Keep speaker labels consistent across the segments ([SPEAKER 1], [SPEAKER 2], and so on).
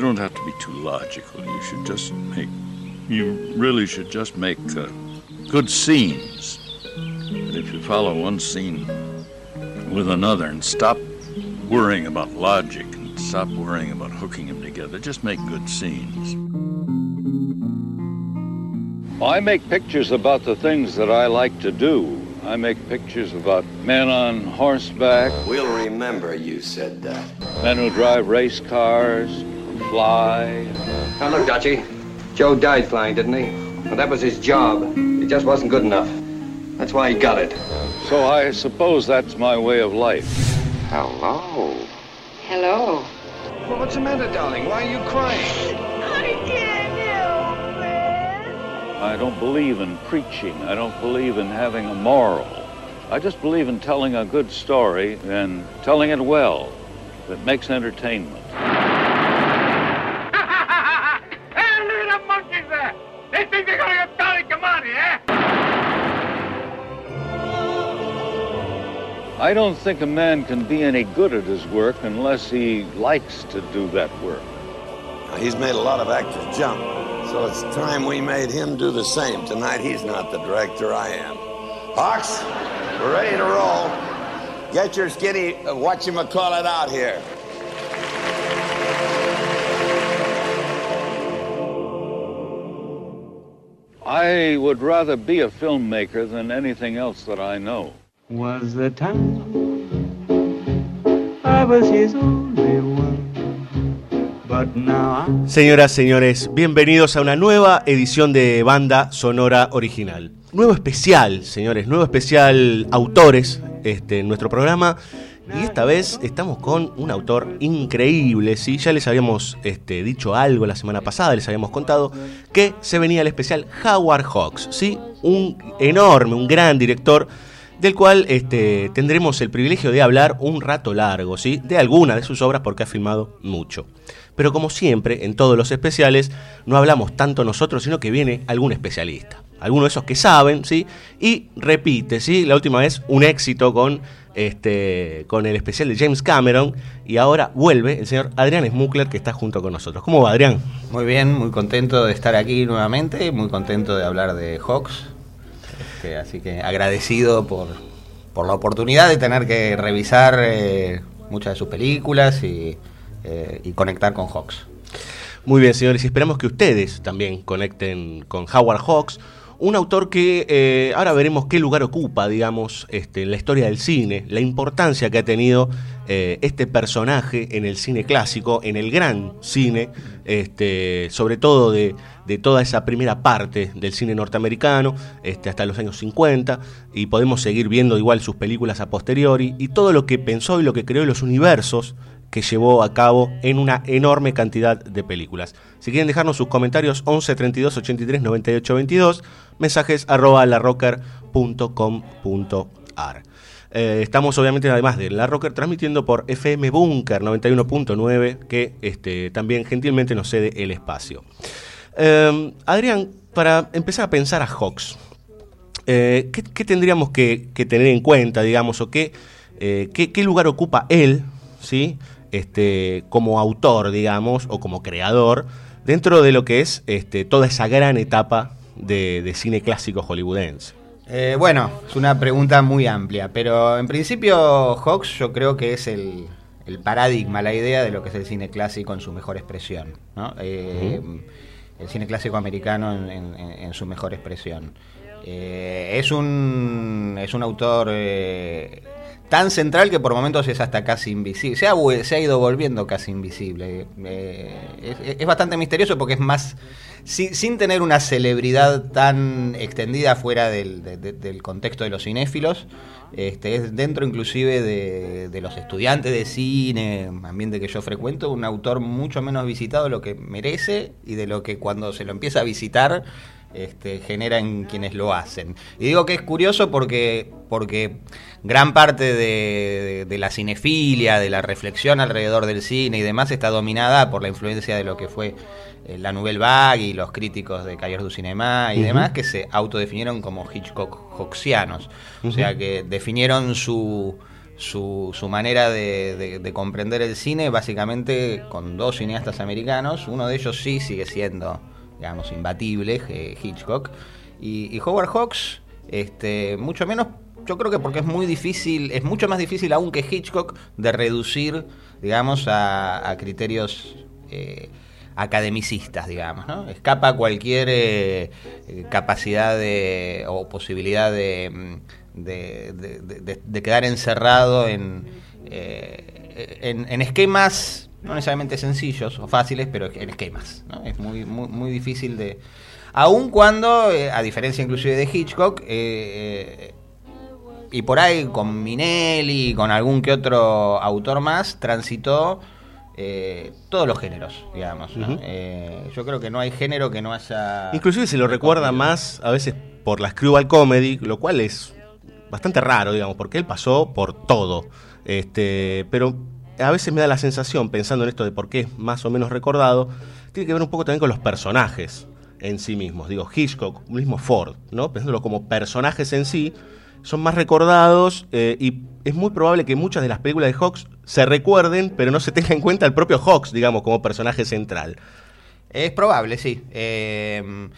[SPEAKER 1] You don't have to be too logical. You should just make. You really should just make uh, good scenes. And if you follow one scene with another and stop worrying about logic and stop worrying about hooking them together, just make good scenes. I make pictures about the things that I like to do. I make pictures about men on horseback,
[SPEAKER 2] We'll remember you said that.
[SPEAKER 1] men who drive race cars, fly.
[SPEAKER 3] Now look, Dutchy. Joe died flying, didn't he? Well, that was his job. It just wasn't good enough. That's why he got it.
[SPEAKER 1] So I suppose that's my way of life.
[SPEAKER 3] Hello.
[SPEAKER 4] Hello.
[SPEAKER 3] Well, what's the matter, darling? Why are you crying?
[SPEAKER 1] I don't believe in preaching. I don't believe in having a moral. I just believe in telling a good story and telling it well that makes entertainment. I don't think a man can be any good at his work unless he likes to do that work.
[SPEAKER 2] He's made a lot of actors jump, so it's time we made him do the same. Tonight he's not the director, I am. Hawks, we're ready to roll. Get your skinny, uh, whatchamacallit out here.
[SPEAKER 1] I would rather be a filmmaker than anything else that I know.
[SPEAKER 5] Was the
[SPEAKER 6] Señoras, señores, bienvenidos a una nueva edición de Banda Sonora Original. Nuevo especial, señores, nuevo especial autores este, en nuestro programa. Y esta vez estamos con un autor increíble, ¿sí? Ya les habíamos este, dicho algo la semana pasada, les habíamos contado que se venía el especial Howard Hawks, ¿sí? Un enorme, un gran director del cual este, tendremos el privilegio de hablar un rato largo, ¿sí? De alguna de sus obras porque ha filmado mucho. Pero como siempre, en todos los especiales, no hablamos tanto nosotros, sino que viene algún especialista. Alguno de esos que saben, ¿sí? Y repite, ¿sí? La última vez un éxito con, este, con el especial de James Cameron y ahora vuelve el señor Adrián Smukler que está junto con nosotros. ¿Cómo va, Adrián?
[SPEAKER 7] Muy bien, muy contento de estar aquí nuevamente, muy contento de hablar de Hawks. Así que agradecido por, por la oportunidad de tener que revisar eh, muchas de sus películas y, eh, y conectar con Hawks.
[SPEAKER 6] Muy bien, señores, y esperamos que ustedes también conecten con Howard Hawks, un autor que eh, ahora veremos qué lugar ocupa, digamos, este, en la historia del cine, la importancia que ha tenido este personaje en el cine clásico, en el gran cine, este, sobre todo de, de toda esa primera parte del cine norteamericano, este, hasta los años 50, y podemos seguir viendo igual sus películas a posteriori, y todo lo que pensó y lo que creó los universos que llevó a cabo en una enorme cantidad de películas. Si quieren dejarnos sus comentarios, 11 32 83 98 22, mensajes arroba larrocker.com.ar. Eh, estamos obviamente además de La Rocker transmitiendo por FM Bunker 91.9 que este, también gentilmente nos cede el espacio. Eh, Adrián, para empezar a pensar a Hawks, eh, ¿qué, qué tendríamos que, que tener en cuenta, digamos, o qué, eh, qué, qué lugar ocupa él, ¿sí? Este, como autor, digamos, o como creador, dentro de lo que es este, toda esa gran etapa de, de cine clásico hollywoodense?
[SPEAKER 7] Eh, bueno, es una pregunta muy amplia, pero en principio Hawks yo creo que es el, el paradigma, la idea de lo que es el cine clásico en su mejor expresión. ¿no? El cine clásico americano en, su mejor expresión. Eh, es, un, es un autor eh, tan central que por momentos es hasta casi invisible. Se ha, se ha ido volviendo casi invisible. Eh, es, bastante misterioso porque es más. Sin, tener una celebridad tan extendida fuera del, de- de- del contexto de los cinéfilos, este, es dentro inclusive de, de los estudiantes de cine, ambiente que yo frecuento, un autor mucho menos visitado de lo que merece y de lo que cuando se lo empieza a visitar este, genera en quienes lo hacen. Y digo que es curioso porque, porque gran parte de, de- de la cinefilia, de la reflexión alrededor del cine y demás está dominada por la influencia de lo que fue eh, la Nouvelle Vague y los críticos de Cahiers du Cinema y demás que se autodefinieron como Hitchcock-Hoxianos. O sea que definieron su, su, su manera de, de- de comprender el cine básicamente con dos cineastas americanos. Uno de ellos sí sigue siendo, digamos, imbatible, eh, Hitchcock. Y, y Howard Hawks, este, mucho menos, yo creo que porque es muy difícil, es mucho más difícil aún que Hitchcock de reducir, digamos, a, a criterios... eh, academicistas, digamos, ¿no? Escapa cualquier eh, eh, capacidad de, o posibilidad de, mm, de, de- quedar encerrado en, eh, en, en esquemas no necesariamente sencillos o fáciles, pero en esquemas. Es muy, muy, difícil de... Aun cuando, a diferencia inclusive de Hitchcock, y por ahí con Minelli, con algún que otro autor más, transitó eh, todos los géneros, digamos. Eh, yo creo que no hay género que no haya...
[SPEAKER 6] Inclusive se lo recuerda más a veces por la screwball comedy, lo cual es bastante raro, digamos, porque él pasó por todo. Este, pero a veces me da la sensación, pensando en esto de por qué es más o menos recordado, tiene que ver un poco también con los personajes en sí mismos. Digo, Hitchcock, mismo Ford, ¿no? Pensándolo como personajes en sí, son más recordados eh, y es muy probable que muchas de las películas de Hawks se recuerden, pero no se tenga en cuenta el propio Hawks, digamos, como personaje central.
[SPEAKER 7] Es probable, sí. Eh,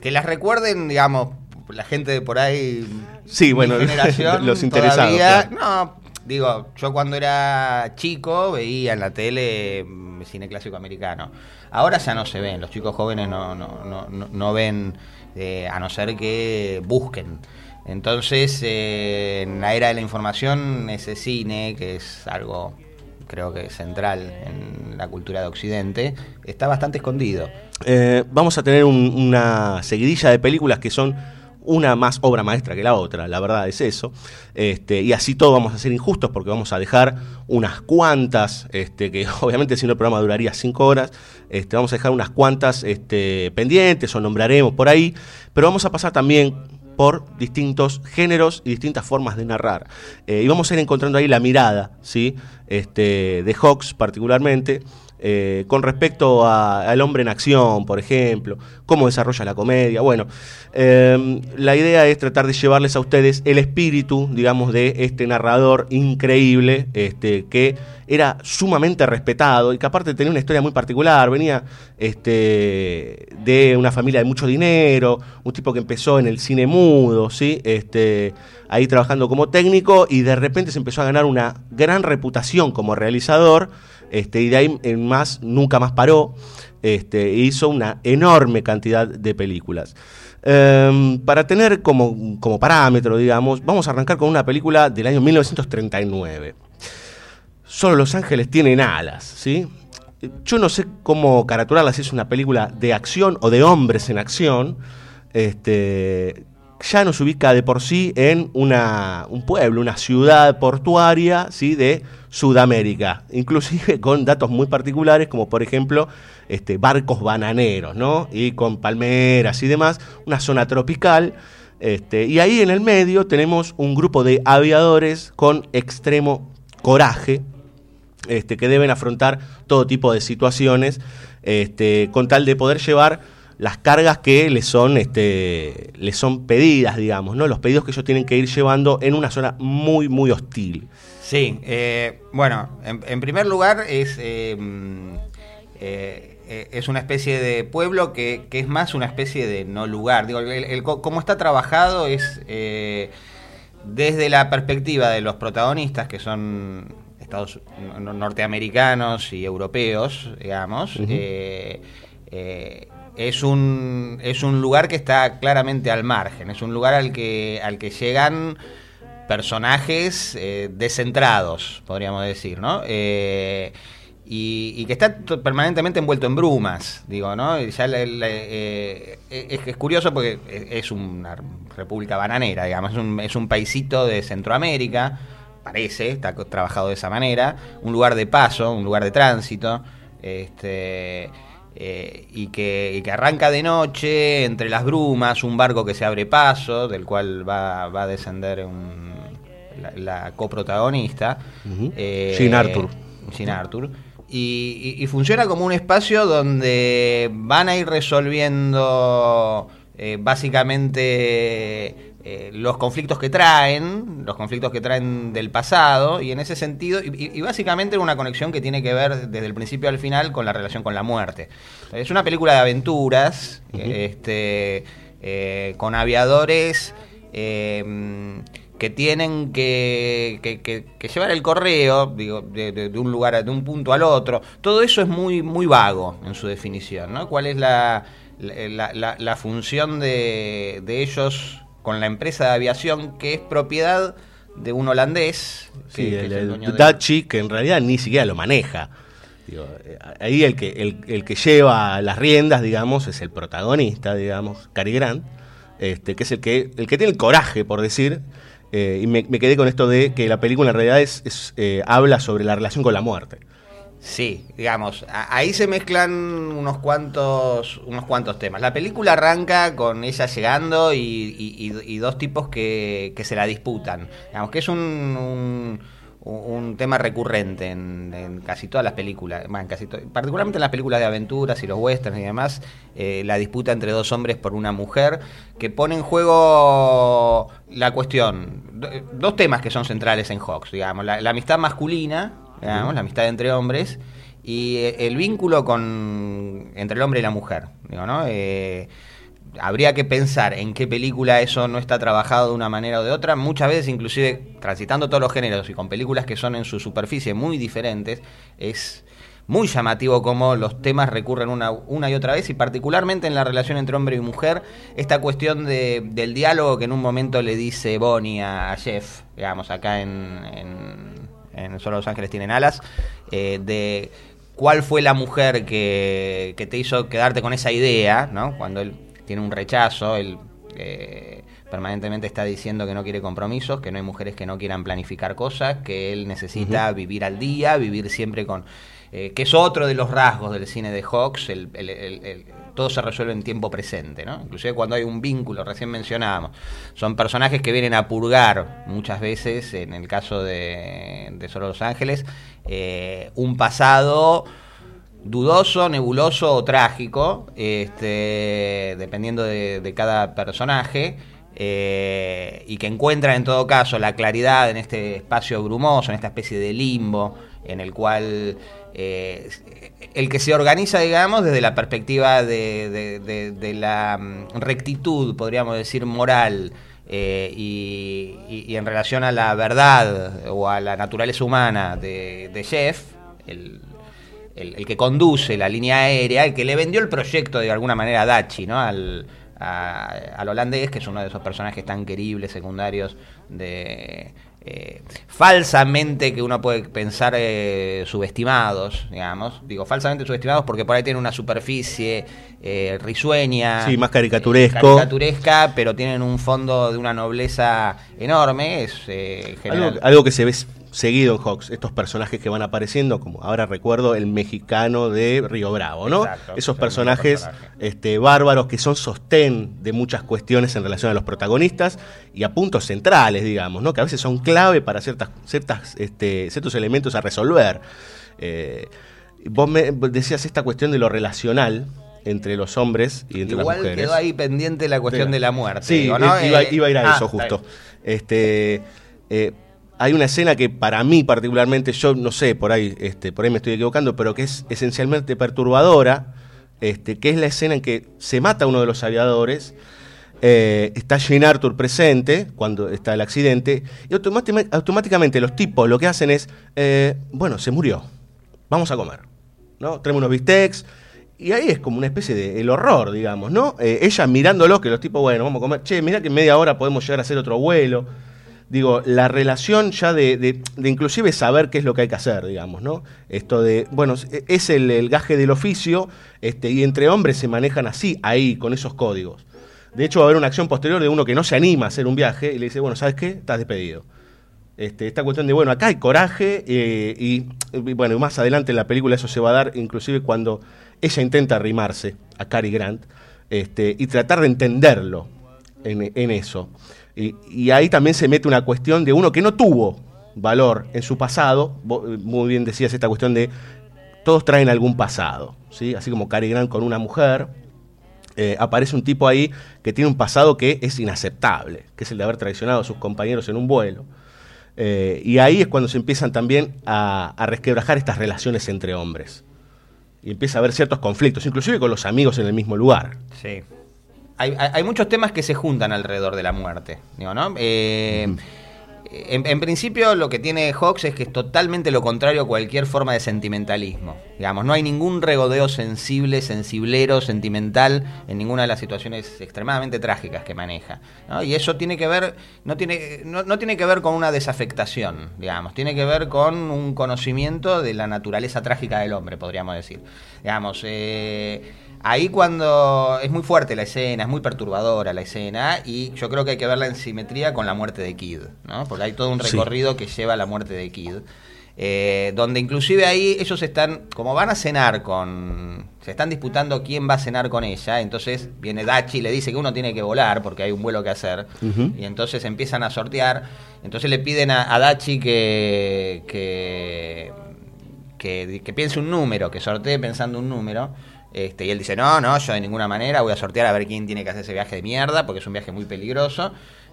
[SPEAKER 7] que las recuerden, digamos, la gente de por ahí.
[SPEAKER 6] Sí,
[SPEAKER 7] mi
[SPEAKER 6] bueno,
[SPEAKER 7] generación,
[SPEAKER 6] los interesados,
[SPEAKER 7] todavía-
[SPEAKER 6] claro.
[SPEAKER 7] No, digo, yo cuando era chico veía en la tele mm, cine clásico americano. Ahora ya no se ven, los chicos jóvenes no, no, no, no- no ven, eh, a no ser que busquen. Entonces, eh, en la era de la información, ese cine, que es algo creo que central en la cultura de Occidente, está bastante escondido.
[SPEAKER 6] Eh, vamos a tener un- una seguidilla de películas que son una más obra maestra que la otra, la verdad es eso. Este, y así todo vamos a ser injustos porque vamos a dejar unas cuantas, este, que obviamente si no el programa duraría cinco horas, este, vamos a dejar unas cuantas este, pendientes o nombraremos por ahí, pero vamos a pasar también por distintos géneros y distintas formas de narrar. Eh, y vamos a ir encontrando ahí la mirada, ¿sí? Este, de Hawks particularmente, eh, con respecto al hombre en acción, por ejemplo, cómo desarrolla la comedia. Bueno, eh, la idea es tratar de llevarles a ustedes el espíritu, digamos, de este narrador increíble, este, que era sumamente respetado y que aparte tenía una historia muy particular, venía este, de una familia de mucho dinero, un tipo que empezó en el cine mudo, ¿sí? este, ahí trabajando como técnico y de repente se empezó a ganar una gran reputación como realizador este, y de ahí nunca más paró, este, e hizo una enorme cantidad de películas. Em, para tener como, como parámetro, digamos, vamos a arrancar con una película del año 1939. Solo Los Ángeles tienen alas, ¿sí? Yo no sé cómo caratularla, si es una película de acción o de hombres en acción. Este, ya nos ubica de por sí en una, un pueblo, una ciudad portuaria ¿sí? de Sudamérica, inclusive con datos muy particulares como por ejemplo este, barcos bananeros, ¿no? Y con palmeras y demás, una zona tropical. Este, y ahí en el medio tenemos un grupo de aviadores con extremo coraje, este, que deben afrontar todo tipo de situaciones este, con tal de poder llevar las cargas que les son, este, les son pedidas, digamos, ¿no? Los pedidos que ellos tienen que ir llevando en una zona muy, muy hostil.
[SPEAKER 7] Sí, eh, bueno, en, en primer lugar es, eh, mm, eh, eh, es una especie de pueblo que, que es más una especie de no lugar. Digo, el, cómo está trabajado es desde la perspectiva de los protagonistas, que son estados no- norteamericanos y europeos, digamos. Es un, es un lugar que está claramente al margen, es un lugar al que, al que llegan personajes eh, descentrados, podríamos decir, ¿no? Eh, y, y que está permanentemente envuelto en brumas, digo, ¿no? Y ya le- le- eh, es, es curioso porque es es una república bananera, digamos, es un, es un paisito de Centroamérica, parece, está trabajado de esa manera, un lugar de paso, un lugar de tránsito, este, eh, y, que, y que arranca de noche entre las brumas, un barco que se abre paso, del cual va, va a descender un- la, la coprotagonista. Eh,
[SPEAKER 6] Jean Arthur.
[SPEAKER 7] Jean Arthur. Y, y- y funciona como un espacio donde van a ir resolviendo eh, básicamente eh, los conflictos que traen, los conflictos que traen del pasado, y en ese sentido, y, y- básicamente una conexión que tiene que ver desde el principio al final con la relación con la muerte. Es una película de aventuras, este, eh, con aviadores eh, que tienen que, que- que- que llevar el correo, digo, de, de- de un lugar, a- de un punto al otro. Todo eso es muy, muy vago en su definición, ¿no? ¿Cuál es la, la, la- la función de, de ellos con la empresa de aviación que es propiedad de un holandés? que-
[SPEAKER 6] Sí,
[SPEAKER 7] que
[SPEAKER 6] el,
[SPEAKER 7] es
[SPEAKER 6] el
[SPEAKER 7] dueño de-
[SPEAKER 6] Dachi, que en realidad ni siquiera lo maneja. Digo, eh, ahí el que, el, el que lleva las riendas, digamos, es el protagonista, digamos, Cary Grant, este, que es el que, el que tiene el coraje, por decir. eh, y me, me quedé con esto de que la película en realidad es, es, eh, habla sobre la relación con la muerte.
[SPEAKER 7] Sí, digamos, ahí se mezclan unos cuantos, unos cuantos temas. La película arranca con ella llegando y, y- y- y dos tipos que, que se la disputan. Digamos que es un, un, tema recurrente en, casi todas las películas, bueno, en casi particularmente en las películas de aventuras y los westerns y demás, eh, la disputa entre dos hombres por una mujer que pone en juego la cuestión, do- dos temas que son centrales en Hawks, digamos, la amistad masculina, la amistad entre hombres y eh, el vínculo con entre el hombre y la mujer, digo, ¿no? Eh, habría que pensar en qué película eso no está trabajado de una manera o de otra, muchas veces inclusive transitando todos los géneros y con películas que son en su superficie muy diferentes, es muy llamativo cómo los temas recurren una, una y otra vez y particularmente en la relación entre hombre y mujer, esta cuestión de, del diálogo que en un momento le dice Bonnie a, Jeff, digamos, acá en, en Solo Los Ángeles tienen alas, eh, de cuál fue la mujer que, que te hizo quedarte con esa idea, ¿no? Cuando él tiene un rechazo, él eh, permanentemente está diciendo que no quiere compromisos, que no hay mujeres que no quieran planificar cosas, que él necesita vivir al día, vivir siempre con... eh, que es otro de los rasgos del cine de Hawks, el, el- el- el- todo se resuelve en tiempo presente, ¿no? Inclusive cuando hay un vínculo, recién mencionábamos, son personajes que vienen a purgar muchas veces, en el caso de, de Solo Los Ángeles, eh, un pasado dudoso, nebuloso o trágico, este, dependiendo de, de cada personaje, eh, y que encuentran en todo caso la claridad en este espacio brumoso, en esta especie de limbo, en el cual eh, el que se organiza, digamos, desde la perspectiva de, la mm, rectitud, podríamos decir, moral, eh, y, en relación a la verdad o a la naturaleza humana de, de Jeff, el, el, que conduce la línea aérea, el que le vendió el proyecto de alguna manera a Dachi, ¿no? Al, al holandés, que es uno de esos personajes tan queribles, secundarios, de eh, falsamente que uno puede pensar eh, subestimados, digamos. Digo, falsamente subestimados porque por ahí tienen una superficie eh, risueña.
[SPEAKER 6] Sí, más caricaturesco.
[SPEAKER 7] caricaturesca, pero tienen un fondo de una nobleza enorme. Es eh, en general.
[SPEAKER 6] Algo, algo que se ve seguido en Hawks, estos personajes que van apareciendo, como ahora recuerdo el mexicano de Río Bravo, ¿no?
[SPEAKER 7] Exacto,
[SPEAKER 6] Esos personajes
[SPEAKER 7] personaje.
[SPEAKER 6] este, bárbaros que son sostén de muchas cuestiones en relación a los protagonistas y a puntos centrales, digamos, ¿no? Que a veces son clave para ciertas, ciertas, este, ciertos elementos a resolver. Eh, vos me decías esta cuestión de lo relacional entre los hombres y entre las
[SPEAKER 7] Igual
[SPEAKER 6] mujeres.
[SPEAKER 7] quedó ahí pendiente la cuestión de la muerte.
[SPEAKER 6] Sí,
[SPEAKER 7] digo, ¿no?
[SPEAKER 6] iba,
[SPEAKER 7] Eh,
[SPEAKER 6] iba a ir a
[SPEAKER 7] ah,
[SPEAKER 6] eso justo. Este, eh, hay una escena que para mí particularmente, yo no sé, por ahí, este, por ahí me estoy equivocando, pero que es esencialmente perturbadora, este, que es la escena en que se mata uno de los aviadores. eh, está Jane Arthur presente cuando está el accidente y automáticamente los tipos lo que hacen es, eh, bueno, se murió, vamos a comer, ¿no? Traemos unos bistecs y ahí es como una especie de el horror, digamos, ¿no? Eh, ella mirándolo, que los tipos, bueno, vamos a comer, che, mira que en media hora podemos llegar a hacer otro vuelo. Digo, la relación ya de, de- de inclusive saber qué es lo que hay que hacer, digamos, ¿no? Esto de, bueno, es el, el gaje del oficio, este, y entre hombres se manejan así, ahí, con esos códigos. De hecho, va a haber una acción posterior de uno que no se anima a hacer un viaje y le dice, bueno, ¿sabes qué? Estás despedido. Este, esta cuestión de, bueno, acá hay coraje eh, y, y, bueno, más adelante en la película eso se va a dar, inclusive cuando ella intenta arrimarse a Cary Grant este, y tratar de entenderlo en, en eso. Y, y ahí también se mete una cuestión de uno que no tuvo valor en su pasado, vos, eh, muy bien decías esta cuestión de todos traen algún pasado, ¿sí? así como Cary Grant con una mujer, eh, aparece un tipo ahí que tiene un pasado que es inaceptable, que es el de haber traicionado a sus compañeros en un vuelo. Eh, y ahí es cuando se empiezan también a, a resquebrajar estas relaciones entre hombres. Y empieza a haber ciertos conflictos, inclusive con los amigos en el mismo lugar.
[SPEAKER 7] Sí. Hay, hay- muchos temas que se juntan alrededor de la muerte, digo, ¿no? Eh, en, en principio lo que tiene Hawks es que es totalmente lo contrario a cualquier forma de sentimentalismo. Digamos, no hay ningún regodeo sensible, sensiblero, sentimental en ninguna de las situaciones extremadamente trágicas que maneja. ¿no? Y eso tiene que ver, no tiene, no, no tiene que ver con una desafectación, digamos, tiene que ver con un conocimiento de la naturaleza trágica del hombre, podríamos decir. Digamos, eh, Ahí cuando es muy fuerte la escena, es muy perturbadora la escena y yo creo que hay que verla en simetría con la muerte de Kid, ¿no? Porque hay todo un
[SPEAKER 6] Sí.
[SPEAKER 7] recorrido que lleva a la muerte de Kid. eh, donde inclusive ahí ellos están, como van a cenar con, se están disputando quién va a cenar con ella, entonces viene Dachi y le dice que uno tiene que volar porque hay un vuelo que hacer, y entonces empiezan a sortear, entonces le piden a, a Dachi que, que, que, que piense un número, que sortee pensando un número. Este, y él dice, no, no, yo de ninguna manera voy a sortear a ver quién tiene que hacer ese viaje de mierda, porque es un viaje muy peligroso.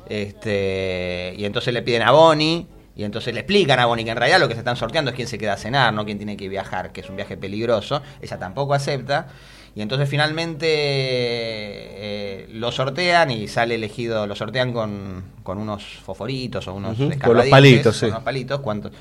[SPEAKER 7] Este, y entonces le piden a Bonnie, y entonces le explican a Bonnie que en realidad lo que se están sorteando es quién se queda a cenar, no quién tiene que viajar, que es un viaje peligroso. Ella tampoco acepta. Y entonces finalmente eh, lo sortean y sale elegido, lo sortean con, con unos foforitos o unos
[SPEAKER 6] Ujú, con los palitos, sí.
[SPEAKER 7] con unos palitos, cuánto-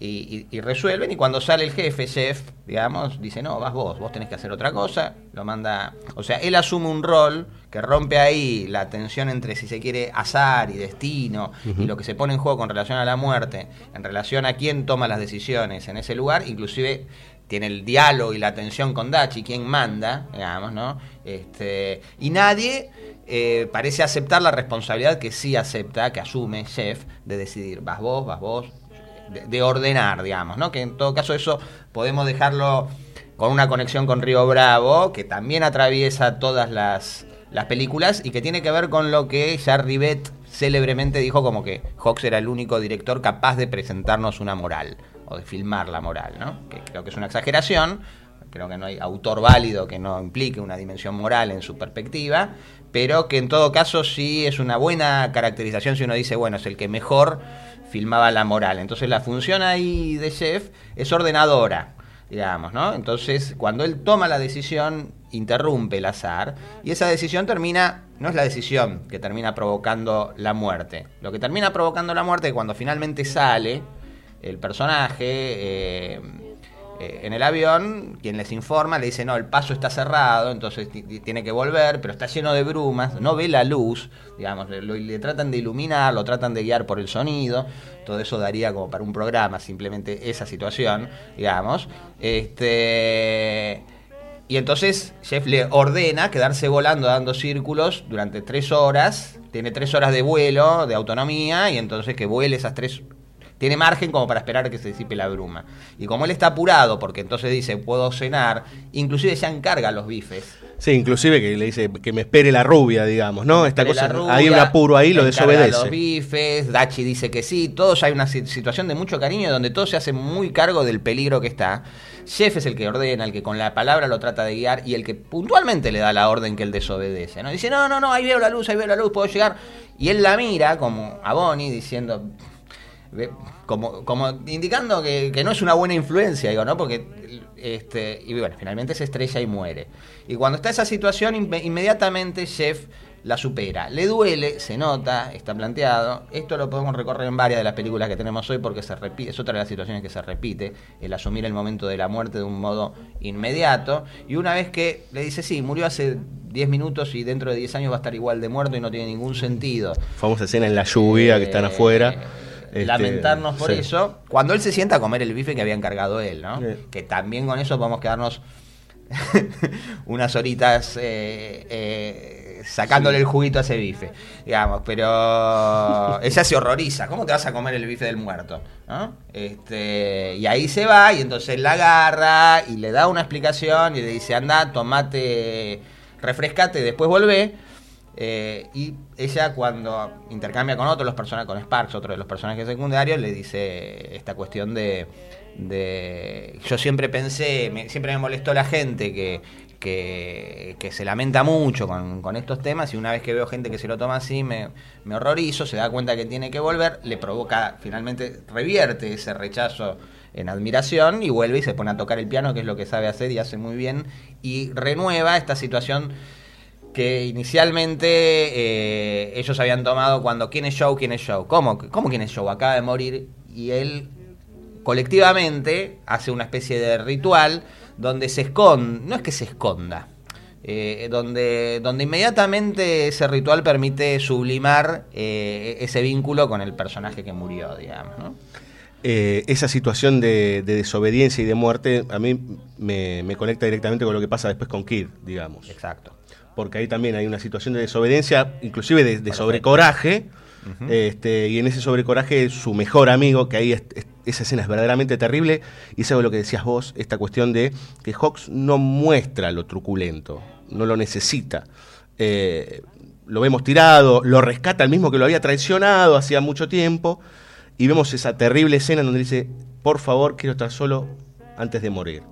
[SPEAKER 7] y, y- y resuelven y cuando sale el jefe, chef, digamos, dice, no, vas vos, vos tenés que hacer otra cosa, lo manda, o sea, él asume un rol que rompe ahí la tensión entre, si se quiere, azar y destino, y lo que se pone en juego con relación a la muerte, en relación a quién toma las decisiones en ese lugar, inclusive tiene el diálogo y la tensión con Dachi, quién manda, digamos, ¿no? Este, y nadie eh, parece aceptar la responsabilidad que sí acepta, que asume Chef, de decidir, vas vos, vas vos, de, de ordenar, digamos, ¿no? Que en todo caso eso podemos dejarlo con una conexión con Río Bravo, que también atraviesa todas las, las películas y que tiene que ver con lo que ya Rivet célebremente dijo como que Hawks era el único director capaz de presentarnos una moral o de filmar la moral, ¿no? Que creo que es una exageración, creo que no hay autor válido que no implique una dimensión moral en su perspectiva, pero que en todo caso sí es una buena caracterización si uno dice, bueno, es el que mejor filmaba la moral. Entonces la función ahí de chef es ordenadora, digamos, ¿no? Entonces cuando él toma la decisión, interrumpe el azar y esa decisión termina, no es la decisión que termina provocando la muerte. Lo que termina provocando la muerte es cuando finalmente sale el personaje... eh, eh, en el avión, quien les informa le dice, no, el paso está cerrado, entonces ti- ti- tiene que volver, pero está lleno de brumas, no ve la luz, digamos, le, le tratan de iluminar, lo tratan de guiar por el sonido, todo eso daría como para un programa, simplemente esa situación, digamos. Este... Y entonces Jeff le ordena quedarse volando dando círculos durante tres horas. Tiene tres horas de vuelo, de autonomía, y entonces que vuele esas tres. Tiene margen como para esperar que se disipe la bruma. Y como él está apurado, porque entonces dice, puedo cenar, inclusive ya encarga los bifes.
[SPEAKER 6] Sí, inclusive que le dice que me espere la rubia, digamos, ¿no? Esta cosa,
[SPEAKER 7] rubia,
[SPEAKER 6] hay un apuro ahí, lo
[SPEAKER 7] encarga Los
[SPEAKER 6] desobedece.
[SPEAKER 7] bifes, Dachi dice que sí, todos hay una si- situación de mucho cariño donde todos se hacen muy cargo del peligro que está. Jeff es el que ordena, el que con la palabra lo trata de guiar y el que puntualmente le da la orden que él desobedece. ¿no? Dice, no, no, no, ahí veo la luz, ahí veo la luz, puedo llegar. Y él la mira como a Bonnie diciendo, como, como indicando que, que no es una buena influencia, digo, ¿no? Porque, este, y bueno, finalmente se estrella y muere. Y cuando está esa situación, inme- inmediatamente Jeff la supera. Le duele, se nota, está planteado. Esto lo podemos recorrer en varias de las películas que tenemos hoy porque se repite, es otra de las situaciones que se repite, el asumir el momento de la muerte de un modo inmediato. Y una vez que le dice, sí, murió hace 10 minutos y dentro de 10 años va a estar igual de muerto y no tiene ningún sentido.
[SPEAKER 6] Famosa escena en la lluvia que están
[SPEAKER 7] Eh,
[SPEAKER 6] afuera. Este,
[SPEAKER 7] lamentarnos por
[SPEAKER 6] sí.
[SPEAKER 7] eso, cuando él se sienta a comer el bife que había encargado él, ¿no?
[SPEAKER 6] Sí.
[SPEAKER 7] Que también con eso podemos quedarnos unas horitas eh, eh, sacándole el juguito a ese bife, digamos, pero ella se horroriza, ¿cómo te vas a comer el bife del muerto? ¿no? Este, y ahí se va y entonces él la agarra y le da una explicación y le dice, anda, tomate, refrescate, después volvé. Eh, y ella cuando intercambia con otros los personajes, con Sparks, otro de los personajes secundarios, le dice esta cuestión de, de- yo siempre pensé, me- siempre me molestó la gente que se lamenta mucho con, con estos temas y una vez que veo gente que se lo toma así me, me horrorizo, se da cuenta que tiene que volver, le provoca, finalmente revierte ese rechazo en admiración y vuelve y se pone a tocar el piano, que es lo que sabe hacer y hace muy bien, y renueva esta situación que inicialmente eh, ellos habían tomado cuando quién es show, quién es show. ¿Cómo, ¿Cómo quién es show? Acaba de morir y él colectivamente hace una especie de ritual donde se esconde, no es que se esconda, eh, donde, donde inmediatamente ese ritual permite sublimar eh, ese vínculo con el personaje que murió, digamos. ¿no?
[SPEAKER 6] Eh, esa situación de, de desobediencia y de muerte a mí me, me conecta directamente con lo que pasa después con Kid, digamos.
[SPEAKER 7] Exacto.
[SPEAKER 6] Porque ahí también hay una situación de desobediencia, inclusive de, de sobrecoraje, este, y en ese sobrecoraje su mejor amigo, que ahí es- es- esa escena es verdaderamente terrible, y eso es lo que decías vos, esta cuestión de que Hawks no muestra lo truculento, no lo necesita. Eh, lo vemos tirado, lo rescata el mismo que lo había traicionado hacía mucho tiempo, y vemos esa terrible escena en donde dice, por favor, quiero estar solo antes de morir.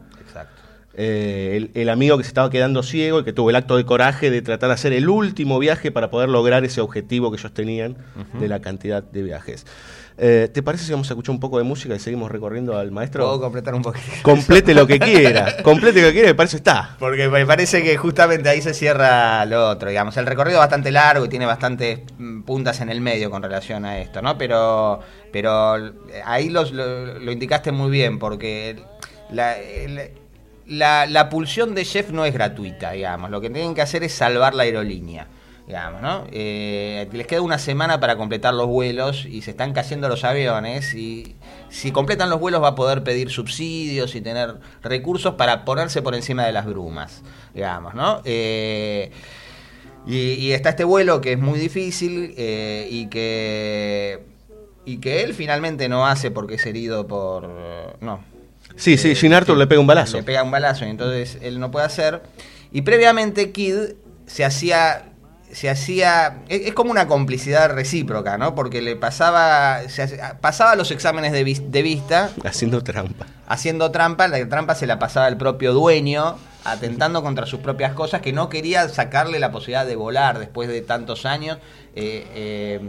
[SPEAKER 6] Eh, el, el amigo que se estaba quedando ciego y que tuvo el acto de coraje de tratar de hacer el último viaje para poder lograr ese objetivo que ellos tenían de la cantidad de viajes. Eh, ¿Te parece si vamos a escuchar un poco de música y seguimos recorriendo al maestro?
[SPEAKER 7] Puedo completar un poquito.
[SPEAKER 6] Complete lo que quiera, complete lo que quiera, me parece está.
[SPEAKER 7] Porque me parece que justamente ahí se cierra lo otro, digamos. El recorrido es bastante largo y tiene bastantes mm, puntas en el medio con relación a esto, ¿no? Pero, pero eh, ahí los- lo, lo indicaste muy bien, porque la, el- la, la pulsión de Jeff no es gratuita, digamos. Lo que tienen que hacer es salvar la aerolínea. Digamos, ¿no? Eh, les queda una semana para completar los vuelos y se están cayendo los aviones y si completan los vuelos va a poder pedir subsidios y tener recursos para ponerse por encima de las brumas, digamos, ¿no? Eh, y, está este vuelo que es muy difícil eh, y que y que él finalmente no hace porque es herido por no
[SPEAKER 6] Sí, sí, Jean Arthur le pega un balazo.
[SPEAKER 7] le pega un balazo y entonces él no puede hacer. Y previamente Kid se hacía. Se hacía. Es, es como una complicidad recíproca, ¿no? Porque le pasaba. se pasaba los exámenes de, vis- de vista.
[SPEAKER 6] Haciendo trampa.
[SPEAKER 7] Haciendo trampa. La trampa se la pasaba el propio dueño. Atentando contra sus propias cosas. Que no quería sacarle la posibilidad de volar después de tantos años. eh, eh,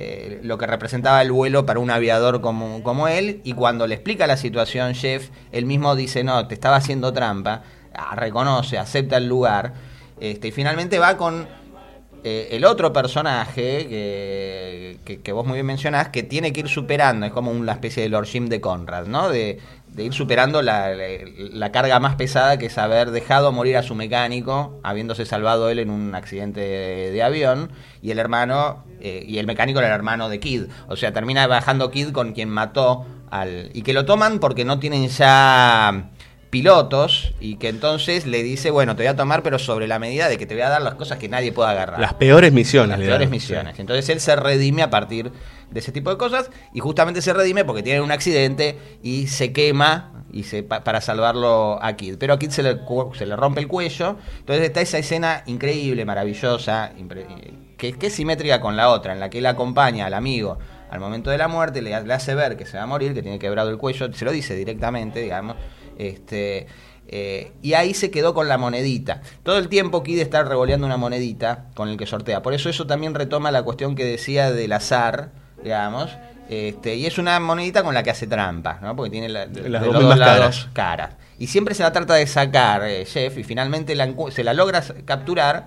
[SPEAKER 7] eh, lo que representaba el vuelo para un aviador como, como él, y cuando le explica la situación Jeff, él mismo dice, no, te estaba haciendo trampa, ah, reconoce, acepta el lugar, este, y finalmente va con eh, el otro personaje que, que- vos muy bien mencionás, que tiene que ir superando, es como una especie de Lord Jim de Conrad, ¿no? De, de ir superando la, la- carga más pesada que es haber dejado morir a su mecánico, habiéndose salvado él en un accidente de, de avión, y el hermano, eh, y el mecánico era el hermano de Kid. O sea, termina bajando Kid con quien mató al... Y que lo toman porque no tienen ya pilotos y que entonces le dice, bueno, te voy a tomar pero sobre la medida de que te voy a dar las cosas que nadie pueda agarrar.
[SPEAKER 6] Las peores misiones.
[SPEAKER 7] Las peores
[SPEAKER 6] dan.
[SPEAKER 7] misiones. Entonces él se redime a partir de ese tipo de cosas y justamente se redime porque tiene un accidente y se quema y se, pa- para salvarlo a Kid. Pero a Kid se le, se le rompe el cuello. Entonces está esa escena increíble, maravillosa, impre- que, que es simétrica con la otra, en la que él acompaña al amigo al momento de la muerte, le, le hace ver que se va a morir, que tiene quebrado el cuello, se lo dice directamente, digamos. Este, eh, y ahí se quedó con la monedita. Todo el tiempo Kid está revoleando una monedita con el que sortea. Por eso eso también retoma la cuestión que decía del azar, digamos. Este, y es una monedita con la que hace trampa, ¿no? Porque tiene la- de
[SPEAKER 6] Las dos
[SPEAKER 7] lados
[SPEAKER 6] caras.
[SPEAKER 7] caras. Y siempre se la trata de sacar, eh, Jeff, y finalmente la se la logra capturar.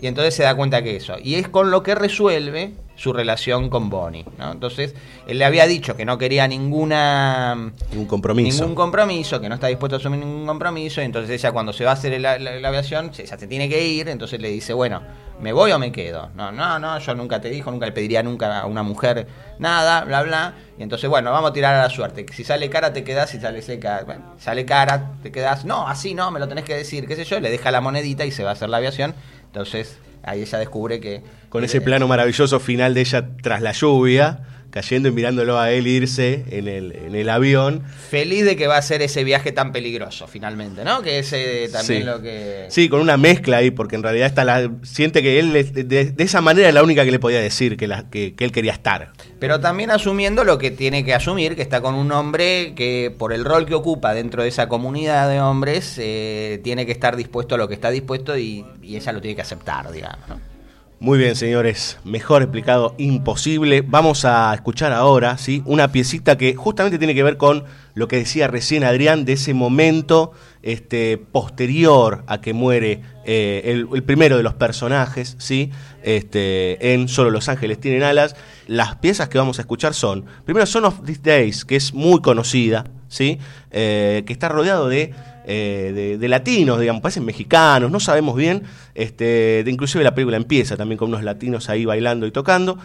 [SPEAKER 7] Y entonces se da cuenta que eso. Y es con lo que resuelve su relación con Bonnie. ¿no? Entonces, él le había dicho que no quería ninguna
[SPEAKER 6] Ningún compromiso.
[SPEAKER 7] ningún compromiso, que no está dispuesto a asumir ningún compromiso. Y entonces ella cuando se va a hacer la, la- la aviación, se- ella se tiene que ir. Entonces le dice, bueno, ¿me voy o me quedo? No, no, no, yo nunca te dijo, nunca le pediría nunca a una mujer nada, bla, bla. Y entonces, bueno, vamos a tirar a la suerte. Si sale cara, te quedas. Si sale seca, bueno, sale cara, te quedas. No, así no, me lo tenés que decir, qué sé yo. Le deja la monedita y se va a hacer la aviación. Entonces, ahí ella descubre que...
[SPEAKER 6] Con ese plano maravilloso final de ella tras la lluvia, cayendo y mirándolo a él irse en el, en el avión.
[SPEAKER 7] Feliz de que va a ser ese viaje tan peligroso, finalmente, ¿no? Que es eh, también
[SPEAKER 6] Sí.
[SPEAKER 7] lo que...
[SPEAKER 6] Sí, con una mezcla ahí, porque en realidad está la, siente que él, de, de- de esa manera, es la única que le podía decir que, la, que, que él quería estar.
[SPEAKER 7] Pero también asumiendo lo que tiene que asumir, que está con un hombre que por el rol que ocupa dentro de esa comunidad de hombres, eh, tiene que estar dispuesto a lo que está dispuesto y, y ella lo tiene que aceptar, digamos. ¿no?
[SPEAKER 6] Muy bien, señores, mejor explicado imposible. Vamos a escuchar ahora, ¿sí? Una piecita que justamente tiene que ver con lo que decía recién Adrián de ese momento este, posterior a que muere eh, el, primero de los personajes, ¿sí? Este, en Solo Los Ángeles tienen alas. Las piezas que vamos a escuchar son, primero Son of These Days, que es muy conocida, ¿sí? Eh, que está rodeado de eh, de, de latinos, digamos, parecen mexicanos, no sabemos bien. Este, de, inclusive la película empieza también con unos latinos ahí bailando y tocando.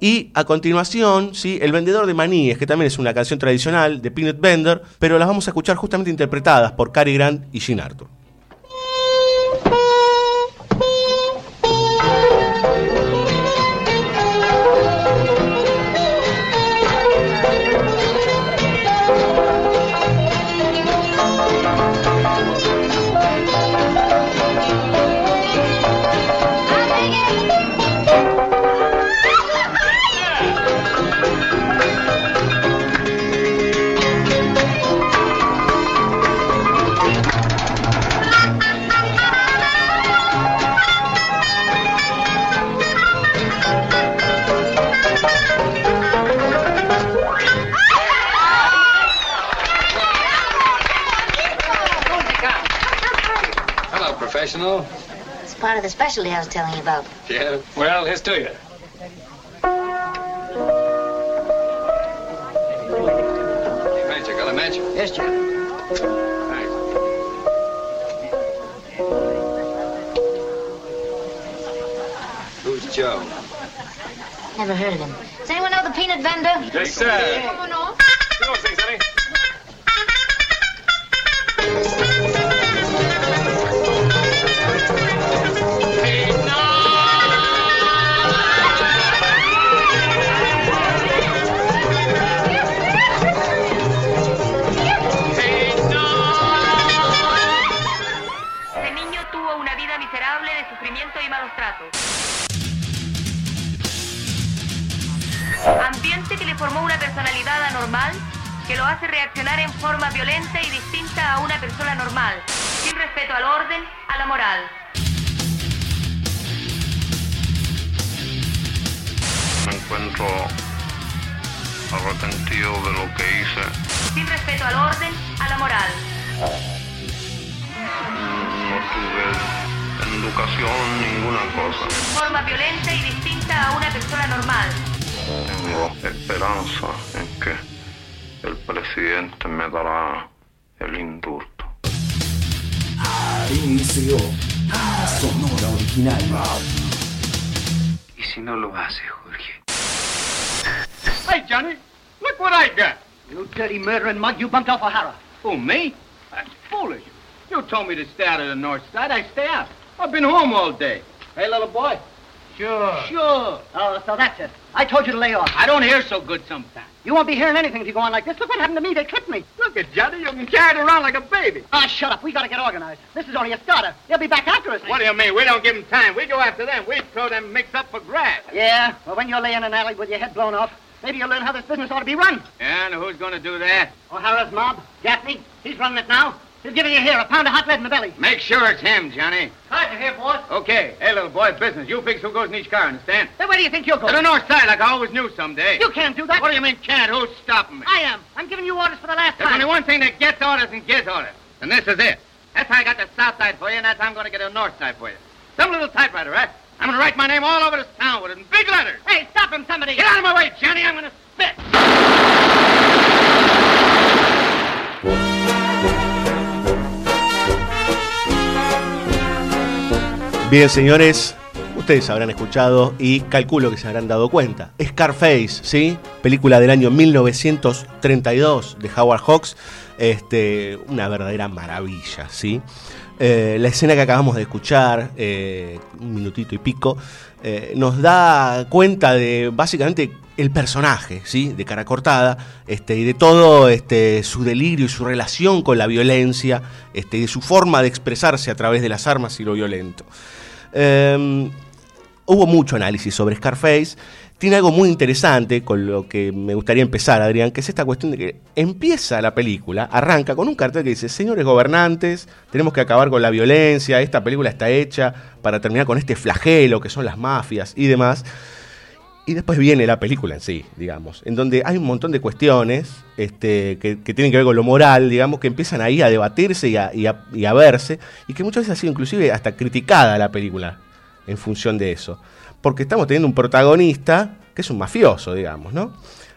[SPEAKER 6] Y a continuación, ¿sí? El vendedor de maníes, que también es una canción tradicional de Peanut Bender, pero las vamos a escuchar justamente interpretadas por Cary Grant y Jean Arthur.
[SPEAKER 3] Professional.
[SPEAKER 8] It's part of the specialty I was telling you about.
[SPEAKER 3] Yeah. Well, here's to you. Major, got a match?
[SPEAKER 8] Yes, Jack.
[SPEAKER 3] Thanks. Who's Joe?
[SPEAKER 8] Never heard of him. Does anyone know the peanut vendor?
[SPEAKER 3] Yes, sir.
[SPEAKER 8] ¿Cómo no?
[SPEAKER 3] Come on, things, honey.
[SPEAKER 9] Ambiente que le formó una personalidad anormal que lo hace reaccionar en forma violenta y distinta a una persona normal, sin respeto al orden, a la moral.
[SPEAKER 10] Me encuentro arrepentido de lo que hice.
[SPEAKER 9] Sin respeto al orden, a la moral.
[SPEAKER 10] No tuve educación, ninguna cosa.
[SPEAKER 9] Forma violenta y distinta a una persona normal.
[SPEAKER 10] Tengo esperanza en que el presidente me dará el indulto.
[SPEAKER 11] RCO, Banda Sonora Original.
[SPEAKER 12] ¿Y si no lo hace, Jorge?
[SPEAKER 13] Hey, Johnny, look what I got.
[SPEAKER 14] You dirty murdering mug, you bumped off O'Hara.
[SPEAKER 13] Who, me? That's foolish. You told me to stay out of the north side. I stay out. I've been home all day. Hey, little boy. Sure. Sure.
[SPEAKER 14] Oh, so that's it. I told you to lay off.
[SPEAKER 13] I don't hear so good sometimes.
[SPEAKER 14] You won't be hearing anything if you go on like this. Look what happened to me. They clipped me.
[SPEAKER 13] Look at Johnny. You can carry it around like a baby.
[SPEAKER 14] Ah, shut up. We gotta get organized. This is only a starter. They'll be back after us.
[SPEAKER 13] What do you mean? We don't give them time. We go after them. We throw them mix up for grass.
[SPEAKER 14] Yeah? Well, when you're laying in an alley with your head blown off, maybe you'll learn how this business ought to be run.
[SPEAKER 13] And who's going to do that?
[SPEAKER 14] O'Hara's mob. Gaffney. He's running it now. He's giving you here a pound of hot lead in the belly.
[SPEAKER 13] Make sure it's him, Johnny.
[SPEAKER 14] Are here, boss.
[SPEAKER 13] Okay. Hey, little boy, business. You fix who goes in each car, understand?
[SPEAKER 14] Then where do you think you'll go?
[SPEAKER 13] To the north side, like I always knew someday.
[SPEAKER 14] You can't do that.
[SPEAKER 13] What do you mean can't? Who's stopping me?
[SPEAKER 14] I am. I'm giving you orders for the last
[SPEAKER 13] There's
[SPEAKER 14] time.
[SPEAKER 13] There's only one thing that gets orders and gives orders. And this is it. That's how I got the south side for you, and that's how I'm going to get the north side for you. Some little typewriter, right? I'm gonna write my name all over this town with it in big letters.
[SPEAKER 14] Hey, stop him, somebody!
[SPEAKER 13] Get out of my way, Johnny. I'm gonna spit.
[SPEAKER 6] Bien, señores, ustedes habrán escuchado y calculo que se habrán dado cuenta. Scarface, ¿sí? Película del año 1932 de Howard Hawks. Este, una verdadera maravilla, ¿sí? Eh, la escena que acabamos de escuchar, eh, un minutito y pico, eh, nos da cuenta de básicamente el personaje, ¿sí? De cara cortada, este, y de todo este, su delirio y su relación con la violencia, este, y de su forma de expresarse a través de las armas y lo violento. Eh, hubo mucho análisis sobre Scarface. Tiene algo muy interesante con lo que me gustaría empezar, Adrián, que es esta cuestión de que empieza la película, arranca con un cartel que dice, señores gobernantes, tenemos que acabar con la violencia, esta película está hecha para terminar con este flagelo que son las mafias y demás. Y después viene la película en sí, digamos, en donde hay un montón de cuestiones este, que, que tienen que ver con lo moral, digamos, que empiezan ahí a debatirse y a, y a- y a verse, y que muchas veces ha sido inclusive hasta criticada la película en función de eso. Porque estamos teniendo un protagonista que es un mafioso, digamos, ¿no?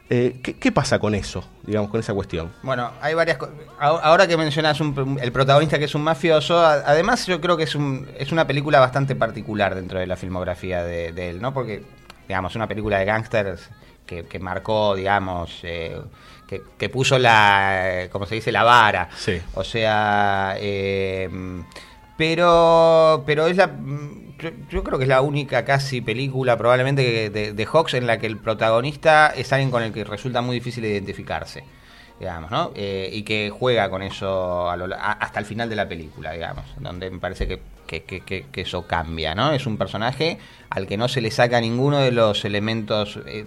[SPEAKER 6] Eh, ¿qué, qué pasa con eso, digamos, con esa cuestión?
[SPEAKER 7] Bueno, hay varias cosas. Ahora que mencionas un- el protagonista que es un mafioso, además yo creo que es, un, es una película bastante particular dentro de la filmografía de, de él, ¿no? Porque, digamos, una película de gángsters que, que marcó, digamos, eh, que, que puso la, eh, como se dice, la vara.
[SPEAKER 6] Sí.
[SPEAKER 7] O sea, eh, pero, pero es la, yo, yo creo que es la única casi película probablemente de, de Hawks en la que el protagonista es alguien con el que resulta muy difícil identificarse, digamos, ¿no? Eh, y que juega con eso a lo- hasta el final de la película, digamos, donde me parece que, que- que- que- eso cambia, ¿no? Es un personaje al que no se le saca ninguno de los elementos, eh,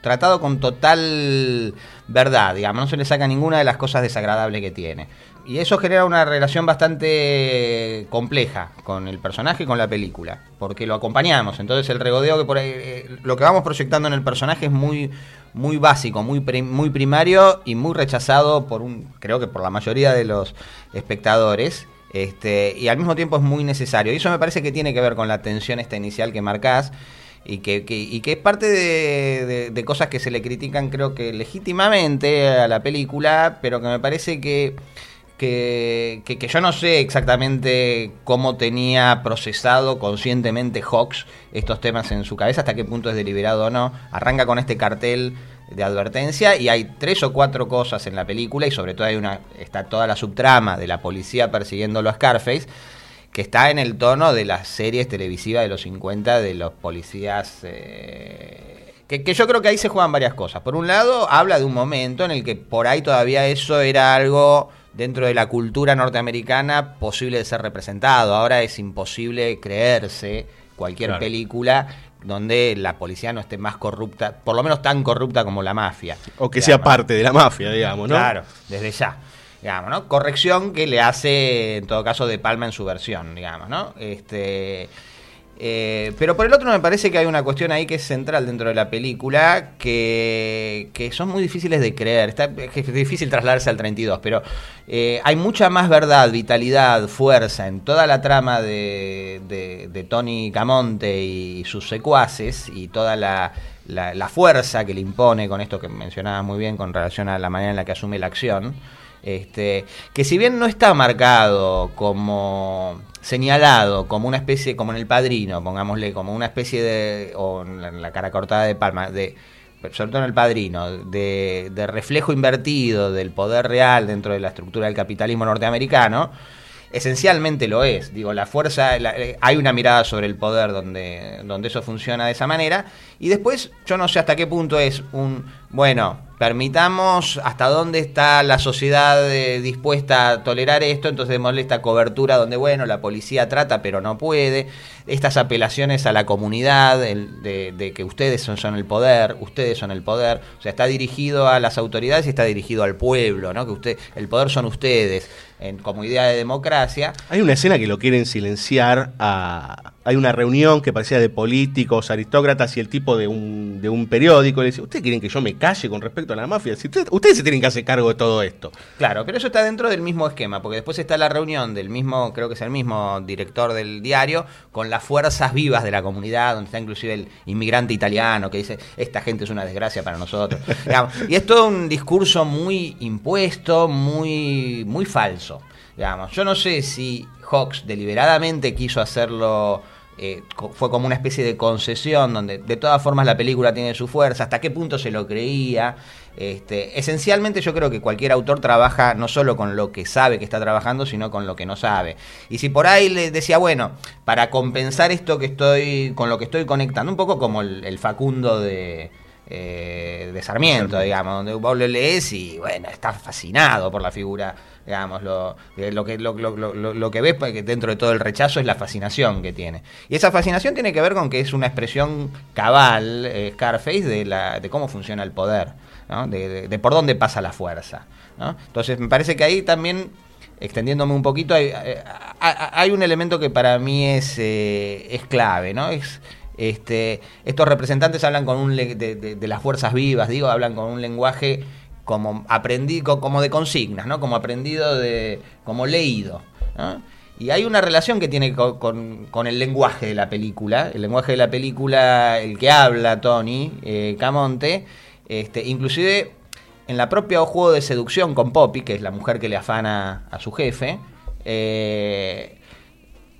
[SPEAKER 7] tratado con total verdad, digamos, no se le saca ninguna de las cosas desagradables que tiene. Y eso genera una relación bastante compleja con el personaje y con la película, porque lo acompañamos. Entonces el regodeo que por ahí, eh, lo que vamos proyectando en el personaje es muy, muy básico, muy, prim- muy primario y muy rechazado por un, creo que por la mayoría de los espectadores. Este, y al mismo tiempo es muy necesario. Y eso me parece que tiene que ver con la tensión esta inicial que marcás y que, que- y que es parte de, de- de cosas que se le critican creo que legítimamente a la película, pero que me parece que, que, que- yo no sé exactamente cómo tenía procesado conscientemente Hawks estos temas en su cabeza, hasta qué punto es deliberado o no. Arranca con este cartel de advertencia y hay tres o cuatro cosas en la película y sobre todo hay una está toda la subtrama de la policía persiguiéndolo a Scarface que está en el tono de las series televisivas de los 50 de los policías eh, que yo creo que ahí se juegan varias cosas. Por un lado, habla de un momento en el que por ahí todavía eso era algo dentro de la cultura norteamericana posible de ser representado. Ahora es imposible creerse cualquier
[SPEAKER 6] Claro.
[SPEAKER 7] película donde la policía no esté más corrupta, por lo menos tan corrupta como la mafia.
[SPEAKER 6] O que sea parte de la mafia, digamos, ¿no?
[SPEAKER 7] Claro, desde ya. Digamos, ¿no? Corrección que le hace, en todo caso, De Palma en su versión, digamos, ¿no? Este. Eh, pero por el otro me parece que hay una cuestión ahí que es central dentro de la película que, que son muy difíciles de creer. Está, es difícil trasladarse al 32, pero eh, hay mucha más verdad, vitalidad, fuerza en toda la trama de, de- de Tony Camonte y sus secuaces y toda la, la- la fuerza que le impone con esto que mencionabas muy bien con relación a la manera en la que asume la acción. Este, que si bien no está marcado como señalado como una especie, como en el padrino, pongámosle, como una especie de, o en la, cara cortada de palma, de, sobre todo en el padrino, de, de reflejo invertido del poder real dentro de la estructura del capitalismo norteamericano, esencialmente lo es. Digo, la fuerza, eh, hay una mirada sobre el poder donde, donde eso funciona de esa manera. Y después, yo no sé hasta qué punto es un, bueno, permitamos hasta dónde está la sociedad eh, dispuesta a tolerar esto, entonces démosle esta cobertura donde, bueno, la policía trata pero no puede, estas apelaciones a la comunidad, el- de, de que ustedes son, son el poder, ustedes son el poder, o sea, está dirigido a las autoridades y está dirigido al pueblo, ¿no? Que usted, el poder son ustedes. En, como idea de democracia.
[SPEAKER 6] Hay una escena que lo quieren silenciar a... Hay una reunión que parecía de políticos, aristócratas y el tipo de un, de un periódico le dice, ¿ustedes quieren que yo me calle con respecto a la mafia? Si ustedes, ustedes se tienen que hacer cargo de todo esto.
[SPEAKER 7] Claro, pero eso está dentro del mismo esquema, porque después está la reunión del mismo, creo que es el mismo director del diario, con las fuerzas vivas de la comunidad, donde está inclusive el inmigrante italiano que dice, esta gente es una desgracia para nosotros. Y es todo un discurso muy impuesto, muy, muy falso. Digamos. Yo no sé si Hawks deliberadamente quiso hacerlo eh, fue como una especie de concesión donde de todas formas la película tiene su fuerza, hasta qué punto se lo creía. Este, esencialmente yo creo que cualquier autor trabaja no solo con lo que sabe que está trabajando, sino con lo que no sabe. Y si por ahí le decía, bueno, para compensar esto que estoy, con lo que estoy conectando, un poco como el, el Facundo de, eh, de Sarmiento, digamos, donde vos lo lees y bueno, está fascinado por la figura, digamos, lo, lo que, lo, lo- lo- que ves dentro de todo el rechazo es la fascinación que tiene. Y esa fascinación tiene que ver con que es una expresión cabal, eh, Scarface, de, la, de cómo funciona el poder, ¿no? de, de- por dónde pasa la fuerza. ¿no? Entonces me parece que ahí también extendiéndome un poquito, hay, eh, hay- un elemento que para mí es, eh, es clave, ¿no? Es, este, estos representantes hablan con un de, de- de las fuerzas vivas, digo, hablan con un lenguaje como aprendí, co- como de consignas, ¿no? Como aprendido de, como leído. Y hay una relación que tiene co- con, con el lenguaje de la película, el lenguaje de la película, el que habla Tony eh, Camonte, este, inclusive en la propia juego de seducción con Poppy, que es la mujer que le afana a su jefe, eh,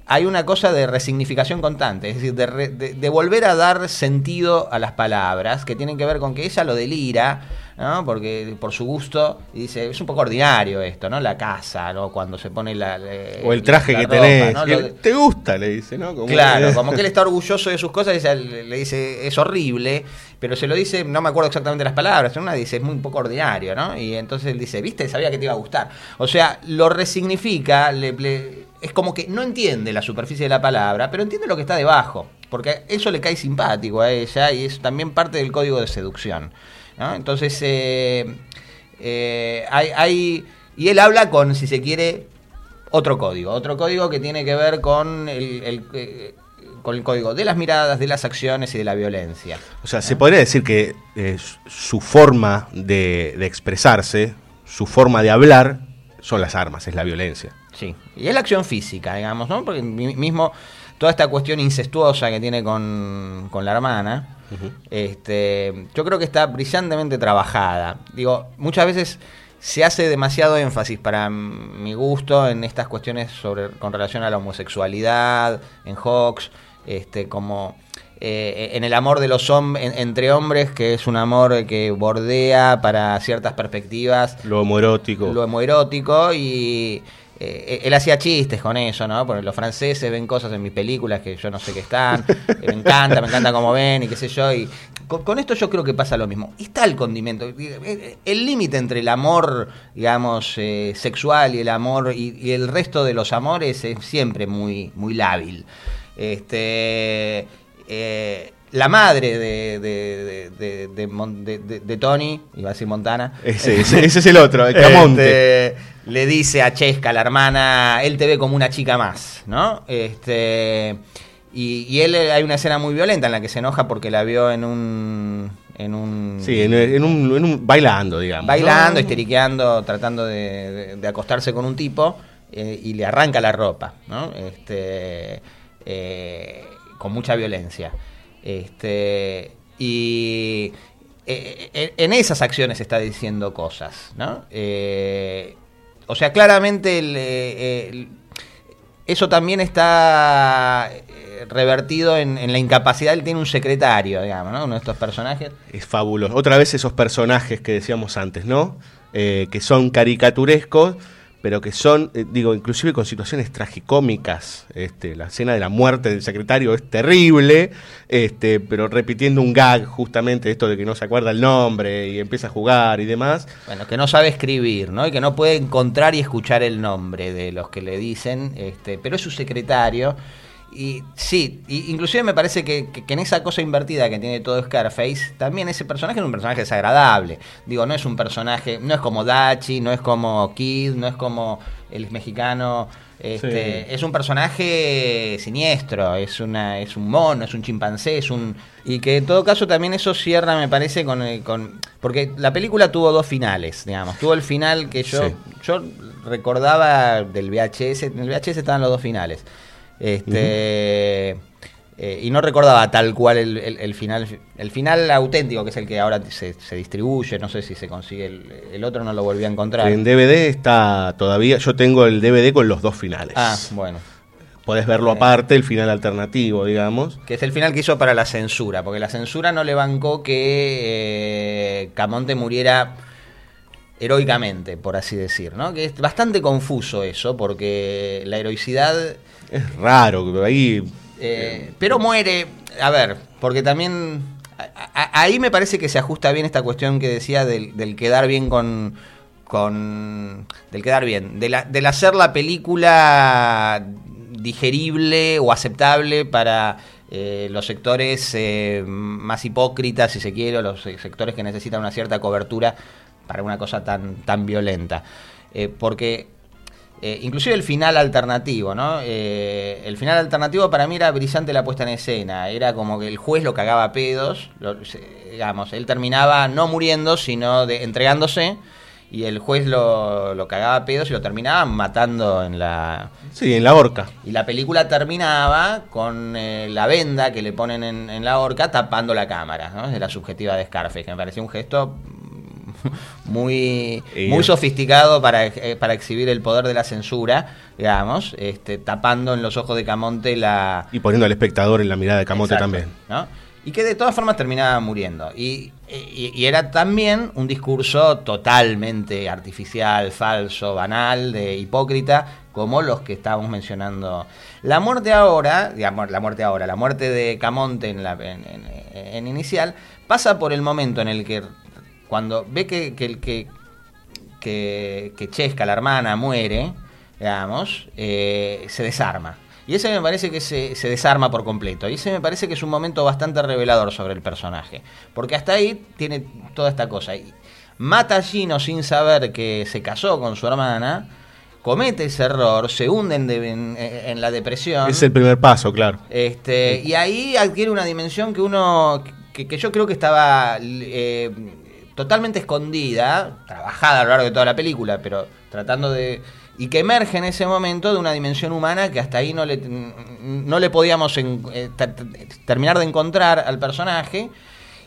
[SPEAKER 7] hay una cosa de resignificación constante, es decir, de, re- de- de volver a dar sentido a las palabras, que tienen que ver con que ella lo delira, ¿no? Porque por su gusto, y dice, es un poco ordinario esto, ¿no? La casa, ¿no? Cuando se pone la...
[SPEAKER 6] O el traje que
[SPEAKER 7] ropa,
[SPEAKER 6] tenés. ¿Te gusta? Le dice, ¿no? Como-
[SPEAKER 7] Claro, como que él está orgulloso de sus cosas, ella le dice, es horrible, pero se lo dice, no me acuerdo exactamente las palabras, una dice, es muy poco ordinario, ¿no? Y entonces él dice, viste, sabía que te iba a gustar. O sea, lo resignifica, le- le- es como que no entiende la superficie de la palabra, pero entiende lo que está debajo, porque eso le cae simpático a ella y es también parte del código de seducción. ¿No? Entonces, eh, eh, hay, hay- y él habla con, si se quiere, otro código, otro código que tiene que ver con el, el, eh, con el código de las miradas, de las acciones y de la violencia.
[SPEAKER 6] O sea, se podría decir que eh, su forma de, de expresarse, su forma de hablar, son las armas, es la violencia.
[SPEAKER 7] Sí, y es la acción física, digamos, ¿no? Porque mi- mismo toda esta cuestión incestuosa que tiene con, con la hermana, este, yo creo que está brillantemente trabajada. Digo, muchas veces se hace demasiado énfasis para mi gusto en estas cuestiones sobre con relación a la homosexualidad, en Hawks, este, como eh, en el amor de los hombres entre hombres, que es un amor que bordea para ciertas perspectivas
[SPEAKER 6] Lo homoerótico.
[SPEAKER 7] lo homoerótico y eh, él hacía chistes con eso, ¿no? Porque los franceses ven cosas en mis películas que yo no sé qué están, eh, me encanta, me encanta cómo ven y qué sé yo. Y con, con esto yo creo que pasa lo mismo. Está el condimento, eh, el límite entre el amor, digamos, eh, sexual y el amor y, y el resto de los amores es siempre muy, muy lábil. Este. eh, la madre de, de, de, de- Tony, iba a decir Montana.
[SPEAKER 6] Ese- ese- ese es el otro, el Camonte.
[SPEAKER 7] Este, le dice a Chesca, la hermana, él te ve como una chica más, ¿no? Este, y, y él eh, hay una escena muy violenta en la que se enoja porque la vio en un. En un
[SPEAKER 6] Sí, en, en un, en un- bailando, digamos.
[SPEAKER 7] bailando,
[SPEAKER 6] ¿no?
[SPEAKER 7] histeriqueando, tratando de, acostarse con un tipo eh, y le arranca la ropa, ¿no? Este, eh, con mucha violencia. Este, y eh, eh, en esas acciones está diciendo cosas, ¿no? Eh, o sea, claramente eso también está revertido en, la incapacidad. Él tiene un secretario, digamos, ¿no? Uno de estos personajes.
[SPEAKER 6] Es fabuloso. Otra vez esos personajes que decíamos antes, ¿no? Que son caricaturescos, pero que son, eh, digo, inclusive con situaciones tragicómicas. Este, la escena de la muerte del secretario es terrible, este, pero repitiendo un gag justamente esto de que no se acuerda el nombre y empieza a jugar y demás.
[SPEAKER 7] Bueno, que no sabe escribir, ¿no? Y que no puede encontrar y escuchar el nombre de los que le dicen, este, pero es su secretario. Y sí, y inclusive me parece que, que- que en esa cosa invertida que tiene todo Scarface, también ese personaje es un personaje desagradable. Digo, no es un personaje, no es como Dachi, no es como Kid, no es como el mexicano. Este,
[SPEAKER 6] Sí.
[SPEAKER 7] Es un personaje siniestro, es una, es un mono, es un chimpancé, es un y que en todo caso también eso cierra, me parece, con, eh, con porque la película tuvo dos finales, digamos, tuvo el final que yo
[SPEAKER 6] Sí.
[SPEAKER 7] yo recordaba del VHS, en el VHS estaban los dos finales, este eh, y no recordaba tal cual el, el- el final el final auténtico que es el que ahora se, se distribuye, no sé si se consigue el, el otro no lo volví a encontrar.
[SPEAKER 6] En DVD está todavía. Yo tengo el DVD con los dos finales.
[SPEAKER 7] Ah, bueno.
[SPEAKER 6] Podés verlo aparte, el final alternativo, digamos.
[SPEAKER 7] Que es el final que hizo para la censura, porque la censura no le bancó que eh, Camonte muriera heroicamente, por así decir, ¿no? Que es bastante confuso eso, porque la heroicidad...
[SPEAKER 6] Es raro, ahí.
[SPEAKER 7] eh, pero muere, a ver, porque también... ahí me parece que se ajusta bien esta cuestión que decía del, quedar bien con... con del quedar bien, del, del hacer la película digerible o aceptable para eh, los sectores eh, más hipócritas, si se quiere, o los sectores que necesitan una cierta cobertura para una cosa tan, tan violenta. Porque eh, inclusive el final alternativo, ¿no? Eh, el final alternativo para mí era brillante la puesta en escena. Era como que el juez lo cagaba a pedos, lo- digamos, él terminaba no muriendo, sino de, entregándose. Y el juez lo, lo cagaba a pedos y lo terminaba matando en la,
[SPEAKER 6] Sí, en la horca.
[SPEAKER 7] y la película terminaba con eh, la venda que le ponen en, en la horca tapando la cámara, ¿no? De la subjetiva de Scarface, que me pareció un gesto muy,
[SPEAKER 6] Y-
[SPEAKER 7] muy sofisticado para, eh, para exhibir el poder de la censura, digamos, este, tapando en los ojos de Camonte la...
[SPEAKER 6] Y poniendo al espectador en la mirada de
[SPEAKER 7] Exacto,
[SPEAKER 6] también.
[SPEAKER 7] ¿no? Y que de todas formas terminaba muriendo. Y, y- y era también un discurso totalmente artificial, falso, banal, de hipócrita, como los que estábamos mencionando. La muerte ahora, digamos, la muerte ahora, la muerte de Camonte en, la, en, en- en inicial, pasa por el momento en el que cuando ve que, que, que, que, que Chesca, la hermana, muere, digamos, eh, se desarma. Y ese me parece que se, se desarma por completo. Y ese me parece que es un momento bastante revelador sobre el personaje. Porque hasta ahí tiene toda esta cosa. Y mata a Gino sin saber que se casó con su hermana, comete ese error, se hunde en, de- en- en la depresión.
[SPEAKER 6] Es el primer paso, claro.
[SPEAKER 7] Este, y ahí adquiere una dimensión que uno, que, que yo creo que estaba eh, totalmente escondida, trabajada a lo largo de toda la película, pero tratando de... Y que emerge en ese momento de una dimensión humana que hasta ahí no le, no le podíamos en- eh, ter- terminar de encontrar al personaje.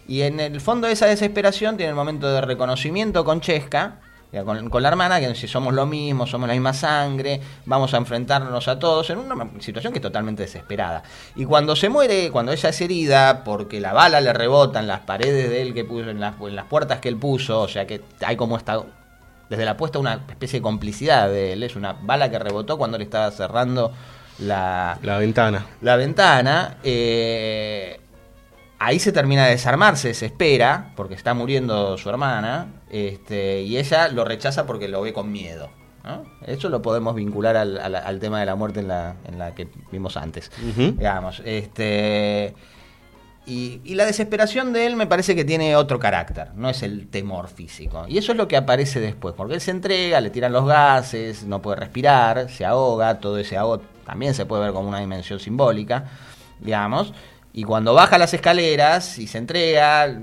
[SPEAKER 7] Y en el fondo de esa desesperación tiene el momento de reconocimiento con Chesca, con, con la hermana, que si somos lo mismo, somos la misma sangre, vamos a enfrentarnos a todos, en una situación que es totalmente desesperada. Y cuando se muere, cuando ella es herida, porque la bala le rebota en las paredes de él que puso, en las, en las puertas que él puso, o sea que hay como esta, desde la puesta una especie de complicidad de él, es una bala que rebotó cuando le estaba cerrando la,
[SPEAKER 6] La ventana.
[SPEAKER 7] la ventana, eh, ahí se termina de desarmar, se desespera, porque está muriendo su hermana, este, y ella lo rechaza porque lo ve con miedo. ¿no? Eso lo podemos vincular al, al- al tema de la muerte en la, en la que vimos antes. Digamos, este. Y, y la desesperación de él me parece que tiene otro carácter, no es el temor físico. Y eso es lo que aparece después, porque él se entrega, le tiran los gases, no puede respirar, se ahoga, todo ese ahogo también se puede ver como una dimensión simbólica, digamos. Y cuando baja las escaleras y se entrega,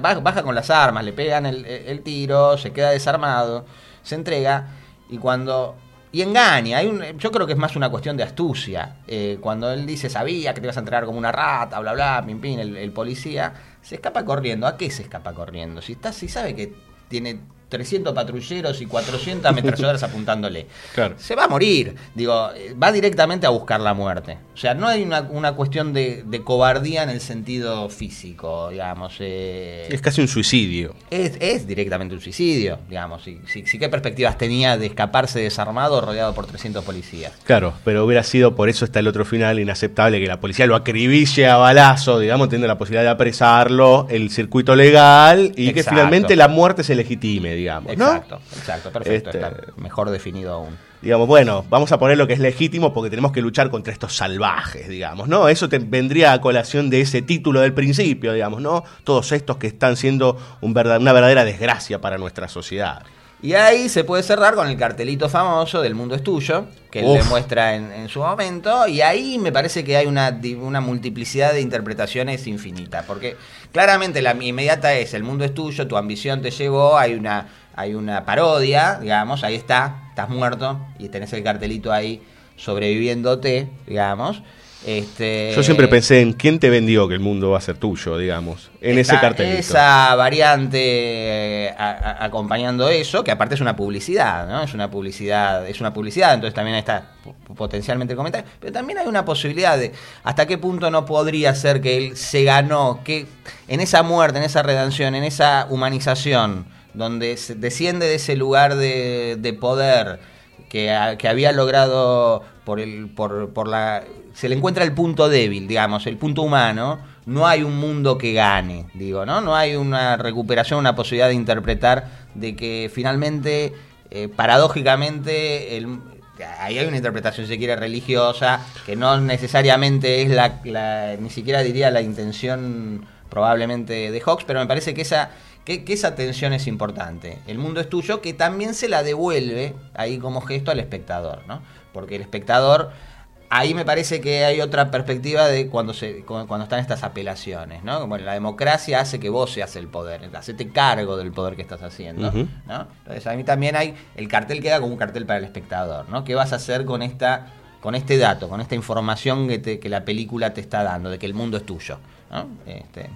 [SPEAKER 7] baja, con las armas, le pegan el, tiro, se queda desarmado, se entrega, y cuando y engaña. Yo creo que es más una cuestión de astucia. Eh, cuando él dice, sabía que te ibas a entregar como una rata, bla, bla, pim, pim, el, el policía, se escapa corriendo. ¿A qué se escapa corriendo? Si, está, si sabe que tiene 300 patrulleros y 400 ametralladoras apuntándole.
[SPEAKER 6] Claro.
[SPEAKER 7] Se va a morir. Digo, va directamente a buscar la muerte. O sea, no hay una, una cuestión de, de cobardía en el sentido físico, digamos. eh,
[SPEAKER 6] Es casi un suicidio.
[SPEAKER 7] es, es directamente un suicidio, digamos. Sí, sí, ¿Qué perspectivas tenía de escaparse desarmado rodeado por 300 policías?
[SPEAKER 6] Claro, pero hubiera sido, por eso está el otro final, inaceptable que la policía lo acribille a balazo, digamos, teniendo la posibilidad de apresarlo, el circuito legal y que finalmente la muerte se legitime, digamos. ¿no?
[SPEAKER 7] Exacto, exacto, perfecto.
[SPEAKER 6] Este-
[SPEAKER 7] está mejor definido aún.
[SPEAKER 6] Digamos, bueno, vamos a poner lo que es legítimo porque tenemos que luchar contra estos salvajes, digamos, ¿no? Eso te vendría a colación de ese título del principio, digamos, ¿no? Todos estos que están siendo un verdad- una verdadera desgracia para nuestra sociedad.
[SPEAKER 7] Y ahí se puede cerrar con el cartelito famoso del mundo es tuyo, que él demuestra en, en su momento. Y ahí me parece que hay una, una multiplicidad de interpretaciones infinita. Porque claramente la inmediata es el mundo es tuyo, tu ambición te llevó, hay una, hay una parodia, digamos, ahí está, estás muerto y tenés el cartelito ahí sobreviviéndote, digamos. Este,
[SPEAKER 6] Yo siempre pensé en quién te vendió que el mundo va a ser tuyo, digamos, en ese cartelito.
[SPEAKER 7] Esa variante eh, a- a- acompañando eso, que aparte es una publicidad, ¿no? Es una publicidad, es una publicidad, entonces también está potencialmente el comentario. Pero también hay una posibilidad de hasta qué punto no podría ser que él se ganó, que en esa muerte, en esa redención, en esa humanización, donde se desciende de ese lugar de, de poder que, ha- que había logrado por el por, por la se le encuentra el punto débil digamos el punto humano no hay un mundo que gane digo no no hay una recuperación una posibilidad de interpretar de que finalmente eh, paradójicamente el ahí hay una interpretación si quiere religiosa que no necesariamente es la, la- ni siquiera diría la intención probablemente de Hawks pero me parece que esa que, que esa tensión es importante. El mundo es tuyo, que también se la devuelve ahí como gesto al espectador, ¿no? Porque el espectador, ahí me parece que hay otra perspectiva de cuando se cu- cuando están estas apelaciones, ¿no? Como la democracia hace que vos seas el poder, hacete cargo del poder que estás haciendo. ¿no? Entonces a mí también hay, el cartel queda como un cartel para el espectador, ¿no? ¿Qué vas a hacer con esta con este dato, con esta información que, te- que la película te está dando, de que el mundo es tuyo, ¿no? Este,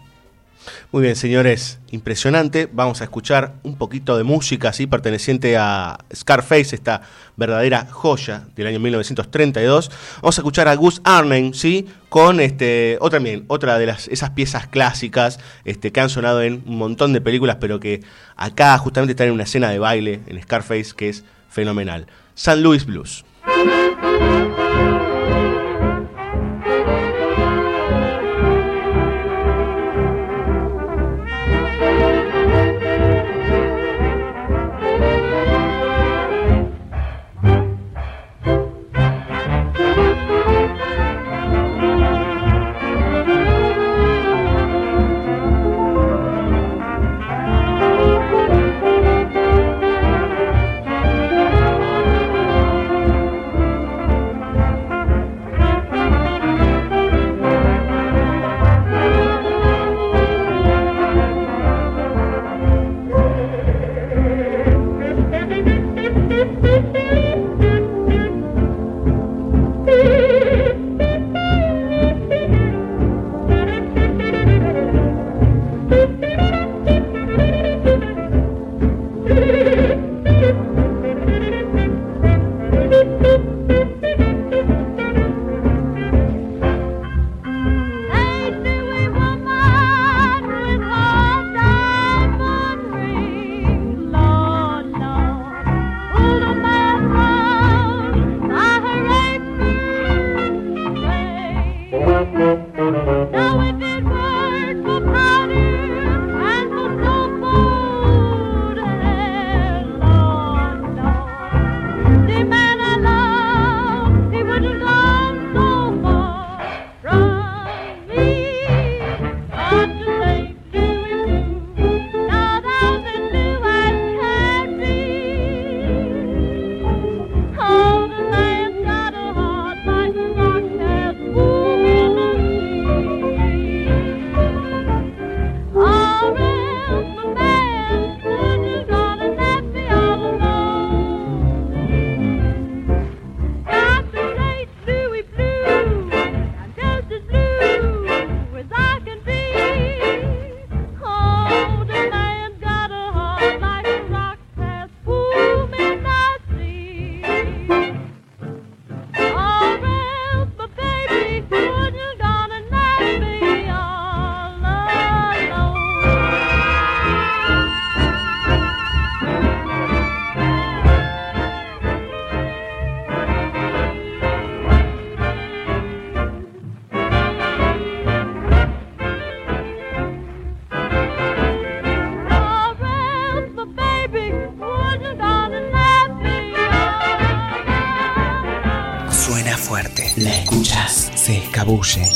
[SPEAKER 6] Muy bien, señores, impresionante. Vamos a escuchar un poquito de música así perteneciente a Scarface, esta verdadera joya del año 1932. Vamos a escuchar a Gus Arnhem, ¿sí? Con este, otra también, otra de las esas piezas clásicas este, que han sonado en un montón de películas, pero que acá justamente están en una escena de baile en Scarface que es fenomenal. San Luis Blues.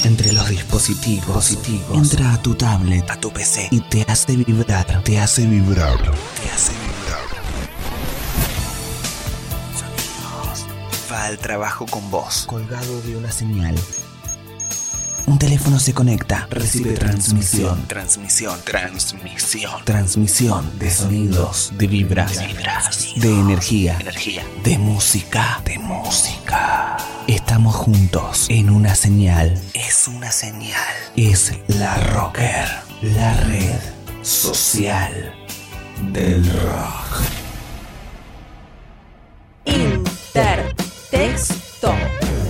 [SPEAKER 15] entre los dispositivos. Positivos. Entra a tu tablet, a tu PC y te hace vibrar. Te hace vibrar. Te hace vibrar. Sonidos. Va al trabajo con voz, colgado de una señal. Un teléfono se conecta, recibe transmisión, transmisión, transmisión, transmisión de sonidos, de vibras, vibras de energía, energía, de música, de música. Estamos juntos en una señal. Es una señal. Es la rocker, la red social del rock.
[SPEAKER 16] Intertexto.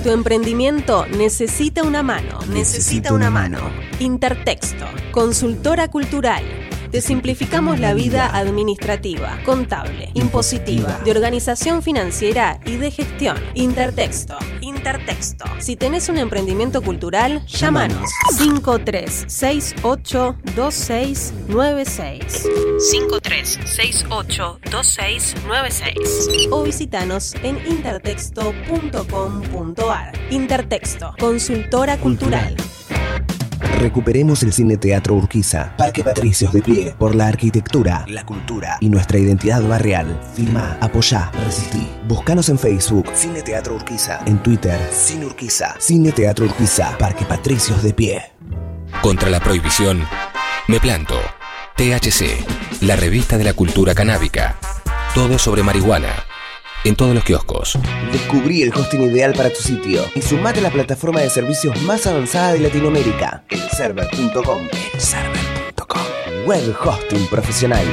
[SPEAKER 16] Tu emprendimiento necesita una mano. Necesita una mano. Intertexto. Consultora cultural. Te simplificamos la vida administrativa, contable, impositiva, de organización financiera y de gestión. Intertexto. Intertexto. Si tenés un emprendimiento cultural, llámanos 53682696 53682696 o visitanos en intertexto.com.ar. Intertexto, consultora cultural.
[SPEAKER 15] Recuperemos el Cine Teatro Urquiza. Parque Patricios de pie. Por la arquitectura, la cultura y nuestra identidad barrial. Firma, apoyá, resistí. Búscanos en Facebook. Cine Teatro Urquiza. En Twitter. Cine Urquiza. Cine Teatro Urquiza. Parque Patricios de pie.
[SPEAKER 17] Contra la prohibición, me planto. THC, la revista de la cultura canábica. Todo sobre marihuana. En todos los kioscos.
[SPEAKER 15] Descubrí el hosting ideal para tu sitio y sumate a la plataforma de servicios más avanzada de Latinoamérica, elserver.com. Elserver.com. Web hosting profesional.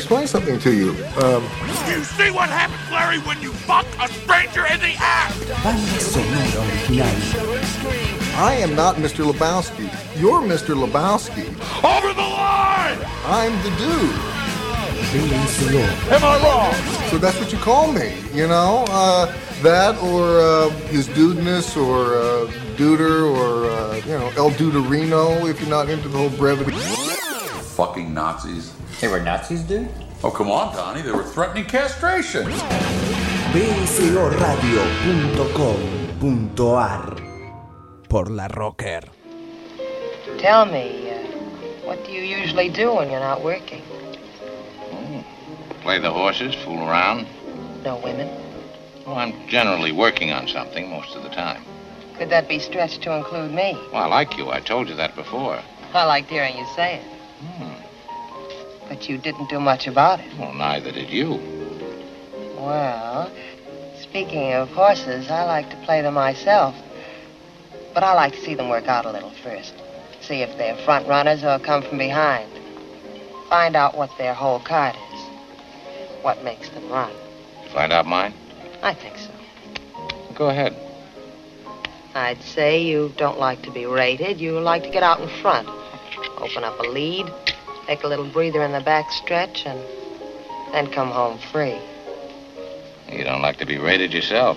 [SPEAKER 18] Explain something to you. Um,
[SPEAKER 19] You see what happens, Larry, when you fuck a stranger in the ass?
[SPEAKER 15] Banda sonora original.
[SPEAKER 18] I am not Mr. Lebowski. You're Mr. Lebowski.
[SPEAKER 19] Over the line!
[SPEAKER 18] I'm the dude.
[SPEAKER 19] Am I wrong?
[SPEAKER 18] So that's what you call me, you know? Uh, that or uh, his dudeness or uh, duder or, uh, you know, El Duderino if you're not into the whole brevity.
[SPEAKER 20] Fucking Nazis. They were Nazis, dude? Oh, come on, Donnie. They were threatening castration.
[SPEAKER 15] bsoradio.com.ar Por la rocker.
[SPEAKER 4] Tell me, uh, what do you usually do when you're not working?
[SPEAKER 21] Play the horses, fool around.
[SPEAKER 4] No women?
[SPEAKER 21] Well, I'm generally working on something most of the time.
[SPEAKER 4] Could that be stretched to include me?
[SPEAKER 21] Well, I like you. I told you that before.
[SPEAKER 4] I liked hearing you say it. But you didn't do much about it.
[SPEAKER 21] Well, neither did you.
[SPEAKER 4] Well, speaking of horses, I like to play them myself. But I like to see them work out a little first. See if they're front runners or come from behind. Find out what their whole card is. What makes them run.
[SPEAKER 21] Find out mine?
[SPEAKER 4] I think so.
[SPEAKER 21] Go ahead.
[SPEAKER 4] I'd say you don't like to be rated. You like to get out in front. Open up a lead, take a little breather in the back stretch, and then come home free.
[SPEAKER 21] You don't like to be raided yourself.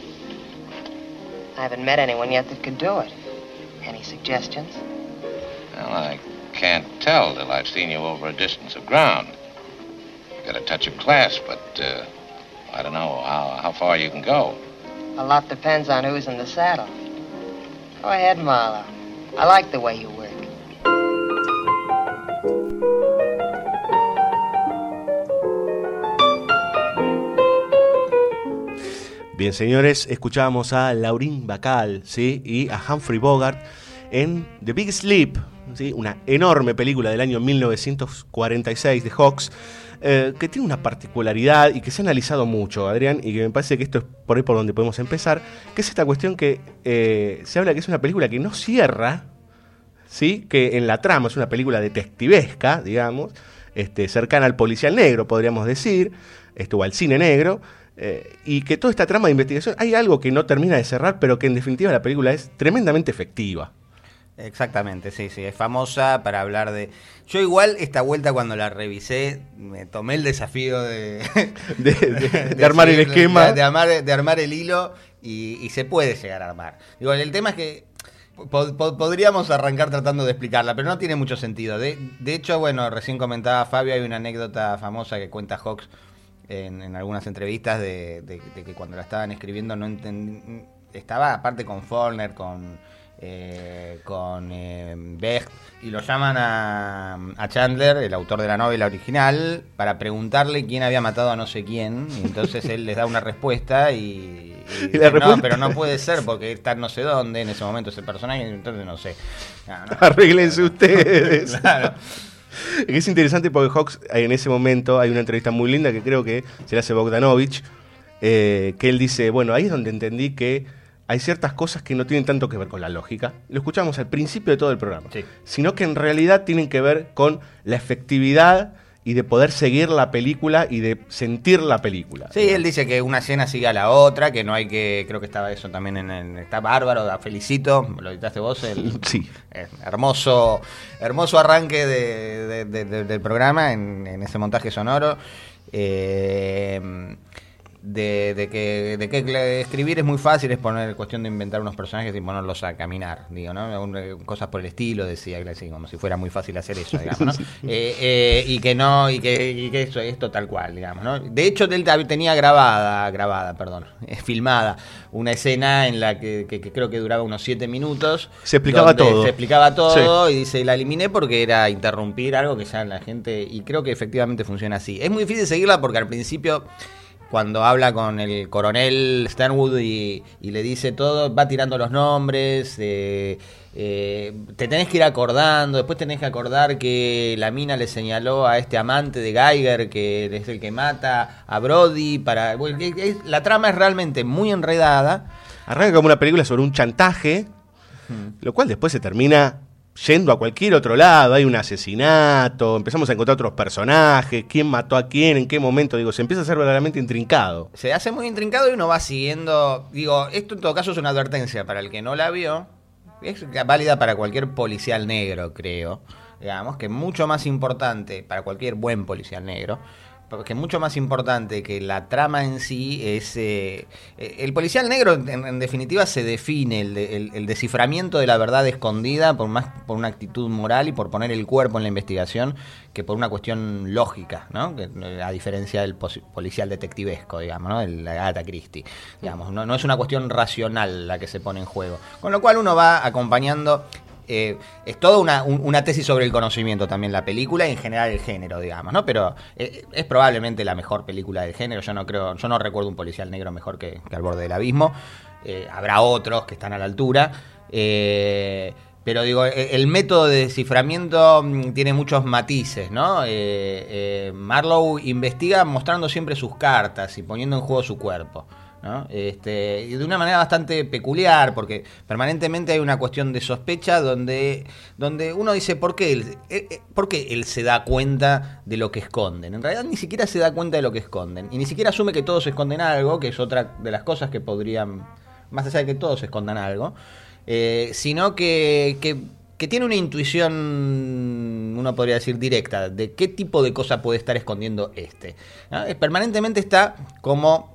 [SPEAKER 4] I haven't met anyone yet that could do it. Any suggestions?
[SPEAKER 21] Well, I can't tell till I've seen you over a distance of ground. You got a touch of class, but uh, I don't know how, how far you can go.
[SPEAKER 4] A lot depends on who's in the saddle. Go ahead, Marlowe. I like the way you work.
[SPEAKER 6] Bien, señores, escuchábamos a Laurín Bacal ¿sí? y a Humphrey Bogart en The Big Sleep, ¿sí? una enorme película del año 1946 de Hawks, eh, que tiene una particularidad y que se ha analizado mucho, Adrián, y que me parece que esto es por ahí por donde podemos empezar, que es esta cuestión que eh, se habla que es una película que no cierra, ¿sí? que en la trama es una película detectivesca, digamos, este, cercana al policial negro, podríamos decir, esto, al cine negro, eh, y que toda esta trama de investigación, hay algo que no termina de cerrar, pero que en definitiva la película es tremendamente efectiva.
[SPEAKER 7] Exactamente, sí, sí, es famosa para hablar de... Yo igual esta vuelta cuando la revisé, me tomé el desafío de...
[SPEAKER 6] de, de, de armar el esquema.
[SPEAKER 7] De, armar, de armar el hilo y, y, se puede llegar a armar. Digo, el tema es que po po podríamos arrancar tratando de explicarla, pero no tiene mucho sentido. De, de hecho, bueno, recién comentaba Fabio, hay una anécdota famosa que cuenta Hawks en, en algunas entrevistas de, de, de, que cuando la estaban escribiendo no entendí, estaba aparte con Forner, con eh, con eh, Becht y lo llaman a, a, Chandler, el autor de la novela original, para preguntarle quién había matado a no sé quién. Y entonces él les da una respuesta y, y,
[SPEAKER 6] ¿Y
[SPEAKER 7] dice,
[SPEAKER 6] la respuesta?
[SPEAKER 7] no, pero no puede ser porque está no sé dónde en ese momento ese personaje, entonces no sé. No, no.
[SPEAKER 6] Arréglense ustedes.
[SPEAKER 7] Claro.
[SPEAKER 6] Es interesante porque Hawks en ese momento hay una entrevista muy linda que creo que se la hace Bogdanovich, eh, que él dice, bueno, ahí es donde entendí que hay ciertas cosas que no tienen tanto que ver con la lógica. Lo escuchamos al principio de todo el programa.
[SPEAKER 7] Sí.
[SPEAKER 6] Sino que en realidad tienen que ver con la efectividad y de poder seguir la película y de sentir la película.
[SPEAKER 7] Sí, él dice que una escena sigue a la otra, que no hay que, creo que estaba eso también en el, está bárbaro, da felicito, lo editaste vos, el,
[SPEAKER 6] sí.
[SPEAKER 7] hermoso, hermoso arranque de, de, de, del programa en, en, ese montaje sonoro. Eh, de, de, que, de que escribir es muy fácil, es poner cuestión de inventar unos personajes y ponerlos a caminar, digo, ¿no? Cosas por el estilo, decía así, como si fuera muy fácil hacer eso, digamos, ¿no? eh, eh, y que no, y que, y que eso, esto tal cual, digamos, ¿no? De hecho, él tenía grabada, grabada, perdón, filmada, una escena en la que, que, que creo que duraba unos siete minutos.
[SPEAKER 6] Se explicaba todo.
[SPEAKER 7] Se explicaba todo sí. y dice, la eliminé porque era interrumpir algo que ya la gente, y creo que efectivamente funciona así. Es muy difícil seguirla porque al principio cuando habla con el coronel Sternwood y, y, le dice todo, va tirando los nombres, eh, eh, te tenés que ir acordando, después tenés que acordar que la mina le señaló a este amante de Geiger, que es el que mata a Brody, para bueno, la trama es realmente muy enredada.
[SPEAKER 6] Arranca como una película sobre un chantaje, hmm. lo cual después se termina yendo a cualquier otro lado, hay un asesinato, empezamos a encontrar otros personajes, quién mató a quién, en qué momento, digo, se empieza a ser verdaderamente intrincado.
[SPEAKER 7] Se hace muy intrincado y uno va siguiendo, digo, esto en todo caso es una advertencia para el que no la vio, es válida para cualquier policial negro, creo, digamos, que mucho más importante para cualquier buen policial negro que mucho más importante que la trama en sí es... Eh, el policial negro, en, definitiva, se define el, desciframiento de la verdad escondida por, más, por una actitud moral y por poner el cuerpo en la investigación que por una cuestión lógica, ¿no? Que, a diferencia del policial detectivesco, digamos, ¿no? El Agatha Christie. Digamos, no es una cuestión racional la que se pone en juego. Con lo cual uno va acompañando eh, es toda una, un, una, tesis sobre el conocimiento también la película y en general el género, digamos, ¿no? Pero eh, es probablemente la mejor película del género. Yo no creo, yo no recuerdo un policial negro mejor que, Al borde del abismo. Eh, habrá otros que están a la altura. Pero digo, el método de desciframiento mm, tiene muchos matices, ¿no? Marlowe investiga mostrando siempre sus cartas y poniendo en juego su cuerpo. Este, y de una manera bastante peculiar, porque permanentemente hay una cuestión de sospecha donde, donde uno dice, ¿por qué, él, eh, ¿por qué él se da cuenta de lo que esconden? En realidad ni siquiera se da cuenta de lo que esconden, y ni siquiera asume que todos esconden algo, que es otra de las cosas que podrían, más allá de que todos escondan algo, eh, sino que, que, tiene una intuición, uno podría decir, directa, de qué tipo de cosa puede estar escondiendo este. Permanentemente está como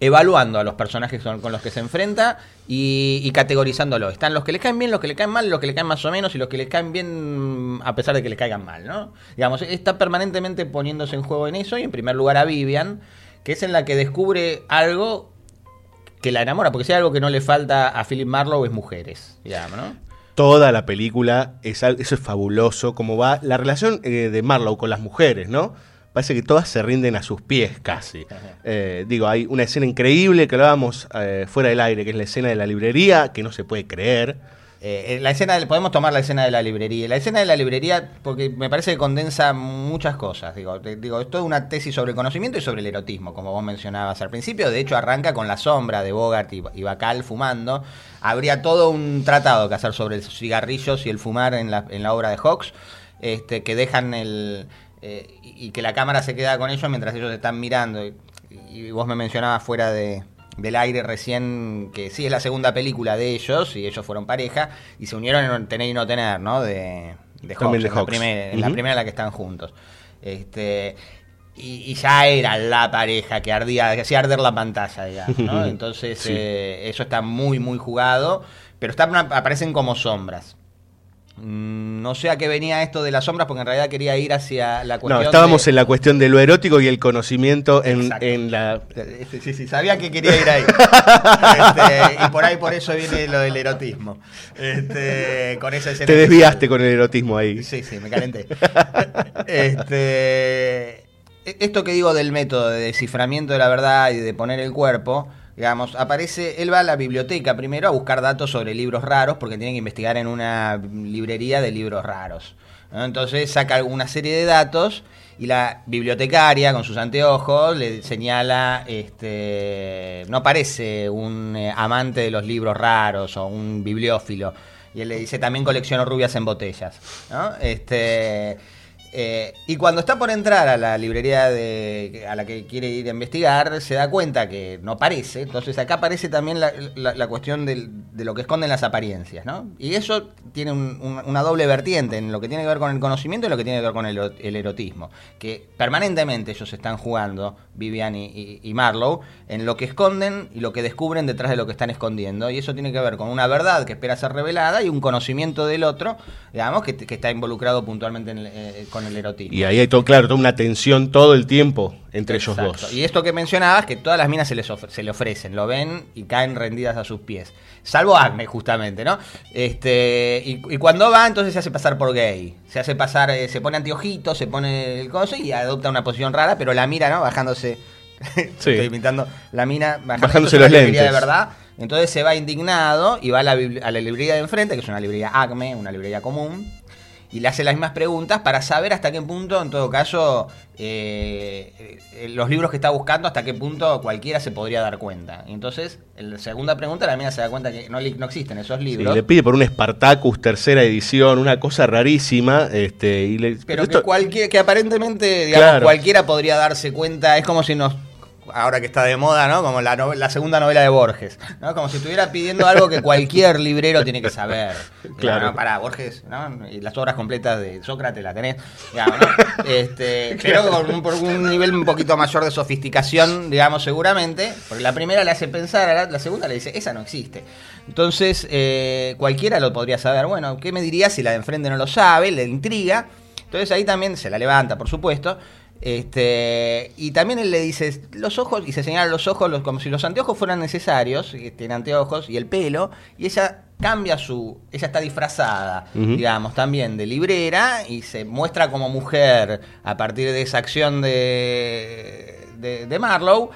[SPEAKER 7] evaluando a los personajes con, los que se enfrenta y, y categorizándolo. Están los que le caen bien, los que le caen mal, los que le caen más o menos y los que le caen bien a pesar de que le caigan mal, ¿no? Digamos, está permanentemente poniéndose en juego en eso y en primer lugar a Vivian, que es en la que descubre algo que la enamora, porque si hay algo que no le falta a Philip Marlowe es mujeres, digamos, ¿no?
[SPEAKER 6] Toda la película, es, eso es fabuloso, como va la relación eh, de Marlowe con las mujeres, ¿no? Parece que todas se rinden a sus pies casi. Eh, digo, hay una escena increíble que hablábamos eh, fuera del aire, que es la escena de la librería, que no se puede creer.
[SPEAKER 7] Eh, la escena del- podemos tomar la escena de la librería. La escena de la librería, porque me parece que condensa muchas cosas. Digo, te- digo, es toda una tesis sobre el conocimiento y sobre el erotismo, como vos mencionabas al principio. De hecho, arranca con la sombra de Bogart y, y Bacall fumando. Habría todo un tratado que hacer sobre los cigarrillos y el fumar en la, en la obra de Hawks, este, que dejan el. Eh, y y que la cámara se queda con ellos mientras ellos están mirando. Y, y vos me mencionabas fuera de, del aire recién que sí es la segunda película de ellos y ellos fueron pareja y se unieron en Tener y No Tener, ¿no? De, de Hawks,
[SPEAKER 6] de
[SPEAKER 7] en, la
[SPEAKER 6] Hawks.
[SPEAKER 7] primer- en la primera en la que están juntos. Este, y, y ya era la pareja que ardía, que hacía arder la pantalla, digamos, ¿no? Entonces
[SPEAKER 6] Sí.
[SPEAKER 7] eh, eso está muy, muy jugado, pero están, aparecen como sombras. Mm, No sé a qué venía esto de las sombras, porque en realidad quería ir hacia la cuestión
[SPEAKER 6] No, estábamos
[SPEAKER 7] de-
[SPEAKER 6] en la cuestión de lo erótico y el conocimiento en, en la...
[SPEAKER 7] Sí, sí, sí, sabía que quería ir ahí. Este, y por ahí por eso viene lo del erotismo. Este, con esa escena
[SPEAKER 6] Te
[SPEAKER 7] que-
[SPEAKER 6] desviaste con el erotismo ahí.
[SPEAKER 7] Sí, sí, me calenté. Este, esto que digo del método de desciframiento de la verdad y de poner el cuerpo, digamos, aparece, él va a la biblioteca primero a buscar datos sobre libros raros porque tiene que investigar en una librería de libros raros. Entonces saca una serie de datos y la bibliotecaria con sus anteojos le señala, este, no parece un eh, amante de los libros raros o un bibliófilo. Y él le dice, también colecciono rubias en botellas. Este, eh, y cuando está por entrar a la librería de, a la que quiere ir a investigar, se da cuenta que no parece. Entonces acá aparece también la, cuestión de lo que esconden las apariencias. ¿no? Y eso tiene un- un- una doble vertiente en lo que tiene que ver con el conocimiento y lo que tiene que ver con el, ero- el erotismo. Que permanentemente ellos están jugando, Vivian y, y- Marlowe, en lo que esconden y lo que descubren detrás de lo que están escondiendo. Y eso tiene que ver con una verdad que espera ser revelada y un conocimiento del otro, digamos, que, está involucrado puntualmente en eh, con el erotismo.
[SPEAKER 6] Y ahí hay todo, claro, toda una tensión todo el tiempo entre ellos dos.
[SPEAKER 7] Y esto que mencionabas, que todas las minas se, les ofre- se le ofrecen, lo ven y caen rendidas a sus pies. Salvo Agnes, justamente, ¿no? Este, y, y cuando va, entonces se hace pasar por gay. Se hace pasar, eh, se pone anteojitos, se pone el coso y adopta una posición rara, pero la mira, ¿no? Bajándose. Estoy imitando la mina,
[SPEAKER 6] Bajándose
[SPEAKER 7] una
[SPEAKER 6] los lentes.
[SPEAKER 7] de verdad. Entonces se va indignado y va a la, a la librería de enfrente, que es una librería ACME, una librería común, y le hace las mismas preguntas para saber hasta qué punto, en todo caso, eh, eh, los libros que está buscando, hasta qué punto cualquiera se podría dar cuenta. Entonces, en la segunda pregunta, la mina se da cuenta que no, no existen esos
[SPEAKER 6] Sí,
[SPEAKER 7] libros.
[SPEAKER 6] le pide por un Spartacus tercera edición, una cosa rarísima, este, y le,
[SPEAKER 7] Pero
[SPEAKER 6] esto-
[SPEAKER 7] que, cualquier, que aparentemente, digamos,
[SPEAKER 6] Claro.
[SPEAKER 7] cualquiera podría darse cuenta, es como si nos, ahora que está de moda, ¿no? Como la, la segunda novela de Borges, ¿no? Como si estuviera pidiendo algo que cualquier librero tiene que saber.
[SPEAKER 6] Claro.
[SPEAKER 7] No, para Borges, ¿no? Y las obras completas de Sócrates la tenés, digamos, ¿no? Este, pero con un, por un nivel un poquito mayor de sofisticación, digamos, seguramente, porque la primera le hace pensar, a la, la segunda le dice, esa no existe. Entonces, eh, cualquiera lo podría saber. Bueno, ¿qué me diría si la de enfrente no lo sabe? Le intriga. Entonces ahí también se la levanta, por supuesto. Este, y también él le dice los ojos, y se señala los ojos los- como si los anteojos fueran necesarios, tiene anteojos, y el pelo, y ella cambia su. Ella está disfrazada, digamos, también de librera, y se muestra como mujer a partir de esa acción de, de, de Marlowe.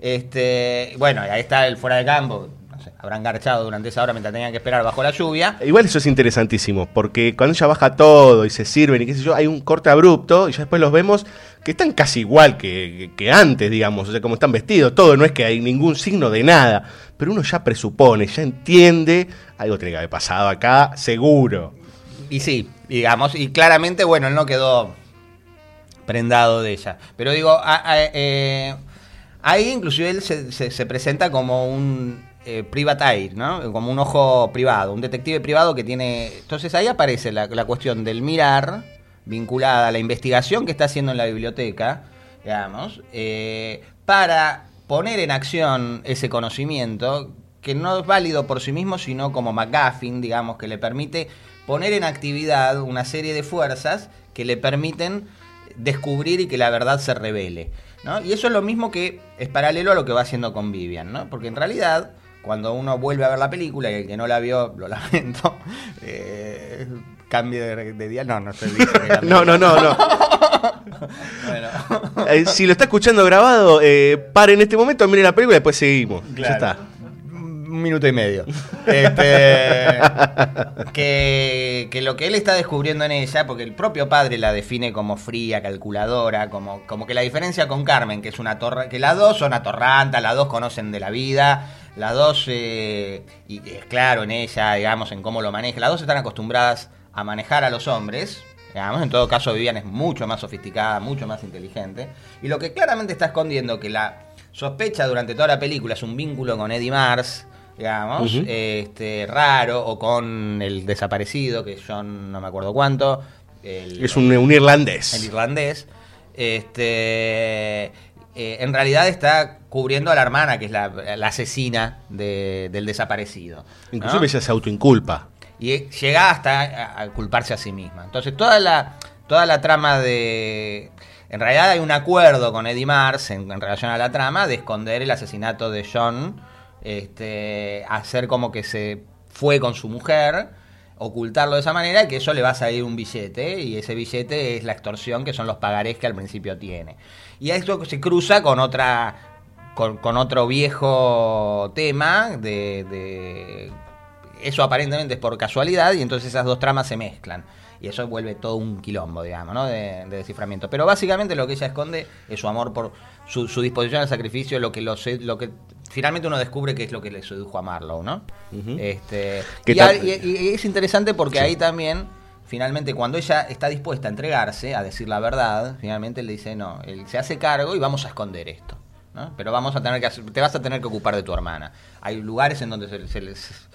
[SPEAKER 7] Este, bueno, ahí está el fuera de campo. No sé, habrán garchado durante esa hora mientras tenían que esperar bajo la lluvia.
[SPEAKER 6] Igual eso es interesantísimo, porque cuando ella baja todo y se sirven y qué sé yo, hay un corte abrupto y ya después los vemos que están casi igual que, que antes, digamos, o sea, como están vestidos, todo, no es que hay ningún signo de nada, pero uno ya presupone, ya entiende, algo tiene que haber pasado acá, seguro.
[SPEAKER 7] Y sí, digamos, y claramente, bueno, él no quedó prendado de ella. Pero digo, a- a- eh, ahí inclusive él se, se- se presenta como un eh, private eye, ¿no? Como un ojo privado, un detective privado que tiene... Entonces ahí aparece la, cuestión del mirar vinculada a la investigación que está haciendo en la biblioteca, digamos, eh, para poner en acción ese conocimiento que no es válido por sí mismo, sino como McGuffin, digamos, que le permite poner en actividad una serie de fuerzas que le permiten descubrir y que la verdad se revele. ¿no? Y eso es lo mismo que es paralelo a lo que va haciendo con Vivian, ¿no? Porque en realidad, cuando uno vuelve a ver la película y el que no la vio, lo lamento, eh, cambie de, de día. No, no estoy diciendo
[SPEAKER 6] No, no, no, no.
[SPEAKER 7] bueno.
[SPEAKER 6] Eh, si lo está escuchando grabado, eh, pare en este momento, mire la película y después seguimos. Ya está.
[SPEAKER 7] Un minuto y medio. Este, que, que lo que él está descubriendo en ella, porque el propio padre la define como fría, calculadora, como, como que la diferencia con Carmen, que es una torre, que las dos son atorrantas, las dos conocen de la vida, las dos, eh, y es claro en ella, digamos, en cómo lo maneja, las dos están acostumbradas a manejar a los hombres. Digamos, en todo caso, Vivian es mucho más sofisticada, mucho más inteligente. Y lo que claramente está escondiendo que la sospecha durante toda la película es un vínculo con Eddie Mars, digamos, este, raro, o con el desaparecido, que John no me acuerdo cuánto. el-
[SPEAKER 6] Es un, un irlandés.
[SPEAKER 7] el irlandés. Este, eh, en realidad está cubriendo a la hermana, que es la, la asesina de- del desaparecido. ¿no?
[SPEAKER 6] Inclusive ella se autoinculpa.
[SPEAKER 7] y llega hasta a, a culparse a sí misma. Entonces toda la, toda la trama de... En realidad hay un acuerdo con Eddie Mars en, en relación a la trama de esconder el asesinato de John, este, hacer como que se fue con su mujer, ocultarlo de esa manera que eso le va a salir un billete y ese billete es la extorsión que son los pagarés que al principio tiene. Y esto se cruza con otra con, otro viejo tema de, de- eso aparentemente es por casualidad y entonces esas dos tramas se mezclan y eso vuelve todo un quilombo digamos ¿no? de, de desciframiento pero básicamente lo que ella esconde es su amor por su, disposición al sacrificio lo que lo, lo que finalmente uno descubre que es lo que le sedujo a Marlowe no este
[SPEAKER 6] ¿Qué
[SPEAKER 7] y,
[SPEAKER 6] tal?
[SPEAKER 7] al- y- y es interesante porque
[SPEAKER 6] Sí.
[SPEAKER 7] ahí también finalmente cuando ella está dispuesta a entregarse a decir la verdad finalmente él le dice no él se hace cargo y vamos a esconder esto ¿no? Pero vamos a tener que hacer- te vas a tener que ocupar de tu hermana. Hay lugares en donde se, se les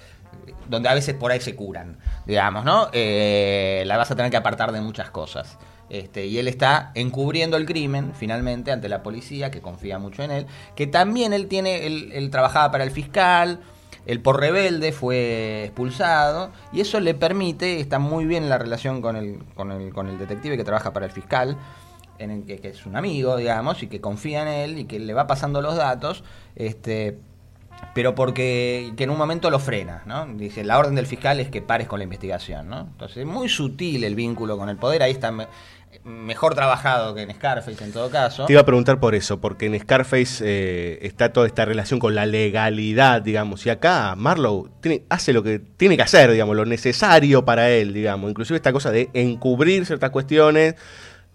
[SPEAKER 7] donde a veces por ahí se curan, digamos, ¿no? Eh, la vas a tener que apartar de muchas cosas. Este, y él está encubriendo el crimen, finalmente, ante la policía, que confía mucho en él, que también él tiene, él, él trabajaba para el fiscal, el por rebelde fue expulsado, y eso le permite, está muy bien la relación con el, con el, con el detective que trabaja para el fiscal, en el que, es un amigo, digamos, y que confía en él y que le va pasando los datos, este, pero porque que en un momento lo frena, ¿no? Dice, la orden del fiscal es que pares con la investigación, ¿no? Entonces, es muy sutil el vínculo con el poder, ahí está mejor trabajado que en Scarface en todo caso.
[SPEAKER 6] Te iba a preguntar por eso, porque en Scarface eh, está toda esta relación con la legalidad, digamos, y acá Marlowe tiene, hace lo que tiene que hacer, digamos, lo necesario para él, digamos, inclusive esta cosa de encubrir ciertas cuestiones,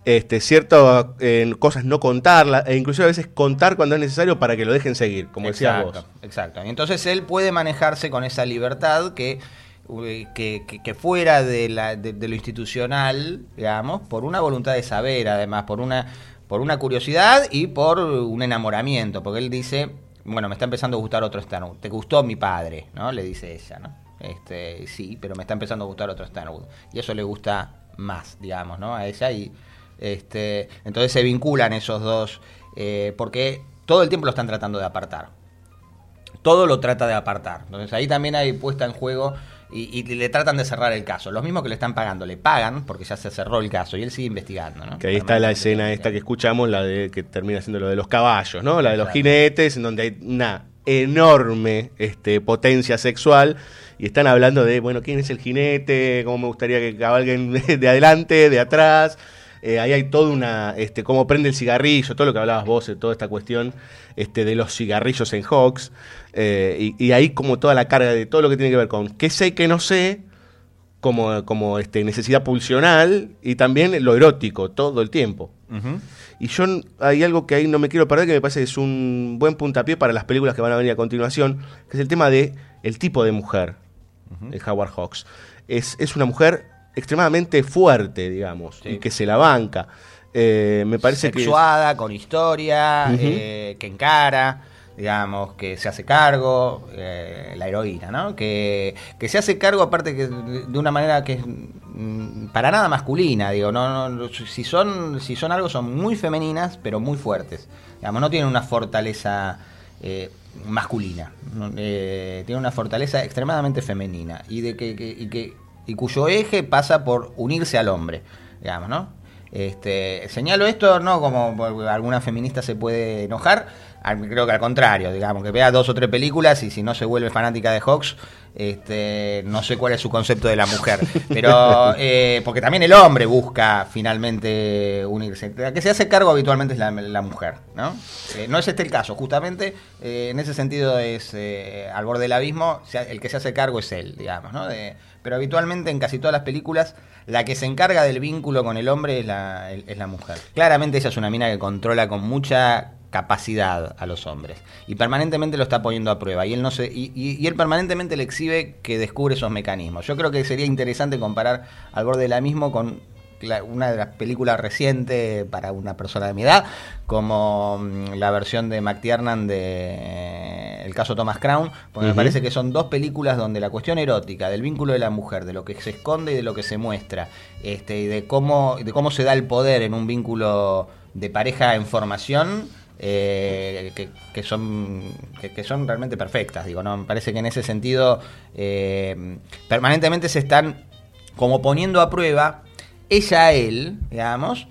[SPEAKER 6] este, ciertas eh, cosas no contarlas, e inclusive a veces contar cuando es necesario para que lo dejen seguir, como decías
[SPEAKER 7] exacto,
[SPEAKER 6] vos.
[SPEAKER 7] Exacto. Y entonces él puede manejarse con esa libertad que, que, que- fuera de, la, de lo institucional, digamos, por una voluntad de saber, además, por una, por una curiosidad y por un enamoramiento. Porque él dice, bueno, me está empezando a gustar otro Stanwood. ¿Te gustó mi padre? ¿No? Le dice ella, ¿no? Este, sí, pero me está empezando a gustar otro Stanwood. Y eso le gusta más, digamos, ¿no? A ella y este, entonces se vinculan esos dos eh, porque todo el tiempo lo están tratando de apartar. Todo lo trata de apartar. Entonces ahí también hay puesta en juego y, y le tratan de cerrar el caso. Los mismos que le están pagando le pagan porque ya se cerró el caso y él sigue investigando. ¿no?
[SPEAKER 6] Que ahí está la escena esta que escuchamos, la de que termina siendo lo de los caballos, ¿no? La de los jinetes, en donde hay una enorme este, potencia sexual. Y están hablando de, bueno, quién es el jinete, cómo me gustaría que cabalguen de adelante, de atrás. Eh, ahí hay toda una, este, cómo prende el cigarrillo, todo lo que hablabas vos, de toda esta cuestión este, de los cigarrillos en Hawks. Eh, y, y ahí como toda la carga de todo lo que tiene que ver con qué sé, qué no sé, como, como este, necesidad pulsional y también lo erótico todo el tiempo. Y yo hay algo que ahí no me quiero perder que me parece que es un buen puntapié para las películas que van a venir a continuación, que es el tema de el tipo de mujer de Howard Hawks. Es, es una mujer extremadamente fuerte, digamos, y que se la banca. Eh, me parece que...
[SPEAKER 7] Sexuada, con historia, eh, que encara. digamos, que se hace cargo, eh, la heroína, ¿no? Que, que se hace cargo aparte que de una manera que es mm, para nada masculina, digo, no, no, si son, si son algo son muy femeninas, pero muy fuertes. Digamos, no tienen una fortaleza eh, masculina, eh, tienen una fortaleza extremadamente femenina y de que, que- y que y cuyo eje pasa por unirse al hombre, digamos, ¿no? Este, señalo esto no como alguna feminista se puede enojar, creo que al contrario, digamos, que vea dos o tres películas y si no se vuelve fanática de Hawks, este, no sé cuál es su concepto de la mujer, pero eh, porque también el hombre busca finalmente unirse. La que se hace cargo habitualmente es la, la mujer, ¿no? Eh, no es este el caso, justamente eh, en ese sentido es eh, al borde del abismo, el que se hace cargo es él, digamos, ¿no? De- pero habitualmente en casi todas las películas la que se encarga del vínculo con el hombre es la, es la mujer. Claramente ella es una mina que controla con mucha capacidad a los hombres y permanentemente lo está poniendo a prueba y él no se y, él permanentemente le exhibe que descubre esos mecanismos. Yo creo que sería interesante comparar al borde del abismo con una de las películas recientes para una persona de mi edad, como mm, la versión de McTiernan de eh, El caso Thomas Crown, porque me parece que son dos películas donde la cuestión erótica, del vínculo de la mujer, de lo que se esconde y de lo que se muestra, este, y de cómo, de cómo se da el poder en un vínculo de pareja en formación, eh, que, que son que, que son realmente perfectas digo no me parece que en ese sentido eh, permanentemente se están como poniendo a prueba ella a él digamos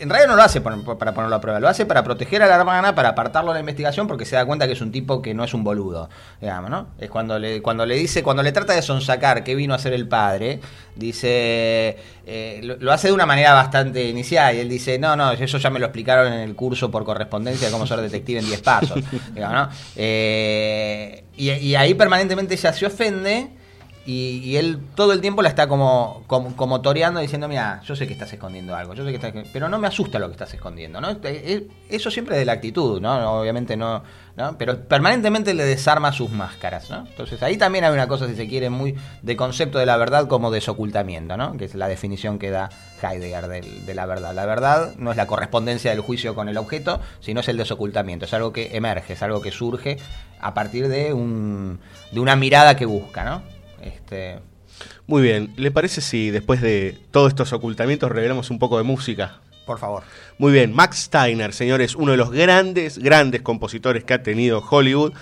[SPEAKER 7] en realidad no lo hace para ponerlo a prueba, lo hace para proteger a la hermana, para apartarlo de la investigación, porque se da cuenta que es un tipo que no es un boludo, digamos, ¿no? Es cuando le, cuando le dice, cuando le trata de sonsacar qué vino a hacer el padre, dice, eh, lo, lo hace de una manera bastante inicial, y él dice, no, no, eso ya me lo explicaron en el curso por correspondencia de cómo ser detective en 10 pasos, digamos, ¿no? Eh, y, y ahí permanentemente ella se ofende, y, y él todo el tiempo la está como, como, como toreando diciendo, mira, yo sé que estás escondiendo algo, yo sé que estás, pero no me asusta lo que estás escondiendo, ¿no? Eh, Eso siempre es de la actitud, ¿no? Obviamente no, ¿no? Pero permanentemente le desarma sus máscaras, ¿no? Entonces ahí también hay una cosa, si se quiere, muy de concepto de la verdad como desocultamiento, ¿no? Que es la definición que da Heidegger del- de, la verdad. La verdad no es la correspondencia del juicio con el objeto, sino es el desocultamiento, es algo que emerge, es algo que surge a partir de, un, de una mirada que busca, ¿no? Este,
[SPEAKER 6] Muy bien, ¿le parece si después de todos estos ocultamientos revelamos un poco de música?
[SPEAKER 7] Por favor.
[SPEAKER 6] Muy bien, Max Steiner, señores, uno de los grandes, grandes compositores que ha tenido Hollywood,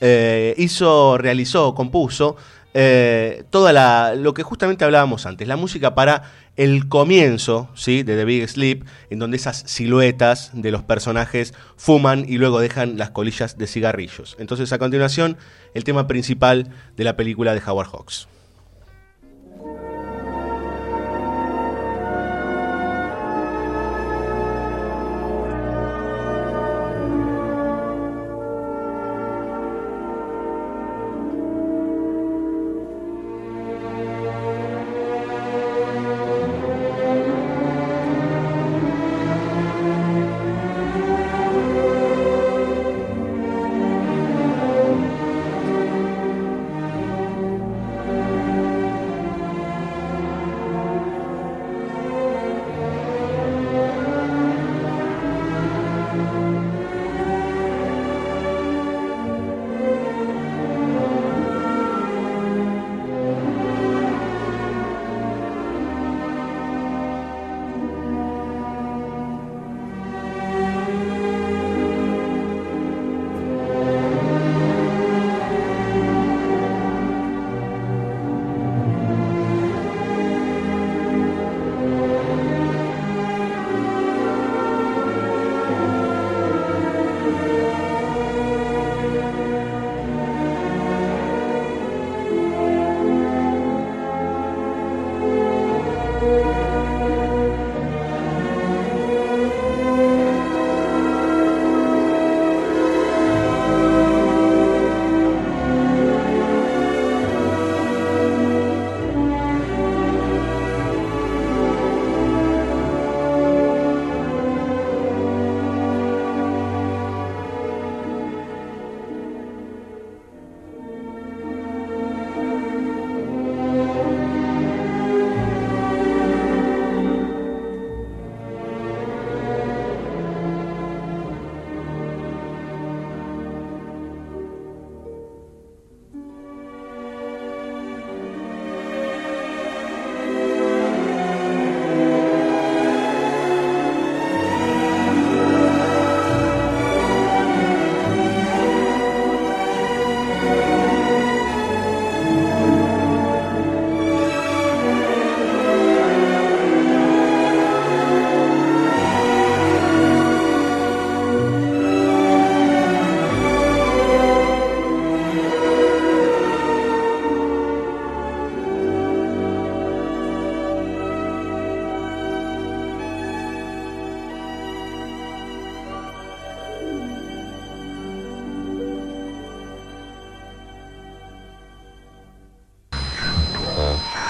[SPEAKER 6] eh, hizo, realizó, compuso eh, toda la, lo que justamente hablábamos antes, la música para el comienzo, ¿sí? de The Big Sleep, en donde esas siluetas de los personajes fuman y luego dejan las colillas de cigarrillos. Entonces, a continuación, el tema principal de la película de Howard Hawks.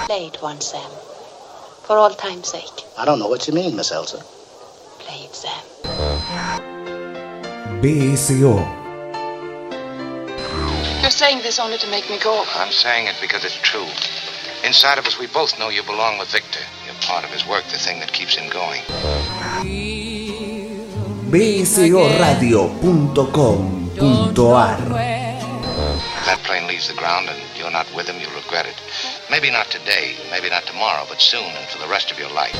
[SPEAKER 22] Play it once, Sam. For all time's sake.
[SPEAKER 23] I don't know what you mean, Miss Elsa.
[SPEAKER 22] Play it, Sam.
[SPEAKER 15] BSO.
[SPEAKER 22] You're saying this only to make me go.
[SPEAKER 21] I'm saying it because it's true. Inside of us, we both know you belong with Victor. You're part of his work, the thing that keeps him going.
[SPEAKER 15] bsoradio.com.ar
[SPEAKER 21] If that plane leaves the ground and you're not with him, you'll regret it. Maybe not today, maybe not tomorrow, but soon and for the rest of your life.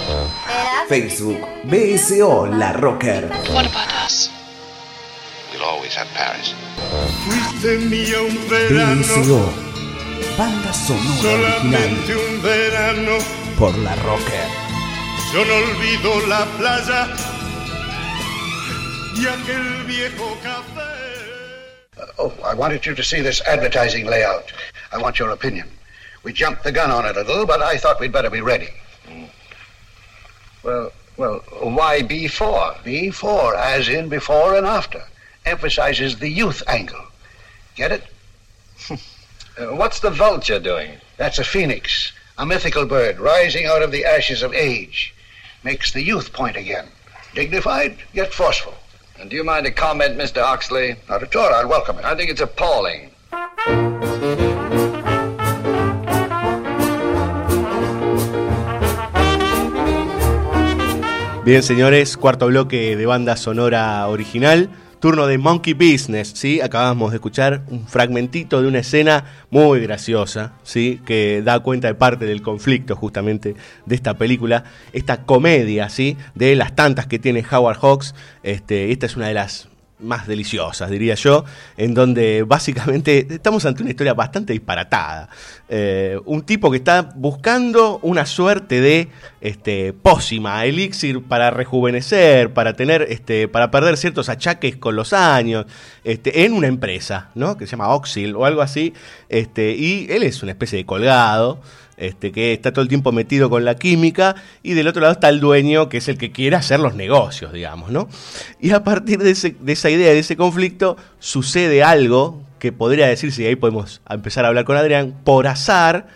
[SPEAKER 15] Facebook BSO La Rocker.
[SPEAKER 22] What about us?
[SPEAKER 21] We'll always have Paris.
[SPEAKER 5] Fuiste mía un verano,
[SPEAKER 15] BSO Banda sonora original
[SPEAKER 5] solamente un verano.
[SPEAKER 15] por La Rocker.
[SPEAKER 5] Yo no olvido la playa y aquel viejo café.
[SPEAKER 23] Oh, I wanted you to see this advertising layout. I want your opinion. We jumped the gun on it a little, but I thought we'd better be ready. Well, well, why B4? B4, as in before and after. Emphasizes the youth angle. Get it? Uh, what's the vulture doing? That's a phoenix, a mythical bird rising out of the ashes of age. Makes the youth point again. Dignified, yet forceful.
[SPEAKER 3] And do you mind a comment, Mr. Oxley?
[SPEAKER 23] Not at all. I'll welcome it.
[SPEAKER 3] I think it's appalling.
[SPEAKER 6] Bien, señores, cuarto bloque de banda sonora original. Turno de Monkey Business, ¿sí? Acabamos de escuchar un fragmentito de una escena muy graciosa, ¿sí? Que da cuenta de parte del conflicto justamente de esta película. Esta comedia, ¿sí? De las tantas que tiene Howard Hawks. Este, esta es una de las más deliciosas, diría yo, en donde básicamente estamos ante una historia bastante disparatada. Eh, un tipo que está buscando una suerte de este, pócima, elixir para rejuvenecer, para tener, este, para perder ciertos achaques con los años, este, en una empresa, ¿no? Que se llama Oxil o algo así, este, y él es una especie de colgado. Este, que está todo el tiempo metido con la química, y del otro lado está el dueño, que es el que quiere hacer los negocios, digamos, ¿no? Y a partir de, esa idea, de ese conflicto, sucede algo que podría decirse, y ahí podemos empezar a hablar con Adrián, por azar,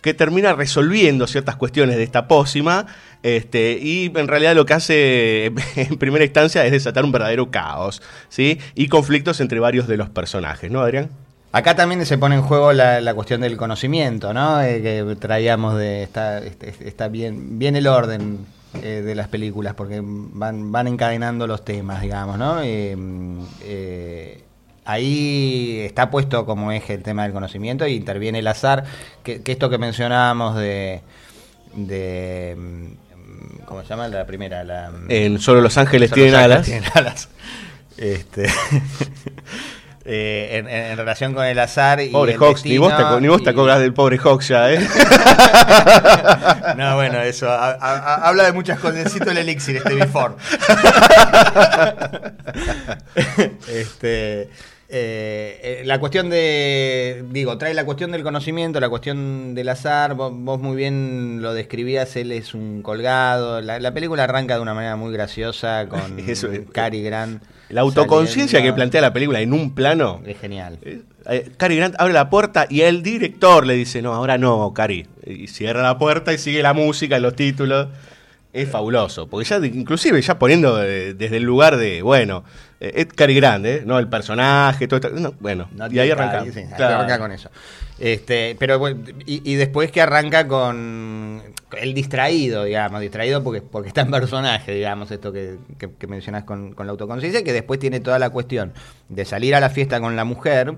[SPEAKER 6] que termina resolviendo ciertas cuestiones de esta pócima, este, y en realidad lo que hace en primera instancia es desatar un verdadero caos, ¿sí? Y conflictos entre varios de los personajes, ¿no, Adrián?
[SPEAKER 7] Acá también se pone en juego la, la cuestión del conocimiento, ¿no? Eh, que traíamos de. Está, este- está bien, bien el orden eh, de las películas, porque van, van encadenando los temas, digamos, ¿no? Eh, ahí está puesto como eje el tema del conocimiento y interviene el azar, que, que esto que mencionábamos de. de mm, ¿Cómo se llama la primera? La,
[SPEAKER 6] En Solo Los Ángeles
[SPEAKER 7] Solo
[SPEAKER 6] tienen
[SPEAKER 7] Los
[SPEAKER 6] alas.
[SPEAKER 7] tienen alas. Este, eh, en, relación con el azar y
[SPEAKER 6] Pobre
[SPEAKER 7] el
[SPEAKER 6] Hawks, ni vos, te, ni vos te acordás del pobre Hawks ya, ¿eh?
[SPEAKER 7] no, bueno, eso a- a- a- habla de muchas cosas. El elixir, este before. este, eh, eh, la cuestión de, digo, trae la cuestión del conocimiento, la cuestión del azar. Vos, vos muy bien lo describías, él es un colgado. La, la película arranca de una manera muy graciosa con
[SPEAKER 6] Eso es.
[SPEAKER 7] Cary Grant.
[SPEAKER 6] La autoconciencia que plantea la película en un plano.
[SPEAKER 7] Es genial.
[SPEAKER 6] Eh, Cary Grant abre la puerta y el director le dice, no, ahora no, Cary. Y cierra la puerta y sigue la música, los títulos. Es fabuloso, porque ya, inclusive ya poniendo eh, desde el lugar de, bueno, eh, es Cary Grant, ¿eh? ¿no? El personaje, todo esto. no, bueno,
[SPEAKER 7] No
[SPEAKER 6] y ahí arranca.
[SPEAKER 7] Sí, arranca con eso. Este, pero bueno, y, y después que arranca con el distraído, digamos, distraído porque, porque está en personaje, digamos, esto que, que, que mencionas con, con la autoconciencia, que después tiene toda la cuestión de salir a la fiesta con la mujer.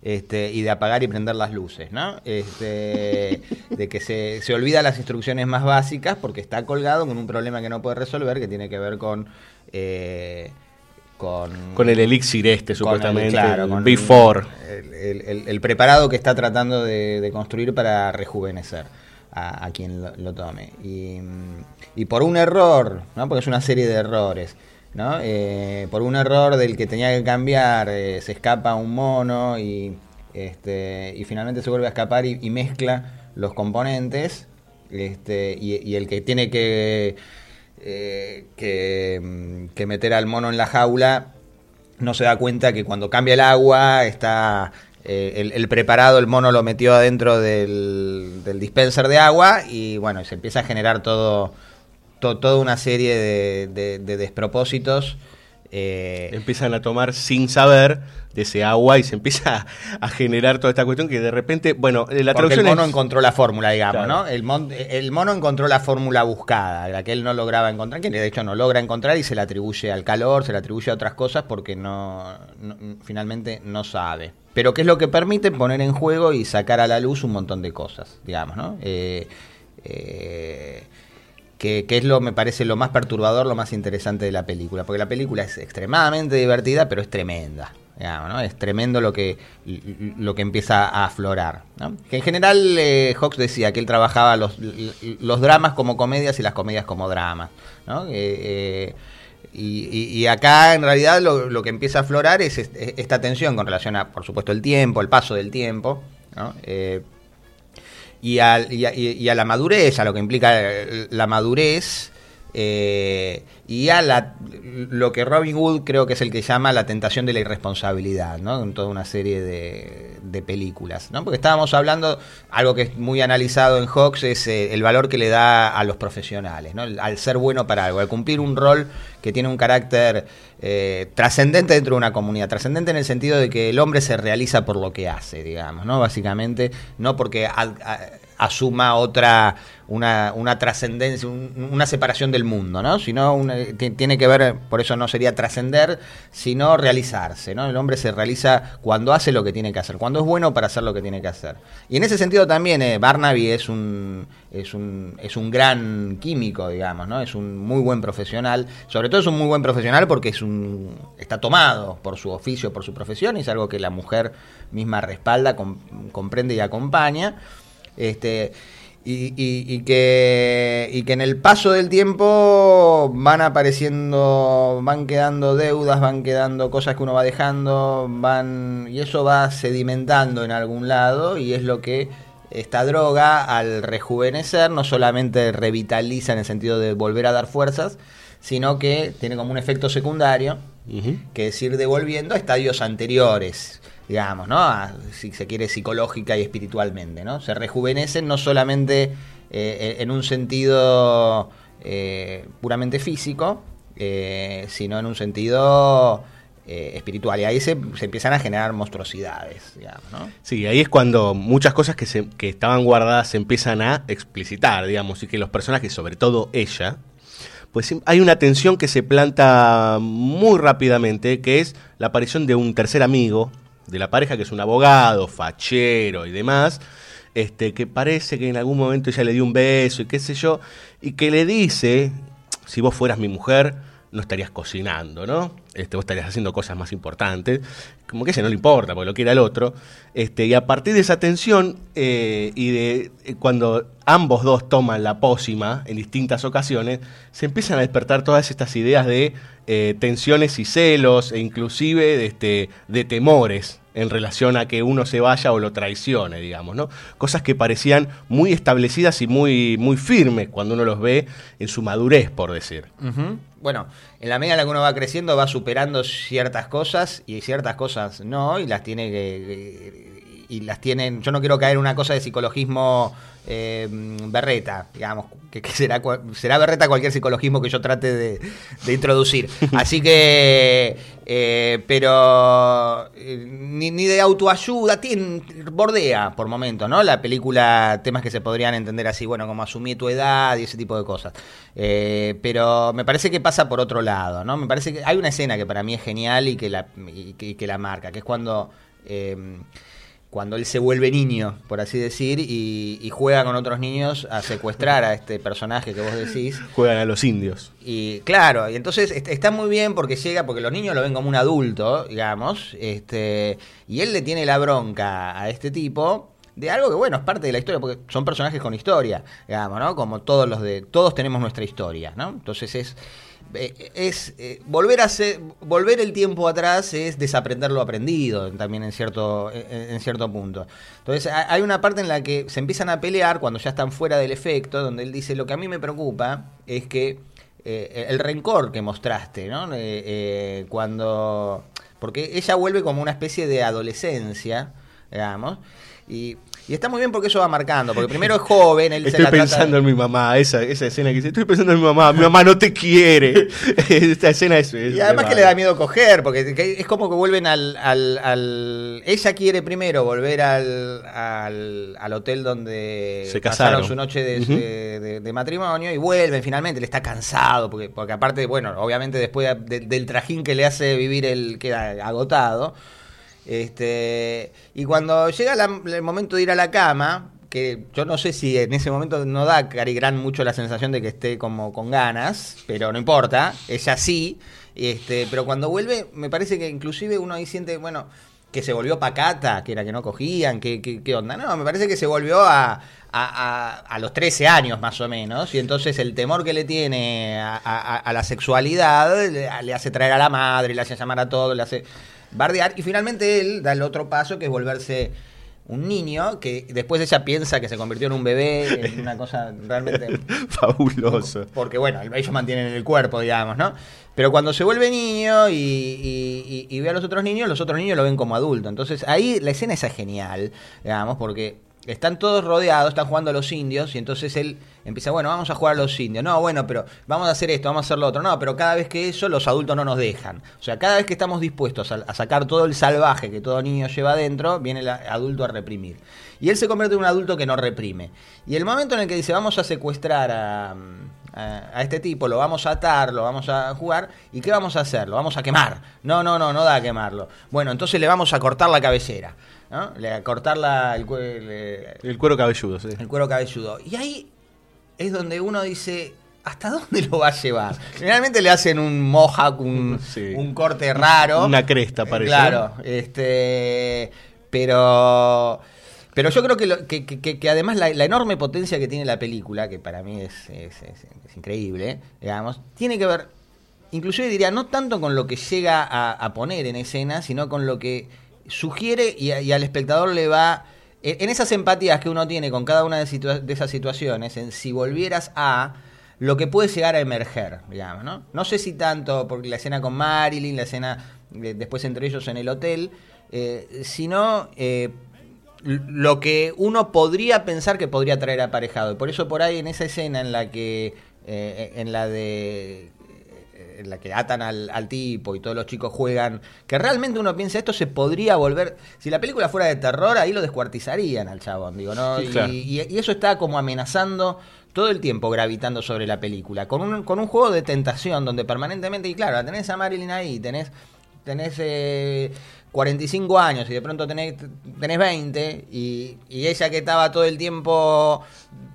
[SPEAKER 7] Este, y de apagar y prender las luces, ¿no? Este, de que se, se olvida las instrucciones más básicas porque está colgado con un problema que no puede resolver, que tiene que ver con eh, con,
[SPEAKER 6] Con el elixir este,
[SPEAKER 7] con el-
[SPEAKER 6] supuestamente.
[SPEAKER 7] claro,
[SPEAKER 6] el
[SPEAKER 7] con
[SPEAKER 6] Before.
[SPEAKER 7] El, preparado que está tratando de, de construir para rejuvenecer a, a quien lo, lo tome. Y, y por un error, ¿no? porque es una serie de errores, ¿no? Eh, por un error del que tenía que cambiar, eh, se escapa un mono y, este, y finalmente se vuelve a escapar y, y mezcla los componentes. Este, y, y el que tiene que, eh, que, mm, que meter al mono en la jaula no se da cuenta que cuando cambia el agua está eh, el, preparado, el mono lo metió adentro del, dispenser de agua y bueno, se empieza a generar todo, to- toda una serie de despropósitos. Eh,
[SPEAKER 6] Empiezan a tomar sin saber de ese agua y se empieza a, a generar toda esta cuestión que de repente, bueno, eh, la
[SPEAKER 7] Porque el
[SPEAKER 6] traducción
[SPEAKER 7] mono
[SPEAKER 6] es-
[SPEAKER 7] encontró la fórmula, digamos,
[SPEAKER 6] Claro.
[SPEAKER 7] ¿no? El, mon- el mono encontró la fórmula buscada, la que él no lograba encontrar, que de hecho no logra encontrar y se le atribuye al calor, se le atribuye a otras cosas porque no, no- finalmente no sabe. Pero que es lo que permite poner en juego y sacar a la luz un montón de cosas, digamos, ¿no? Eh, eh, que, es lo me parece lo más perturbador, lo más interesante de la película, porque la película es extremadamente divertida, pero es tremenda. Es tremendo lo que lo que empieza a aflorar. Que en general eh, Hawks decía que él trabajaba los, los dramas como comedias y las comedias como dramas. Eh, eh, y, acá en realidad lo, lo que empieza a aflorar es est- esta tensión con relación a, por supuesto, el tiempo, el paso del tiempo. ¿no? Y, al- y a, y a la madurez, a lo que implica eh, la madurez, eh, y a la, lo que Robin Hood creo que es el que llama la tentación de la irresponsabilidad, ¿no? En toda una serie de, películas, ¿no? Porque estábamos hablando, algo que es muy analizado en Hawks es eh, el valor que le da a los profesionales, ¿no? Al ser bueno para algo, al cumplir un rol que tiene un carácter eh, trascendente dentro de una comunidad, trascendente en el sentido de que el hombre se realiza por lo que hace, digamos, ¿no? Básicamente, no porque asuma otra, una, una trascendencia, un- una separación del mundo, ¿no? Sino tiene que ver, por eso no sería trascender, sino realizarse, ¿no? El hombre se realiza cuando hace lo que tiene que hacer, cuando es bueno para hacer lo que tiene que hacer. Y en ese sentido también eh, Barnaby es un, es un es un gran químico, digamos, ¿no? Es un muy buen profesional, sobre todo es un muy buen profesional porque es un está tomado por su oficio, por su profesión y es algo que la mujer misma respalda, com- comprende y acompaña. Este, y, y- y que, y que en el paso del tiempo van apareciendo, van quedando deudas, van quedando cosas que uno va dejando, van y eso va sedimentando en algún lado y es lo que esta droga al rejuvenecer no solamente revitaliza en el sentido de volver a dar fuerzas, sino que tiene como un efecto secundario, que es ir devolviendo a estadios anteriores, digamos, ¿no? A, si se quiere, psicológica y espiritualmente, ¿no? Se rejuvenecen no solamente eh, en un sentido eh, puramente físico, eh, sino en un sentido espiritual. Y ahí se, se empiezan a generar monstruosidades, digamos, ¿no?
[SPEAKER 6] Sí, ahí es cuando muchas cosas que, se, que estaban guardadas se empiezan a explicitar, digamos, y que los personajes, sobre todo ella, pues hay una tensión que se planta muy rápidamente, que es la aparición de un tercer amigo de la pareja, que es un abogado, fachero y demás, este, que parece que en algún momento ella le dio un beso y qué sé yo, y que le dice, si vos fueras mi mujer, no estarías cocinando, ¿no? Este, vos estarías haciendo cosas más importantes. Como que a ella no le importa, porque lo quiere al otro. Este, y a partir de esa tensión, eh, y de eh, cuando ambos dos toman la pócima en distintas ocasiones, se empiezan a despertar todas estas ideas de eh, tensiones y celos, e inclusive de, este, de temores en relación a que uno se vaya o lo traicione, digamos, ¿no? Cosas que parecían muy establecidas y muy, muy firmes cuando uno los ve en su madurez, por decir.
[SPEAKER 7] Bueno, en la medida en la que uno va creciendo va superando ciertas cosas y ciertas cosas no, y las tiene que... Y las tienen... Yo no quiero caer en una cosa de psicologismo eh, berreta, digamos, que, que será, será berreta cualquier psicologismo que yo trate de, de introducir. Así que... eh, pero... eh, ni, ni de autoayuda, tiene, bordea por momentos, ¿no? La película, temas que se podrían entender así, bueno, como asumí tu edad y ese tipo de cosas. Pero me parece que pasa por otro lado, ¿no? Me parece que hay una escena que para mí es genial y que la, y que, y que la marca, que es cuando... cuando él se vuelve niño, por así decir, y, y juega con otros niños a secuestrar a este personaje que vos decís.
[SPEAKER 6] Juegan a los indios.
[SPEAKER 7] Y claro, y entonces est- está muy bien porque llega, porque los niños lo ven como un adulto, digamos, este, y él le tiene la bronca a este tipo de algo que bueno, es parte de la historia, porque son personajes con historia, digamos, ¿no? Como todos los de, todos tenemos nuestra historia, ¿no? Entonces es es eh, volver a volver el tiempo atrás es desaprender lo aprendido también en cierto en, cierto punto entonces ha- hay una parte en la que se empiezan a pelear cuando ya están fuera del efecto donde él dice lo que a mí me preocupa es que eh, el rencor que mostraste no Eh, eh, cuando porque ella vuelve como una especie de adolescencia digamos. Y, y está muy bien porque eso va marcando, porque primero es joven, él se
[SPEAKER 6] Estoy
[SPEAKER 7] la trata-
[SPEAKER 6] pensando en mi mamá, esa, esa escena que dice, estoy pensando en mi mamá, mi mamá no te quiere. Esta escena es... es
[SPEAKER 7] Y además
[SPEAKER 6] de
[SPEAKER 7] que le da miedo coger, porque que es como que vuelven al, al, al- Ella quiere primero volver al, al, al hotel donde
[SPEAKER 6] Se
[SPEAKER 7] pasaron
[SPEAKER 6] casaron.
[SPEAKER 7] su noche de, de- de- de matrimonio y vuelven finalmente, él está cansado, porque, porque aparte, bueno, obviamente después de- del trajín que le hace vivir, él queda agotado. Este, y cuando llega el momento de ir a la cama, que yo no sé si en ese momento no da a Cary Grant mucho la sensación de que esté como con ganas, pero no importa, ella sí. Este, pero cuando vuelve, me parece que inclusive uno ahí siente, bueno, que se volvió pacata, que era que no cogían, que, que- qué onda. No, me parece que se volvió a, a, a- a los 13 años más o menos, y entonces el temor que le tiene a la sexualidad le, le hace traer a la madre, le hace llamar a todo, le hace bardear, y finalmente él da el otro paso que es volverse un niño que después ella piensa que se convirtió en un bebé, en una cosa realmente
[SPEAKER 6] Fabuloso.
[SPEAKER 7] porque bueno, ellos mantienen el cuerpo, digamos, ¿no? Pero cuando se vuelve niño y, y- y- y ve a los otros niños, los otros niños lo ven como adulto. Entonces ahí la escena es genial, digamos, porque están todos rodeados, están jugando a los indios, y entonces él empieza, bueno, vamos a jugar a los indios. No, bueno, pero vamos a hacer esto, vamos a hacer lo otro. No, pero cada vez que eso, los adultos no nos dejan. O sea, cada vez que estamos dispuestos a, a sacar todo el salvaje que todo niño lleva adentro, viene el adulto a reprimir. Y él se convierte en un adulto que no reprime. Y el momento en el que dice, vamos a secuestrar a, este tipo, lo vamos a atar, lo vamos a jugar, ¿y qué vamos a hacer? Lo vamos a quemar. No, no, no, no da a quemarlo. Bueno, entonces le vamos a cortar la cabecera. ¿no? Le a cortar la, el, el-
[SPEAKER 6] El cuero cabelludo, sí.
[SPEAKER 7] el cuero cabelludo. Y ahí es donde uno dice, ¿hasta dónde lo va a llevar? Generalmente le hacen un mohawk, un, un corte raro.
[SPEAKER 6] Una cresta, parece.
[SPEAKER 7] Claro, este, pero... Pero yo creo que, lo- que, que- que- que además la, la enorme potencia que tiene la película, que para mí es, es- es- es increíble, digamos, tiene que ver, inclusive diría, no tanto con lo que llega a, a poner en escena, sino con lo que sugiere y, a- y al espectador le va... En esas empatías que uno tiene con cada una de, esas situaciones, en si volvieras a lo que puede llegar a emerger, digamos, ¿no? No sé si tanto porque la escena con Marilyn, la escena después entre ellos en el hotel, eh, sino eh, lo que uno podría pensar que podría traer aparejado. Y por eso por ahí en esa escena en la que, eh, en la de en la que atan al, al tipo y todos los chicos juegan, que realmente uno piensa esto se podría volver, si la película fuera de terror, ahí lo descuartizarían al chabón, digo, ¿no?
[SPEAKER 6] Sí,
[SPEAKER 7] Y-
[SPEAKER 6] claro.
[SPEAKER 7] y, y eso está como amenazando todo el tiempo gravitando sobre la película, con un, con un juego de tentación donde permanentemente, y claro, tenés a Marilyn ahí, tenés, tenés eh, 45 años y de pronto tenés, tenés 20 y, y ella que estaba todo el tiempo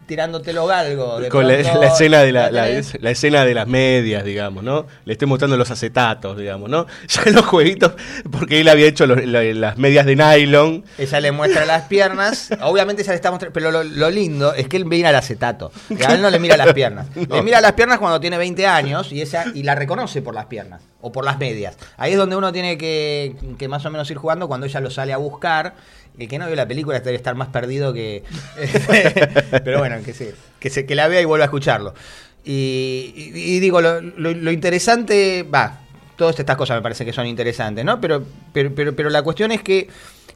[SPEAKER 7] tirándote los galgos. de
[SPEAKER 6] Con la,
[SPEAKER 7] pronto
[SPEAKER 6] la escena de la, la- la escena de las medias, digamos, ¿no? Le estoy mostrando los acetatos, digamos, ¿no? Ya en los jueguitos, porque él había hecho los- la- las medias de nylon.
[SPEAKER 7] Ella le muestra las piernas. Obviamente ella le está mostrando. Pero lo, lo lindo es que él mira el acetato. Que a él no le mira las piernas. Le mira las piernas cuando tiene 20 años y ella y la reconoce por las piernas. O por las medias. Ahí es donde uno tiene que, más o menos ir jugando cuando ella lo sale a buscar. El que no vio la película debe estar más perdido que. pero bueno, que se, que se que la vea y vuelva a escucharlo. Y, y- digo, lo, lo- lo interesante. Va, todas estas cosas me parece que son interesantes, ¿no? Pero, pero, pero, pero la cuestión es que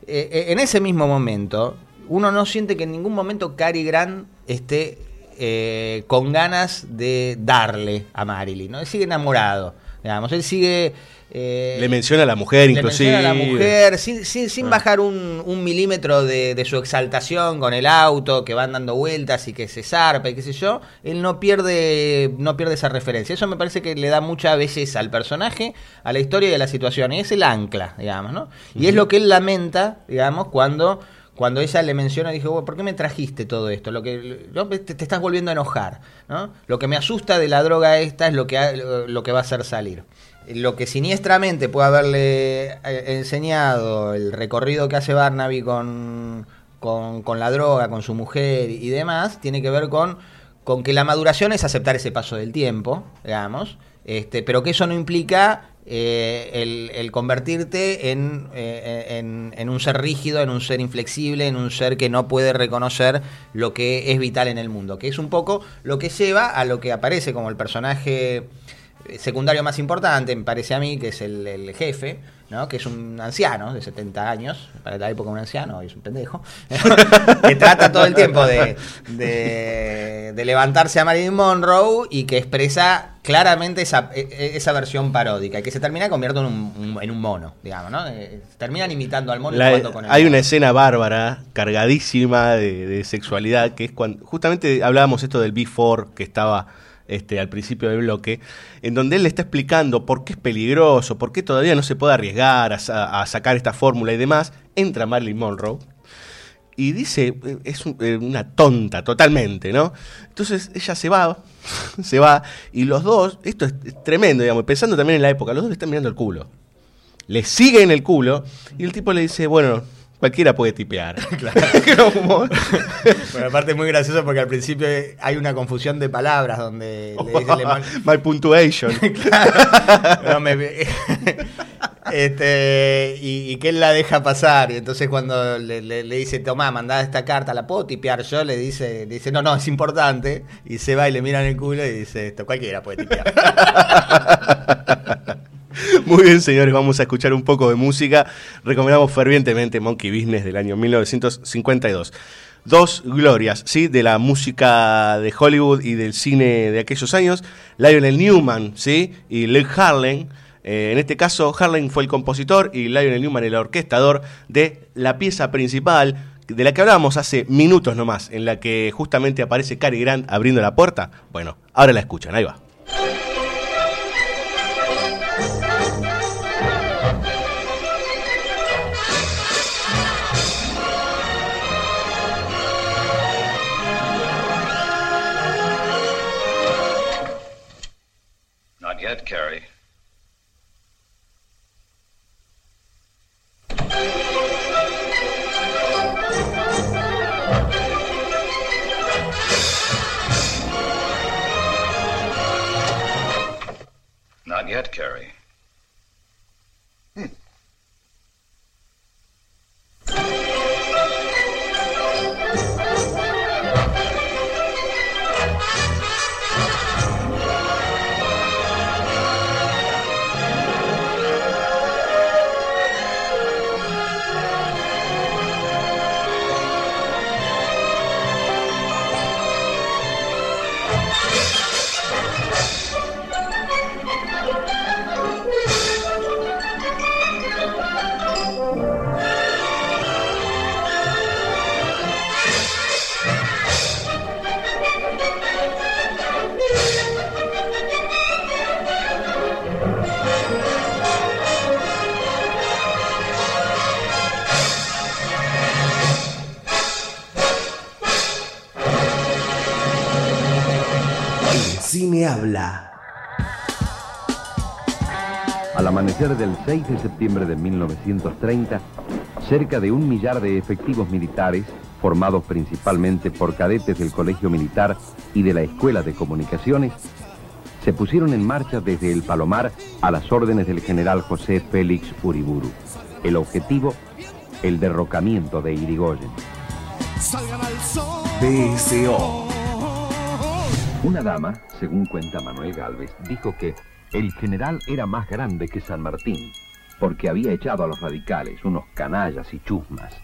[SPEAKER 7] eh, en ese mismo momento, uno no siente que en ningún momento Cary Grant esté eh, con ganas de darle a Marilyn, ¿no? Sigue enamorado, digamos, él sigue... eh,
[SPEAKER 6] Le menciona a la mujer,
[SPEAKER 7] le
[SPEAKER 6] inclusive.
[SPEAKER 7] menciona a la mujer, sin, sin, sin
[SPEAKER 6] Ah.
[SPEAKER 7] bajar un, un milímetro de, de su exaltación con el auto, que van dando vueltas y que se zarpa y qué sé yo, él no pierde, no pierde esa referencia. Eso me parece que le da mucha belleza al personaje, a la historia y a la situación. Y es el ancla, digamos, ¿no? Y es lo que él lamenta, digamos, cuando, cuando ella le menciona, dijo, "Bueno, ¿por qué me trajiste todo esto? Lo que te, te estás volviendo a enojar, ¿no? Lo que me asusta de la droga esta es lo que, ha- lo que va a hacer salir lo que siniestramente puede haberle eh, enseñado el recorrido que hace Barnaby con, con, con la droga, con su mujer y demás, tiene que ver con, con que la maduración es aceptar ese paso del tiempo, digamos, este, pero que eso no implica eh, el, convertirte en, eh, en, un ser rígido, en un ser inflexible, en un ser que no puede reconocer lo que es vital en el mundo, que es un poco lo que lleva a lo que aparece como el personaje secundario más importante, me parece a mí, que es el jefe, ¿no? que es un anciano de 70 años, para la época un anciano, hoy es un pendejo, que trata todo el tiempo de, de- de levantarse a Marilyn Monroe y que expresa claramente esa, e- e- esa versión paródica, y que se termina convirtiendo en un, en un mono, digamos, ¿no? Eh, terminan imitando al mono y
[SPEAKER 6] La-
[SPEAKER 7] jugando con el
[SPEAKER 6] hay
[SPEAKER 7] mono.
[SPEAKER 6] una escena bárbara, cargadísima de, de sexualidad, que es cuando justamente hablábamos esto del B4 que estaba este, al principio del bloque, en donde él le está explicando por qué es peligroso, por qué todavía no se puede arriesgar a, sa- a sacar esta fórmula y demás. Entra Marilyn Monroe y dice, eh, es eh, una tonta totalmente, ¿no? Entonces ella se va, se va, y los dos, esto es, es tremendo, digamos, pensando también en la época, los dos le están mirando el culo. Le siguen el culo, y el tipo le dice, bueno, cualquiera puede tipear.
[SPEAKER 7] Bueno, aparte es muy gracioso porque al principio hay una confusión de palabras donde le dice alemán-
[SPEAKER 6] My punctuation.
[SPEAKER 7] No, me- este, y, y que él la deja pasar. Y entonces cuando le, le- le dice, tomá, mandá esta carta, ¿la puedo tipear yo? Le dice, le dice, no, no, es importante. Y se va y le miran el culo y dice, esto cualquiera puede tipear.
[SPEAKER 6] Muy bien, señores, vamos a escuchar un poco de música. Recomendamos fervientemente Monkey Business del año 1952. Dos glorias, ¿sí? De la música de Hollywood y del cine de aquellos años. Lionel Newman, ¿sí? Y Luke Harlan. Eh, en este caso, Harlan fue el compositor y Lionel Newman el orquestador de la pieza principal de la que hablábamos hace minutos nomás, en la que justamente aparece Cary Grant abriendo la puerta. Bueno, ahora la escuchan, ahí va.
[SPEAKER 21] not. Not yet, Carrie.
[SPEAKER 24] Al amanecer del 6 de septiembre de 1930, cerca de un millar de efectivos militares, formados principalmente por cadetes del Colegio Militar y de la Escuela de Comunicaciones, se pusieron en marcha desde el Palomar a las órdenes del general José Félix Uriburu. El objetivo, el derrocamiento de Irigoyen.
[SPEAKER 15] BSO.
[SPEAKER 24] Una dama, según cuenta Manuel Galvez, dijo que el general era más grande que San Martín, porque había echado a los radicales, unos canallas y chusmas,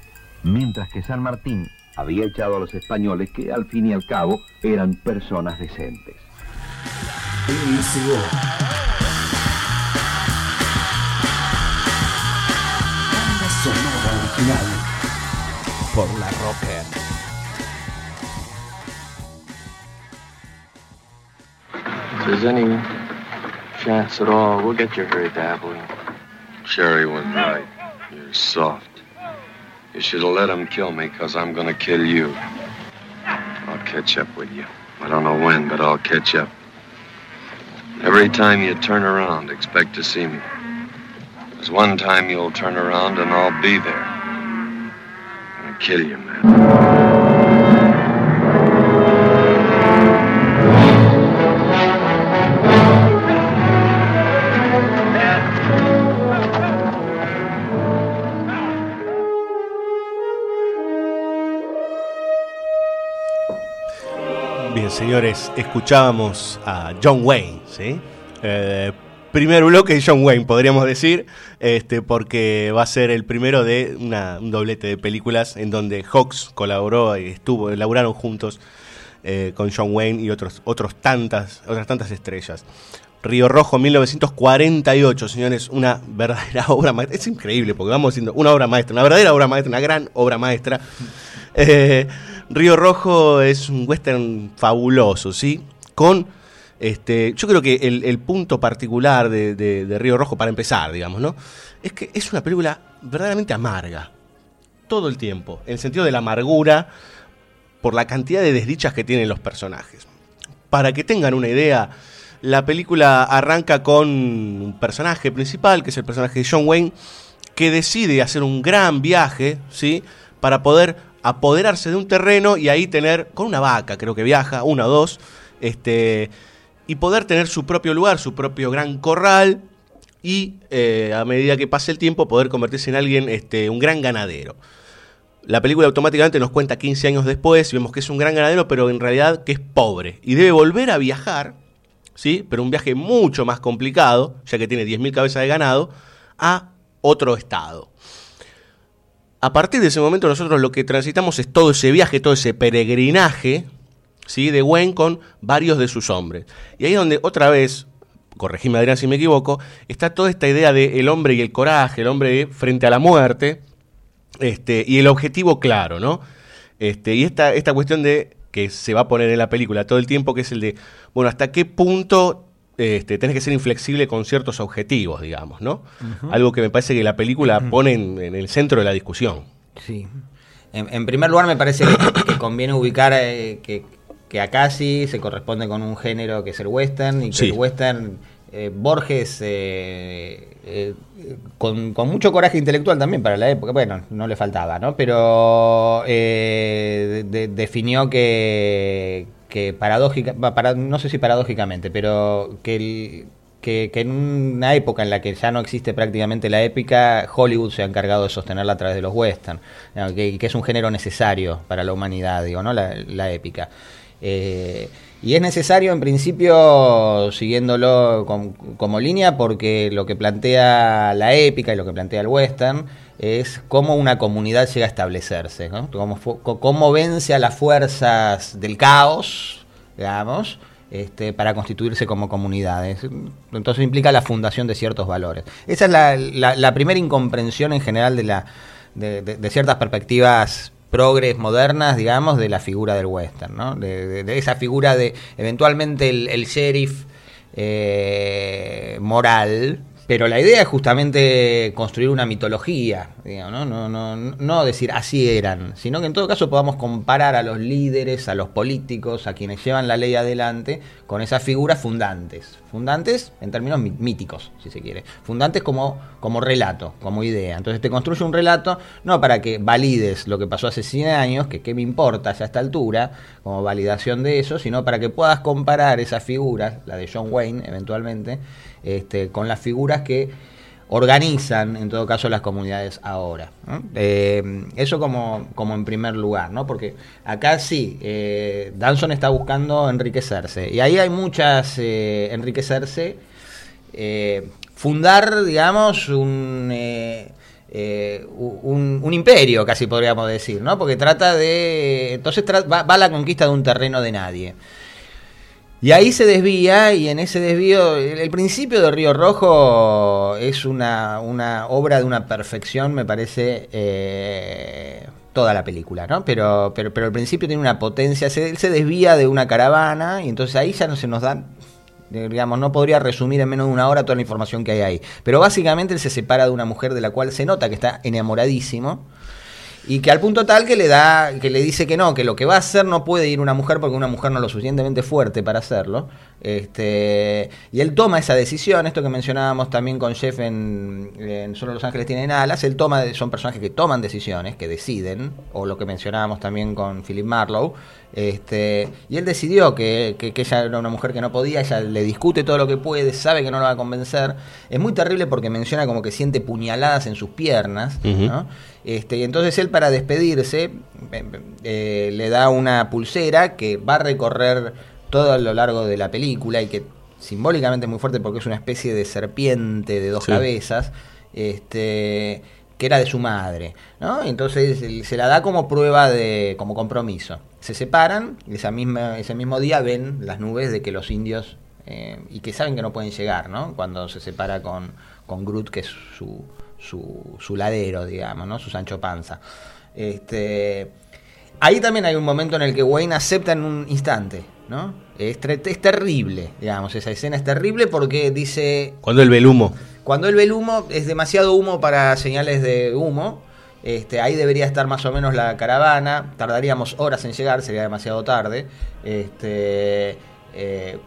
[SPEAKER 24] mientras que San Martín había echado a los españoles que al fin y al cabo eran personas decentes.
[SPEAKER 7] Por la rocker.
[SPEAKER 10] Any chance at all, we'll get you hurried, Dabbling. Sherry was right. You're soft. You should have let him kill me, because I'm going to kill you. I'll catch up with you. I don't know when, but I'll catch up. Every time you turn around, expect to see me. There's one time you'll turn around and I'll be there. I'm gonna kill you, man.
[SPEAKER 6] Señores, escuchábamos a John Wayne, ¿sí? Eh, primer bloque de John Wayne, podríamos decir, este, porque va a ser el primero de una- un doblete de películas en donde Hawks colaboró y estuvo, elaboraron juntos eh, con John Wayne y otros, otros tantas, otras tantas estrellas. Río Rojo, 1948, señores, una verdadera obra maestra. Es increíble porque vamos haciendo una obra maestra, una verdadera obra maestra, una gran obra maestra. Eh, Río Rojo es un western fabuloso, ¿sí? Con, este, yo creo que el, punto particular de, de- de Río Rojo, para empezar, digamos, ¿no? Es que es una película verdaderamente amarga. Todo el tiempo. En el sentido de la amargura por la cantidad de desdichas que tienen los personajes. Para que tengan una idea, la película arranca con un personaje principal, que es el personaje de John Wayne, que decide hacer un gran viaje, ¿sí? Para poder apoderarse de un terreno y ahí tener, con una vaca creo que viaja, una o dos, este, y poder tener su propio lugar, su propio gran corral, y eh, a medida que pase el tiempo poder convertirse en alguien, este, un gran ganadero. La película automáticamente nos cuenta 15 años después y vemos que es un gran ganadero, pero en realidad que es pobre. Y debe volver a viajar, ¿sí? Pero un viaje mucho más complicado, ya que tiene 10.000 cabezas de ganado, a otro estado. A partir de ese momento nosotros lo que transitamos es todo ese viaje, todo ese peregrinaje, ¿sí? De Wayne con varios de sus hombres. Y ahí es donde otra vez, corregime Adrián si me equivoco, está toda esta idea de el hombre y el coraje, el hombre frente a la muerte, este, y el objetivo claro, ¿no? Este, y esta, esta cuestión de que se va a poner en la película todo el tiempo, que es el de, bueno, hasta qué punto este, tenés que ser inflexible con ciertos objetivos, digamos, ¿no? Algo que me parece que la película pone en, en el centro de la discusión.
[SPEAKER 7] Sí. En, en primer lugar, me parece que, que conviene ubicar eh, que, que acá sí se corresponde con un género que es el western y que
[SPEAKER 6] Sí.
[SPEAKER 7] el western, eh, Borges, eh, eh, con, con mucho coraje intelectual también para la época, bueno, no le faltaba, ¿no? Pero de- definió que, que paradójica, no sé si paradójicamente, pero que que, en una época en la que ya no existe prácticamente la épica, Hollywood se ha encargado de sostenerla a través de los western, que, es un género necesario para la humanidad, digo, ¿no? La, épica. Eh, y es necesario, en principio, siguiéndolo com- como línea, porque lo que plantea la épica y lo que plantea el western es cómo una comunidad llega a establecerse, ¿no? Cómo, vence a las fuerzas del caos, digamos, este, para constituirse como comunidades. Entonces implica la fundación de ciertos valores. Esa es la, la- primera incomprensión en general de, la, de, ciertas perspectivas progres modernas, digamos, de la figura del western, ¿no? De, esa figura de eventualmente el, el sheriff eh, moral, pero la idea es justamente construir una mitología, ¿no? No, no, no decir así eran, sino que en todo caso podamos comparar a los líderes, a los políticos, a quienes llevan la ley adelante, con esas figuras fundantes. Fundantes en términos mí- míticos, si se quiere. Fundantes como, como relato, como idea. Entonces te construye un relato no para que valides lo que pasó hace 100 años, que qué me importa ya a esta altura, como validación de eso, sino para que puedas comparar esas figuras, la de John Wayne eventualmente, este, con las figuras que organizan en todo caso las comunidades ahora. Eh, eso como, como en primer lugar, ¿no? Porque acá sí, eh, Danson está buscando enriquecerse. Y ahí hay muchas eh, enriquecerse, eh, fundar, digamos, un, un, imperio, casi podríamos decir, ¿no? Porque trata de. Entonces va, va a la conquista de un terreno de nadie. Y ahí se desvía, y en ese desvío, el, principio de Río Rojo es una, una obra de una perfección, me parece, eh, toda la película, ¿no? Pero, pero, pero el principio tiene una potencia, se, él se desvía de una caravana, y entonces ahí ya no se nos da, eh, digamos, no podría resumir en menos de una hora toda la información que hay ahí. Pero básicamente él se separa de una mujer de la cual se nota que está enamoradísimo. Y que al punto tal que le da, que le dice que no, que lo que va a hacer no puede ir una mujer porque una mujer no es lo suficientemente fuerte para hacerlo. Este, y él toma esa decisión, esto que mencionábamos también con Jeff en, en Solo los Ángeles tienen alas, él toma, son personajes que toman decisiones, que deciden, o lo que mencionábamos también con Philip Marlowe. Este, y él decidió que, que- que ella era una mujer que no podía, ella le discute todo lo que puede, sabe que no lo va a convencer. Es muy terrible porque menciona como que siente puñaladas en sus piernas. ¿no? Este, y entonces él para despedirse eh, eh, le da una pulsera que va a recorrer todo a lo largo de la película y que simbólicamente muy fuerte porque es una especie de serpiente de dos
[SPEAKER 6] Sí.
[SPEAKER 7] cabezas, este, que era de su madre, ¿no? Entonces se la da como prueba de, como compromiso. Se separan y esa misma, ese mismo día ven las nubes de que los indios eh, y que saben que no pueden llegar, ¿no? Cuando se separa con, con Groot, que es su, su, su ladero, digamos, ¿no? Su Sancho Panza. Este, ahí también hay un momento en el que Wayne acepta en un instante, ¿no? Es, terrible, digamos, esa escena es terrible porque dice,
[SPEAKER 6] Cuando él ve el humo.
[SPEAKER 7] cuando él ve el humo, es demasiado humo para señales de humo. Este, ahí debería estar más o menos la caravana. Tardaríamos horas en llegar, sería demasiado tarde. Este, eh,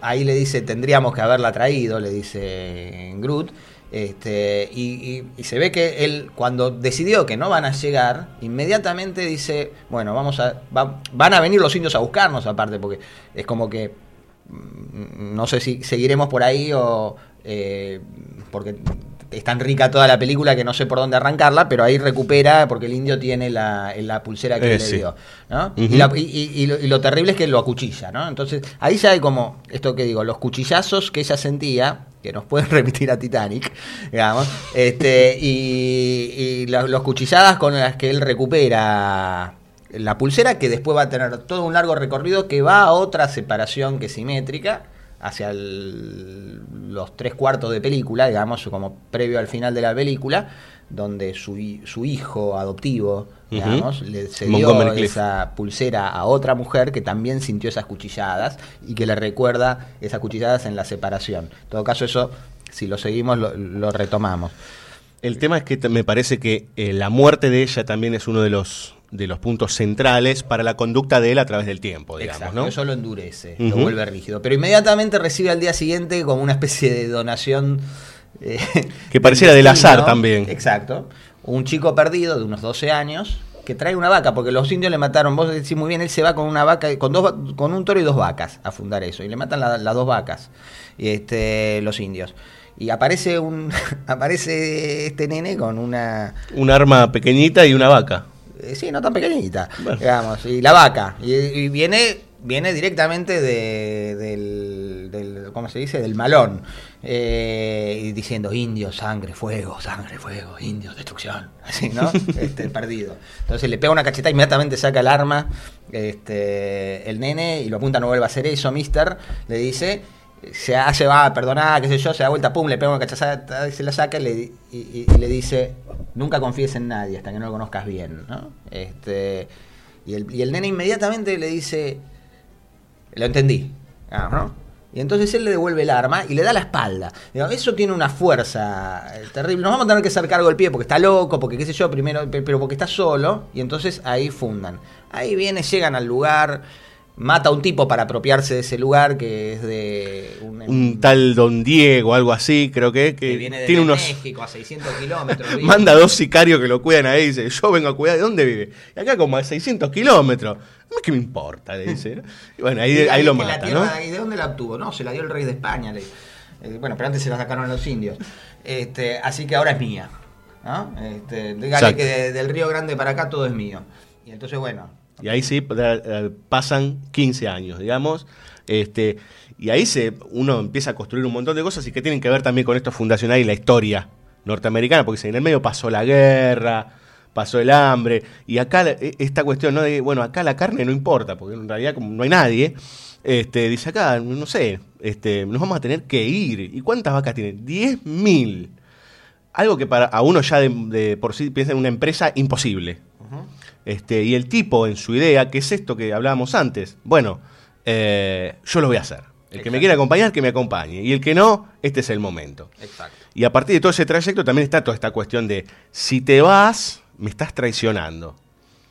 [SPEAKER 7] ahí le dice, tendríamos que haberla traído, le dice Groot. Este, y, y- y se ve que él, cuando decidió que no van a llegar, inmediatamente dice, bueno, vamos a, va- van a venir los indios a buscarnos aparte, porque es como que mm, no sé si seguiremos por ahí o eh, porque es tan rica toda la película que no sé por dónde arrancarla, pero ahí recupera porque el indio tiene la, la pulsera que
[SPEAKER 6] Eh,
[SPEAKER 7] le
[SPEAKER 6] sí.
[SPEAKER 7] dio. y- y lo, y lo terrible es que lo acuchilla, ¿no? Entonces, ahí ya hay como, esto que digo, los cuchillazos que ella sentía, que nos pueden remitir a Titanic, digamos, este, y, y los cuchilladas con las que él recupera la pulsera, que después va a tener todo un largo recorrido que va a otra separación que simétrica, hacia los tres cuartos de película, digamos, como previo al final de la película, donde su, su hijo adoptivo, digamos, le cedió esa pulsera a otra mujer que también sintió esas cuchilladas y que le recuerda esas cuchilladas en la separación. En todo caso, eso, si lo seguimos, lo, lo retomamos.
[SPEAKER 6] El tema es que me parece que eh, la muerte de ella también es uno de los de los puntos centrales para la conducta de él a través del tiempo, digamos,
[SPEAKER 7] Exacto,
[SPEAKER 6] ¿no?
[SPEAKER 7] eso lo endurece, lo vuelve rígido. Pero inmediatamente recibe al día siguiente como una especie de donación. Eh,
[SPEAKER 6] Que pareciera del azar también.
[SPEAKER 7] Exacto. Un chico perdido de unos 12 años que trae una vaca, porque los indios le mataron, vos decís muy bien, él se va con una vaca, con, dos, con un toro y dos vacas a fundar eso, y le matan la- las dos vacas, y este, los indios. Y aparece un aparece este nene con una
[SPEAKER 6] Un arma pequeñita y una vaca.
[SPEAKER 7] eh, sí, no tan pequeñita, digamos, y la vaca. Y, y viene, viene directamente de, del- ¿cómo se dice? Del malón. Eh, diciendo, indios, sangre, fuego, sangre, fuego, indios, destrucción. Así, ¿no? Este, perdido. Entonces le pega una cachetada, inmediatamente saca el arma este, el nene y lo apunta, no vuelva a hacer eso, mister. Le dice, se hace, va, perdoná, qué sé yo, se da vuelta, pum, le pega una cachetada, se la saca y le, dice, nunca confíes en nadie hasta que no lo conozcas bien, ¿no? Este, y, el, y el nene inmediatamente le dice, lo entendí, ¿no? Y entonces él le devuelve el arma y le da la espalda. Eso tiene una fuerza eh, terrible. Nos vamos a tener que hacer cargo del pie porque está loco, porque qué sé yo, primero, pe- pero porque está solo. Y entonces ahí fundan. Ahí viene, llegan al lugar, mata a un tipo para apropiarse de ese lugar que es de un,
[SPEAKER 6] Un tal Don Diego, algo así, creo que, que
[SPEAKER 7] que viene de
[SPEAKER 6] tiene unos...
[SPEAKER 7] México a 600 kilómetros.
[SPEAKER 6] Manda dos sicarios que lo cuidan ahí y dice, yo vengo a cuidar, ¿de dónde vive? Y acá como a 600 kilómetros. No ¿Qué me importa? Le dice. ¿no? Y bueno, ahí,
[SPEAKER 7] Y
[SPEAKER 6] ahí lo
[SPEAKER 7] que
[SPEAKER 6] mata, ¿no?
[SPEAKER 7] ¿Y de dónde la obtuvo? No, se la dio el rey de España. le- eh, bueno, pero antes se la sacaron a los indios. Este, así que ahora es mía. ¿no? Este, dígale que de- del Río Grande para acá todo es mío. Y entonces, bueno,
[SPEAKER 6] Y ahí sí eh, pasan 15 años, digamos. Este, y ahí se, uno empieza a construir un montón de cosas y que tienen que ver también con esto fundacional y la historia norteamericana, porque en el medio pasó la guerra, pasó el hambre, y acá e- esta cuestión, ¿no? De, bueno, acá la carne no importa, porque en realidad como no hay nadie, este, dice acá, no sé, este, nos vamos a tener que ir. ¿Y cuántas vacas tienen? 10.000. Algo que para uno ya de, de por sí piensa en una empresa imposible. Este, y el tipo en su idea, que es esto que hablábamos antes, bueno, eh, yo lo voy a hacer. El que me quiera acompañar, que me acompañe. Y el que no, este es el momento.
[SPEAKER 7] Exacto.
[SPEAKER 6] Y a partir de todo ese trayecto también está toda esta cuestión de, si te vas, me estás traicionando.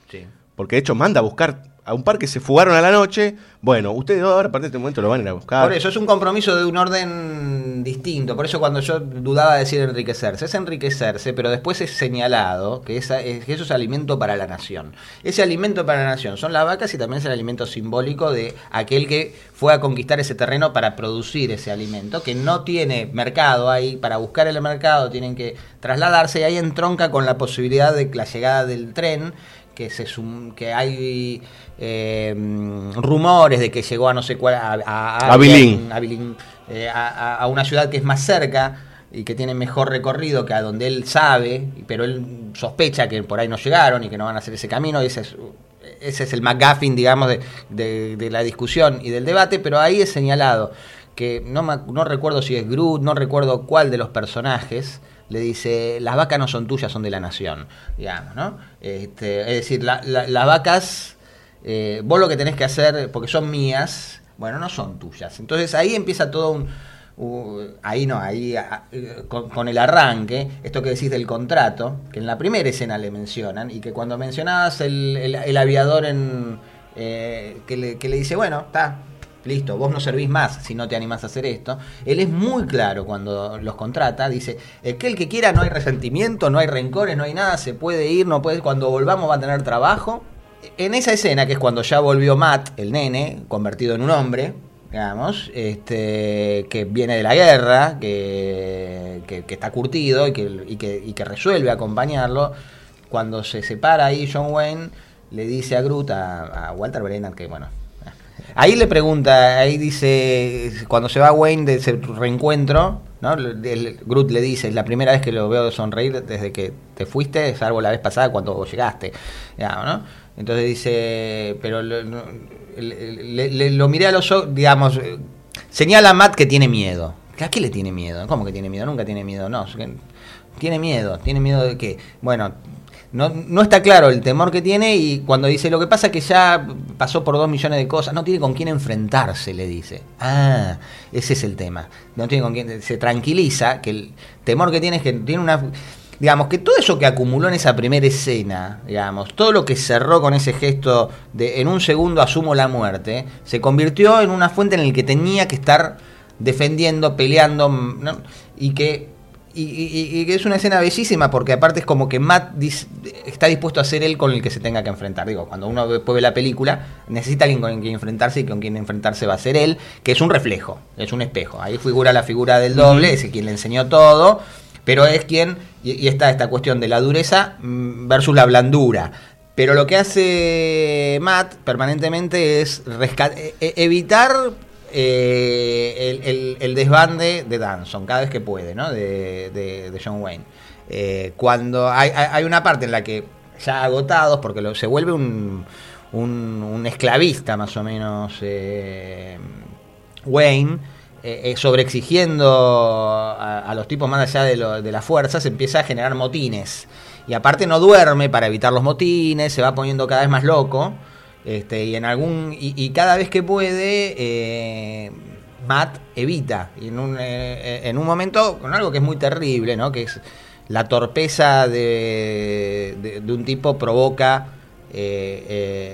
[SPEAKER 7] Sí.
[SPEAKER 6] Porque de hecho manda a buscar a un par que se fugaron a la noche. Bueno, ustedes ahora a partir de este momento lo van a ir a buscar.
[SPEAKER 7] Por eso es un compromiso de un orden distinto. Por eso cuando yo dudaba de decir enriquecerse, es enriquecerse, pero después es señalado que, es- que eso es alimento para la nación. Ese alimento para la nación son las vacas y también es el alimento simbólico de aquel que fue a conquistar ese terreno para producir ese alimento, que no tiene mercado ahí. Para buscar el mercado tienen que trasladarse y ahí entronca con la posibilidad de la llegada del tren que se sum- que hay eh, rumores de que llegó a no sé cuál a, a,
[SPEAKER 6] a
[SPEAKER 7] eh, a, a- una ciudad que es más cerca y que tiene mejor recorrido que a donde él sabe, pero él sospecha que por ahí no llegaron y que no van a hacer ese camino, y ese es, ese es el McGuffin, digamos, de, de- de la discusión y del debate, pero ahí es señalado que no, no recuerdo si es Groot, no recuerdo cuál de los personajes, le dice, las vacas no son tuyas, son de la nación, digamos, ¿no? Este, es decir, la- la- las vacas, eh, vos lo que tenés que hacer, porque son mías, bueno, no son tuyas. Entonces ahí empieza todo un... ahí no, ahí con, el arranque, esto que decís del contrato, que en la primera escena le mencionan, y que cuando mencionabas el, aviador en, eh, que, le, dice, bueno, está, listo, vos no servís más si no te animás a hacer esto. Él es muy claro cuando los contrata, dice, "Es que el que quiera no hay resentimiento, no hay rencores, no hay nada, se puede ir, no puede, cuando volvamos va a tener trabajo. En esa escena, que es cuando ya volvió Matt, el nene, convertido en un hombre, digamos, este, que viene de la guerra, que, que- está curtido y que, que- resuelve acompañarlo, cuando se separa ahí John Wayne, le dice a Groot, a, a Walter Brennan, que bueno, Ahí le pregunta, ahí dice, cuando se va Wayne de ese reencuentro, ¿no? El- Groot le dice, es la primera vez que lo veo sonreír desde que te fuiste, salvo la vez pasada cuando llegaste, digamos, ¿no? Entonces dice, pero le, le- le- lo miré a los ojos, digamos, señala a Matt que tiene miedo. ¿A qué le tiene miedo? ¿Cómo que tiene miedo? Nunca tiene miedo, no. Tiene miedo, tiene miedo de qué. Bueno, no, no está claro el temor que tiene y cuando dice lo que pasa es que ya pasó por dos millones de cosas, no tiene con quién enfrentarse, le dice. Ah, ese es el tema. No tiene con quién, se tranquiliza que el temor que tiene es que tiene una digamos que todo eso que acumuló en esa primera escena, digamos, todo lo que cerró con ese gesto de en un segundo asumo la muerte, se convirtió en una fuente en el que tenía que estar defendiendo, peleando, ¿no? y que y, y- y que es una escena bellísima porque aparte es como que Matt dis- está dispuesto a ser él con el que se tenga que enfrentar. Digo, cuando uno después ve la película, necesita alguien con quien enfrentarse y con quien enfrentarse va a ser él, que es un reflejo, es un espejo. Ahí figura la figura del doble, es quien le enseñó todo, pero es quien, y, está esta cuestión de la dureza mm, versus la blandura. Pero lo que hace Matt permanentemente es e- e- evitar eh, el, desbande de Danson cada vez que puede, ¿no? De, de- de John Wayne. Eh, cuando hay, una parte en la que ya agotados, porque lo- se vuelve un, un- un esclavista más o menos eh, Wayne, eh, eh, sobreexigiendo a, los tipos más allá de, lo- de la fuerza, se empieza a generar motines. Y aparte no duerme para evitar los motines, se va poniendo cada vez más loco. Este, y en algún. Y, cada vez que puede, eh, Matt evita. Y en un, en un momento, con algo que es muy terrible, ¿no? Que es la torpeza de, de- un tipo provoca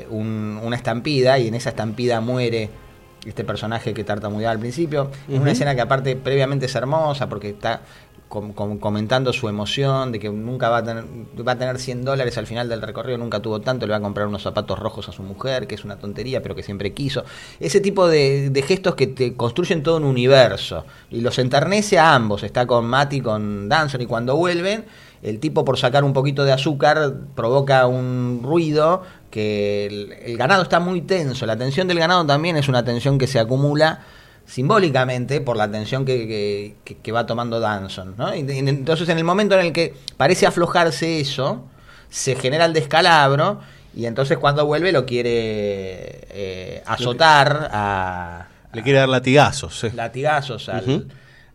[SPEAKER 7] un- una estampida y en esa estampida muere este personaje que tartamudeaba al principio. Es
[SPEAKER 6] Ujú.
[SPEAKER 7] una escena que aparte previamente es hermosa porque está com- com- comentando su emoción de que nunca va a tener va a tener 100 dólares al final del recorrido, nunca tuvo tanto, le va a comprar unos zapatos rojos a su mujer, que es una tontería, pero que siempre quiso. Ese tipo de, de gestos que te construyen todo un universo y los enternece a ambos. Está con Matt y con Danson y cuando vuelven, el tipo por sacar un poquito de azúcar provoca un ruido que el, el ganado está muy tenso. La tensión del ganado también es una tensión que se acumula simbólicamente por la tensión que, que- va tomando Danson. ¿no? Y, y entonces en el momento en el que parece aflojarse eso, se genera el descalabro y entonces cuando vuelve lo quiere eh, azotar a...
[SPEAKER 6] Le quiere dar latigazos. sí.
[SPEAKER 7] Latigazos al.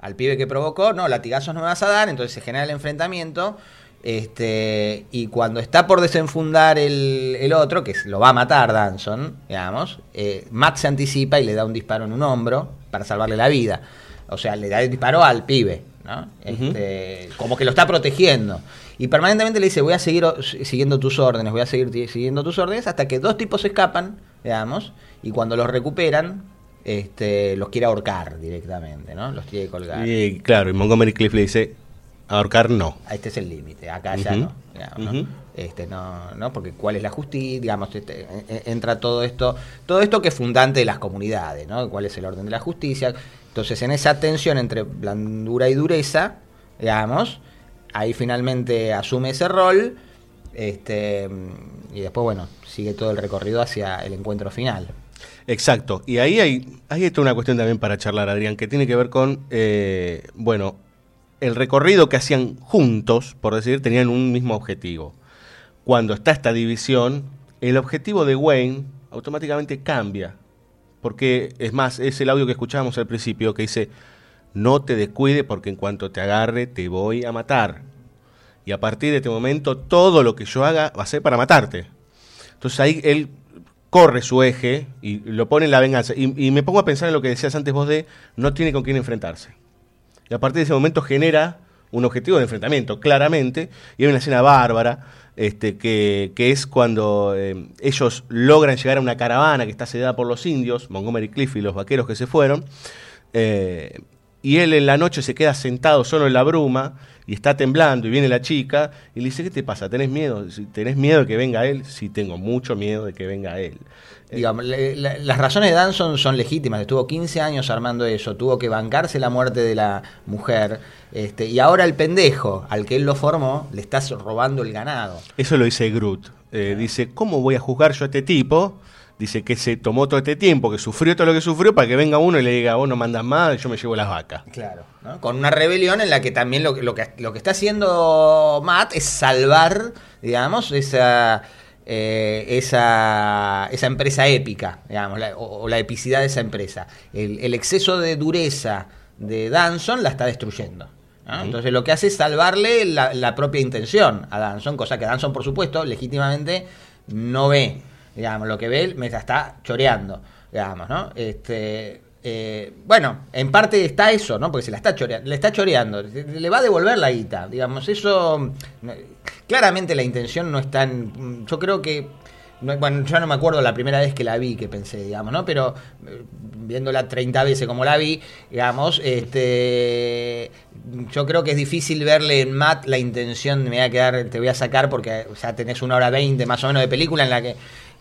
[SPEAKER 7] Al pibe que provocó, no, latigazos no me vas a dar, entonces se genera el enfrentamiento. Este, y cuando está por desenfundar el, el otro, que lo va a matar Danson, digamos, eh, Matt se anticipa y le da un disparo en un hombro para salvarle la vida. O sea, le da el disparo al pibe, ¿no? Este, Como que lo está protegiendo. Y permanentemente le dice, voy a seguir siguiendo tus órdenes, voy a seguir siguiendo tus órdenes, hasta que dos tipos escapan, digamos, y cuando los recuperan, este, los quiere ahorcar directamente, ¿no? Los quiere colgar.
[SPEAKER 6] Y claro, y Montgomery Cliff le dice, ahorcar no.
[SPEAKER 7] Este es el límite, acá ya no. digamos, ¿no? Este, no, no, porque cuál es la justicia, digamos, este, e- e- entra todo esto, todo esto que es fundante de las comunidades, ¿no? ¿Cuál es el orden de la justicia? Entonces, en esa tensión entre blandura y dureza, digamos, ahí finalmente asume ese rol, este, y después, bueno, sigue todo el recorrido hacia el encuentro final.
[SPEAKER 6] Exacto. Y ahí hay, ahí está una cuestión también para charlar, Adrián, que tiene que ver con, eh, bueno, el recorrido que hacían juntos, por decir, tenían un mismo objetivo. Cuando está esta división, el objetivo de Wayne automáticamente cambia. Porque, es más, es el audio que escuchábamos al principio que dice, no te descuide porque en cuanto te agarre te voy a matar. Y a partir de este momento todo lo que yo haga va a ser para matarte. Entonces ahí él corre su eje y lo pone en la venganza. Y, me pongo a pensar en lo que decías antes vos de no tiene con quién enfrentarse. Y a partir de ese momento genera un objetivo de enfrentamiento, claramente, y hay una escena bárbara, este, que, que es cuando eh, ellos logran llegar a una caravana que está sediada por los indios, Montgomery Cliff y los vaqueros que se fueron, eh, y él en la noche se queda sentado solo en la bruma y está temblando y viene la chica y le dice, ¿qué te pasa? ¿Tenés miedo? ¿Tenés miedo de que venga él? Sí, tengo mucho miedo de que venga él.
[SPEAKER 7] Digamos, le- la- las razones de Danson son legítimas. Estuvo 15 años armando eso, tuvo que bancarse la muerte de la mujer. Este, y ahora el pendejo al que él lo formó le estás robando el ganado.
[SPEAKER 6] Eso lo dice Groot. Eh, dice, ¿cómo voy a juzgar yo a este tipo? Dice que se tomó todo este tiempo, que sufrió todo lo que sufrió, para que venga uno y le diga, vos no mandas más, yo me llevo las vacas.
[SPEAKER 7] Claro. ¿no? Con una rebelión en la que también lo, lo que, lo que está haciendo Matt es salvar, digamos, esa, eh, esa, esa empresa épica, digamos, la- o, o la epicidad de esa empresa. El, el exceso de dureza de Danson la está destruyendo. ¿no? Entonces lo que hace es salvarle la, la propia intención a Danson, cosa que Danson, por supuesto, legítimamente no ve. Digamos, lo que ve él me está choreando, digamos, ¿no? Este, eh, bueno, en parte está eso, ¿no? Porque se la está choreando, le está choreando, le va a devolver la guita, digamos, eso claramente la intención no es tan yo creo que no- bueno, yo no me acuerdo la primera vez que la vi que pensé, digamos, ¿no? Pero eh, viéndola 30 veces como la vi, digamos, este yo creo que es difícil verle en Matt la intención me voy a quedar, te voy a sacar porque ya tenés una hora 20 más o menos de película en la que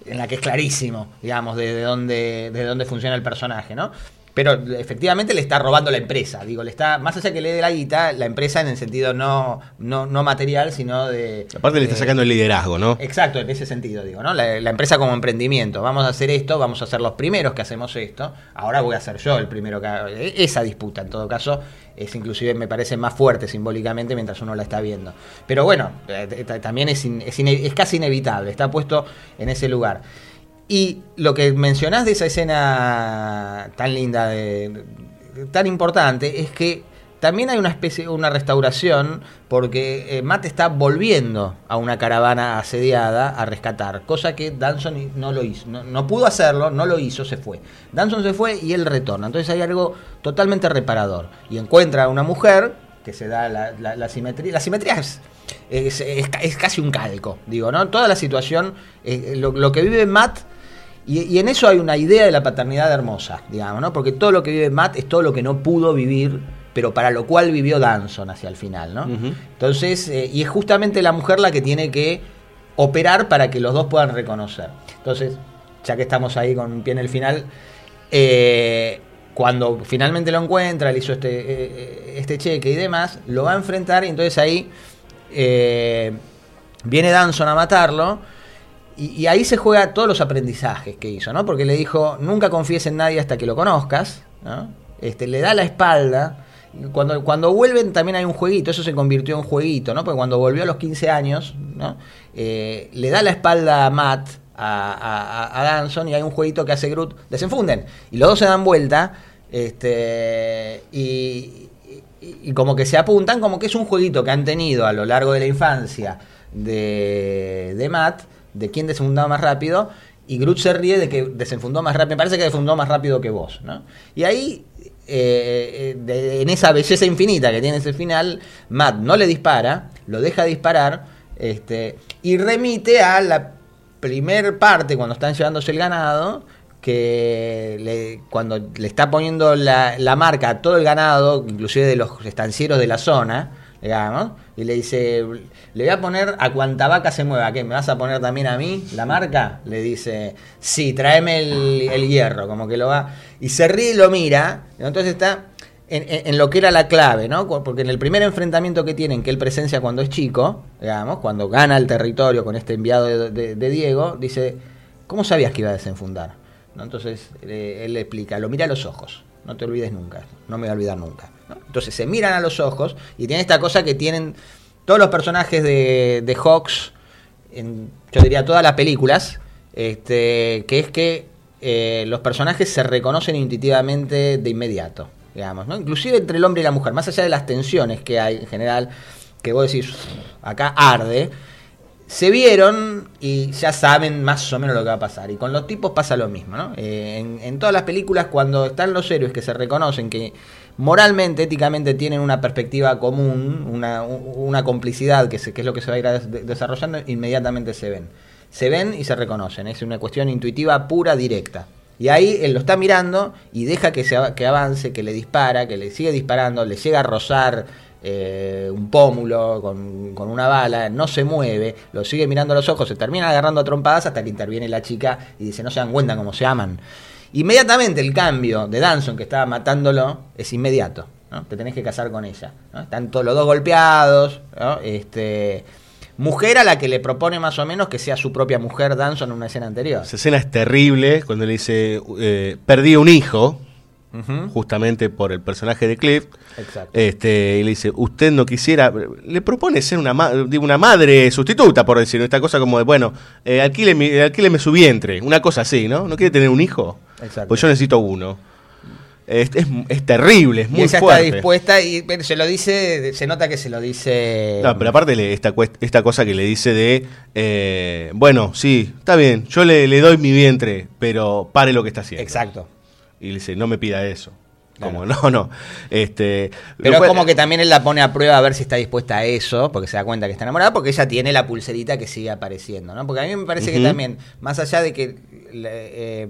[SPEAKER 7] en la que es clarísimo, digamos, de, de dónde de dónde funciona el personaje, ¿no? Pero efectivamente le está robando la empresa, digo, le está, más allá que le dé la guita, la empresa en el sentido no, no, no material, sino de...
[SPEAKER 6] Aparte le está
[SPEAKER 7] de-
[SPEAKER 6] sacando el liderazgo, ¿no?
[SPEAKER 7] Exacto, en ese sentido, digo, ¿no? La, la empresa como emprendimiento. Vamos a hacer esto, vamos a ser los primeros que hacemos esto. Ahora voy a ser yo el primero que e- Esa disputa, en todo caso, es inclusive, me parece, más fuerte simbólicamente mientras uno la está viendo. Pero bueno, eh, también es, in- es, ine- es casi inevitable, está puesto en ese lugar. Y lo que mencionás de esa escena tan linda, de- tan importante, es que también hay una especie, una restauración, porque eh, Matt está volviendo a una caravana asediada a rescatar, cosa que Danson no lo hizo, no, pudo hacerlo, no lo hizo, se fue. Danson se fue y él retorna, entonces hay algo totalmente reparador. Y encuentra a una mujer que se da la, simetría, la simetría es, es, es ca- es casi un calco, digo, ¿no? Toda la situación, eh, lo que vive Matt y, y en eso hay una idea de la paternidad hermosa, digamos, ¿no? Porque todo lo que vive Matt es todo lo que no pudo vivir, pero para lo cual vivió Danson hacia el final, ¿no? Entonces, eh, y es justamente la mujer la que tiene que operar para que los dos puedan reconocer. Entonces, ya que estamos ahí con un pie en el final, eh, cuando finalmente lo encuentra, le hizo este, eh, este cheque y demás, lo va a enfrentar y entonces ahí viene Danson a matarlo. Y, ahí se juega todos los aprendizajes que hizo, ¿no? Porque le dijo, nunca confíes en nadie hasta que lo conozcas, ¿no? Este, le da la espalda. Cuando, cuando vuelven también hay un jueguito, eso se convirtió en jueguito, ¿no? Porque cuando volvió a los 15 años, ¿no? Eh, le da la espalda a Matt, a, a- Danson, y hay un jueguito que hace Groot, desenfunden. Y los dos se dan vuelta, este, y, y- y como que se apuntan, como que es un jueguito que han tenido a lo largo de la infancia de, de Matt, de quién desenfundaba más rápido, y Groot se ríe de que desenfundó más rápido, me parece que desenfundó más rápido que vos, ¿no? Y ahí, eh, eh, en esa belleza infinita que tiene ese final, Matt no le dispara, lo deja disparar, este, y remite a la primer parte cuando están llevándose el ganado, que le- cuando le está poniendo la, la marca a todo el ganado, inclusive de los estancieros de la zona, digamos, y le dice, le voy a poner a cuanta vaca se mueva, ¿qué? ¿Me vas a poner también a mí la marca? Le dice, sí, tráeme el, hierro, como que lo va, y se ríe y lo mira, entonces está en, lo que era la clave, ¿no? Porque en el primer enfrentamiento que tienen, que él presencia cuando es chico, digamos, cuando gana el territorio con este enviado de Diego, dice, ¿cómo sabías que iba a desenfundar? ¿no? Entonces eh, él le explica, lo mira a los ojos, no te olvides nunca, no me voy a olvidar nunca. Entonces se miran a los ojos y tiene esta cosa que tienen todos los personajes de, de Hawks, en, yo diría todas las películas, este, que es que eh, los personajes se reconocen intuitivamente de inmediato, digamos, ¿no? Inclusive entre el hombre y la mujer, más allá de las tensiones que hay en general, que vos decís, acá arde, se vieron y ya saben más o menos lo que va a pasar. Y con los tipos pasa lo mismo, ¿no? Eh, en, en todas las películas, cuando están los héroes que se reconocen, que moralmente, éticamente tienen una perspectiva común, una, una complicidad, que, se, que es lo que se va a ir desarrollando, inmediatamente se ven. Se ven y se reconocen. Es una cuestión intuitiva pura, directa. Y ahí él lo está mirando y deja que, se, que avance, que le dispara, que le sigue disparando, le llega a rozar eh, un pómulo con, con una bala, no se mueve, lo sigue mirando a los ojos, se termina agarrando a trompadas hasta que interviene la chica y dice, no se dan cuenta cómo se aman. Inmediatamente el cambio de Danson, que estaba matándolo, es inmediato. ¿no? Te tenés que casar con ella. ¿no? Están todos los dos golpeados. ¿no? Este, mujer a la que le propone más o menos que sea su propia mujer Danson en una escena anterior.
[SPEAKER 6] Esa escena es terrible cuando le dice, eh, perdí un hijo, justamente por el personaje de Cliff.
[SPEAKER 7] Exacto.
[SPEAKER 6] Este, y le dice, usted no quisiera, le propone ser una, ma- digo, una madre sustituta, por decirlo, esta cosa como de, bueno, eh, alquíleme, alquíleme su vientre, una cosa así, ¿no? ¿No quiere tener un hijo?
[SPEAKER 7] Exacto.
[SPEAKER 6] Pues yo necesito uno. Es, es, es terrible, es muy
[SPEAKER 7] y ella
[SPEAKER 6] fuerte.
[SPEAKER 7] está dispuesta y pero se lo dice, se nota que se lo dice...
[SPEAKER 6] No, pero aparte le- esta, esta cosa que le dice de, eh, bueno, sí, está bien, yo le, le doy mi vientre, pero pare lo que está haciendo.
[SPEAKER 7] Exacto.
[SPEAKER 6] Y le dice, no me pida eso. Como, no, no. Este,
[SPEAKER 7] Pero es como que también él la pone a prueba a ver si está dispuesta a eso, porque se da cuenta que está enamorada, porque ella tiene la pulserita que sigue apareciendo, ¿no? Porque a mí me parece que también, más allá de que eh,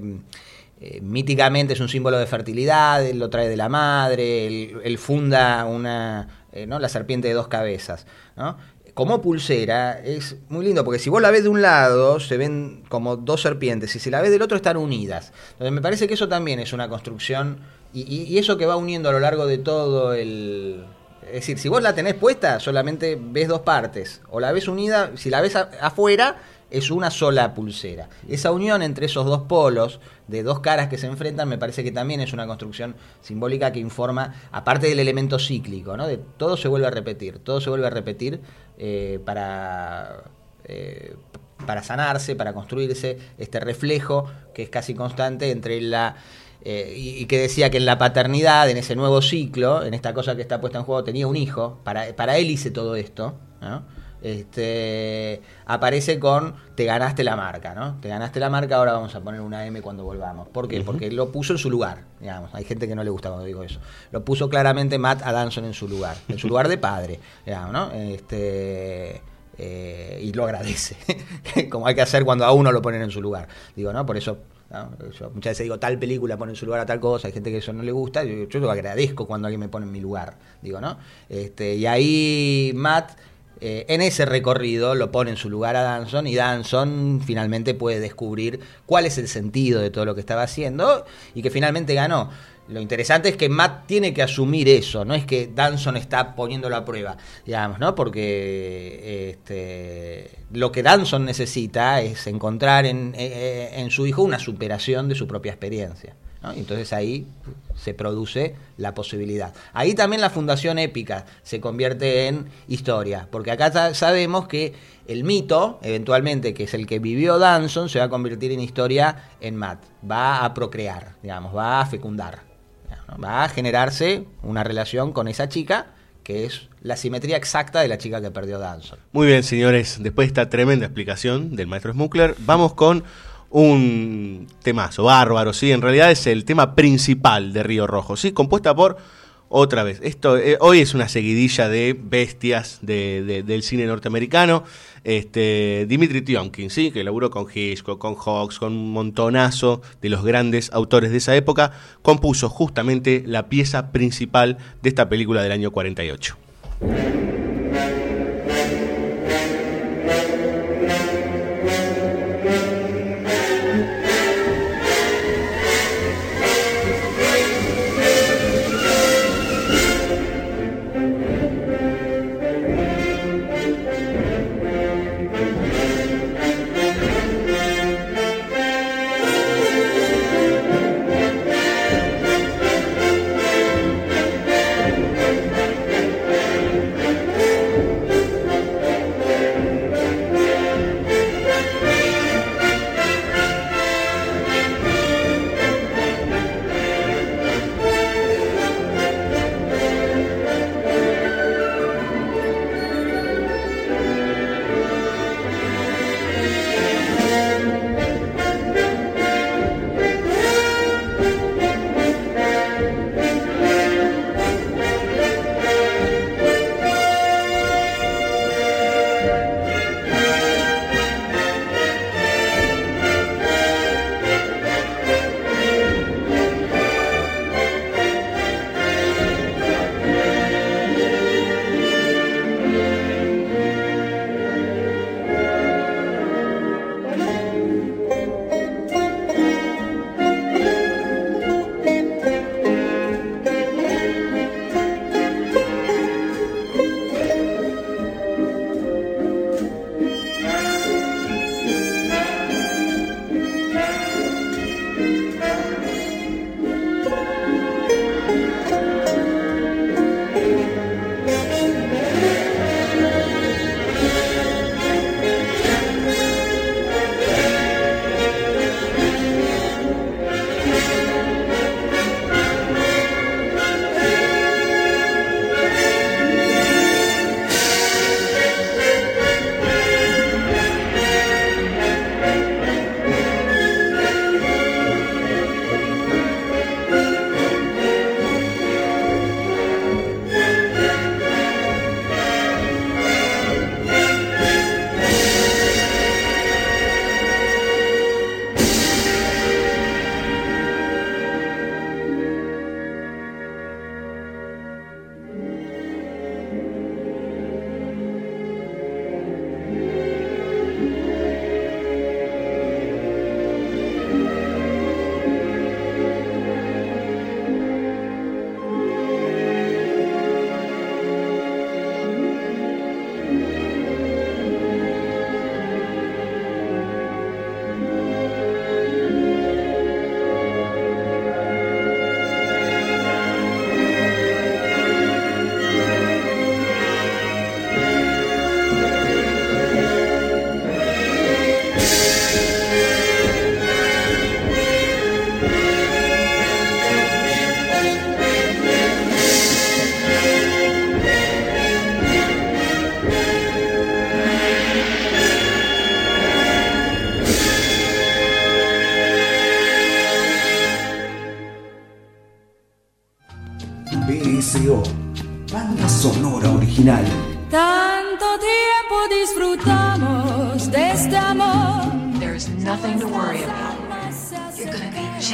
[SPEAKER 7] eh, míticamente es un símbolo de fertilidad, él lo trae de la madre, él, él funda una, eh, ¿no? La serpiente de dos cabezas, ¿no? Como pulsera es muy lindo, porque si vos la ves de un lado, se ven como dos serpientes, y si la ves del otro, están unidas. Entonces me parece que eso también es una construcción, y, y- eso que va uniendo a lo largo de todo el... Es decir, si vos la tenés puesta, solamente ves dos partes, o la ves unida, si la ves afuera, es una sola pulsera. Esa unión entre esos dos polos, de dos caras que se enfrentan, me parece que también es una construcción simbólica que informa, aparte del elemento cíclico, ¿no? De todo se vuelve a repetir, todo se vuelve a repetir eh, para, eh, para sanarse, para construirse este reflejo que es casi constante entre la... eh, y, y que decía que en la paternidad, en ese nuevo ciclo, en esta cosa que está puesta en juego, tenía un hijo, para, para él hice todo esto, ¿no? Este, aparece con te ganaste la marca, ¿no? Te ganaste la marca, ahora vamos a poner una M cuando volvamos. ¿Por qué?
[SPEAKER 6] Ujú.
[SPEAKER 7] Porque lo puso en su lugar, digamos. Hay gente que no le gusta cuando digo eso. Lo puso claramente Matt a Danson en su lugar, en su lugar de padre, digamos, ¿no? Este, eh, y lo agradece, como hay que hacer cuando a uno lo ponen en su lugar. Digo, ¿no? Por eso ¿no? Yo muchas veces digo, tal película pone en su lugar a tal cosa, hay gente que eso no le gusta, yo, yo lo agradezco cuando alguien me pone en mi lugar, digo, ¿no? Este, y ahí Matt, eh, en ese recorrido, lo pone en su lugar a Danson y Danson finalmente puede descubrir cuál es el sentido de todo lo que estaba haciendo y que finalmente ganó. Lo interesante es que Matt tiene que asumir eso, no es que Danson está poniéndolo a prueba, digamos, ¿no? Porque este, lo que Danson necesita es encontrar en, eh, en su hijo una superación de su propia experiencia. Entonces ahí se produce la posibilidad. Ahí también la fundación épica se convierte en historia, porque acá sa- sabemos que el mito, eventualmente, que es el que vivió Danson, se va a convertir en historia en Matt. Va a procrear, digamos, va a fecundar. Va a generarse una relación con esa chica que es la simetría exacta de la chica que perdió Danson.
[SPEAKER 6] Muy bien, señores, después de esta tremenda explicación del maestro Smuckler, vamos con un temazo bárbaro, ¿sí? En realidad es el tema principal de Río Rojo, ¿sí? Compuesta por, otra vez, esto eh, hoy es una seguidilla de bestias de- de- del cine norteamericano. Este, Dimitri Tionkin, ¿sí? Que laburó con Hitchcock, con Hawks, con un montonazo de los grandes autores de esa época, compuso justamente la pieza principal de esta película del año 48.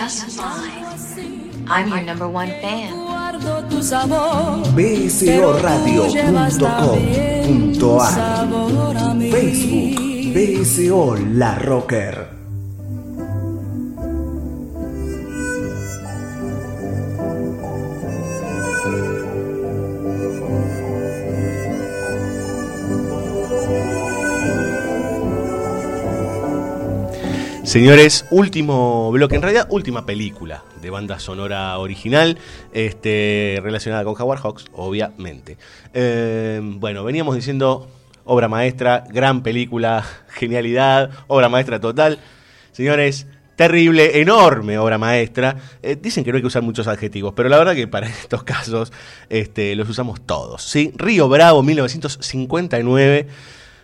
[SPEAKER 25] Just fine. I'm your number one fan.
[SPEAKER 15] Bsoradio.com.ar. Facebook BSO La Rocker.
[SPEAKER 6] Señores, último bloque, en realidad última película de banda sonora original, este, relacionada con Howard Hawks, obviamente. Eh, bueno, veníamos diciendo obra maestra, gran película, genialidad, obra maestra total. Señores, terrible, enorme obra maestra. Eh, dicen que no hay que usar muchos adjetivos, pero la verdad que para estos casos este, los usamos todos. ¿sí? Río Bravo, 1959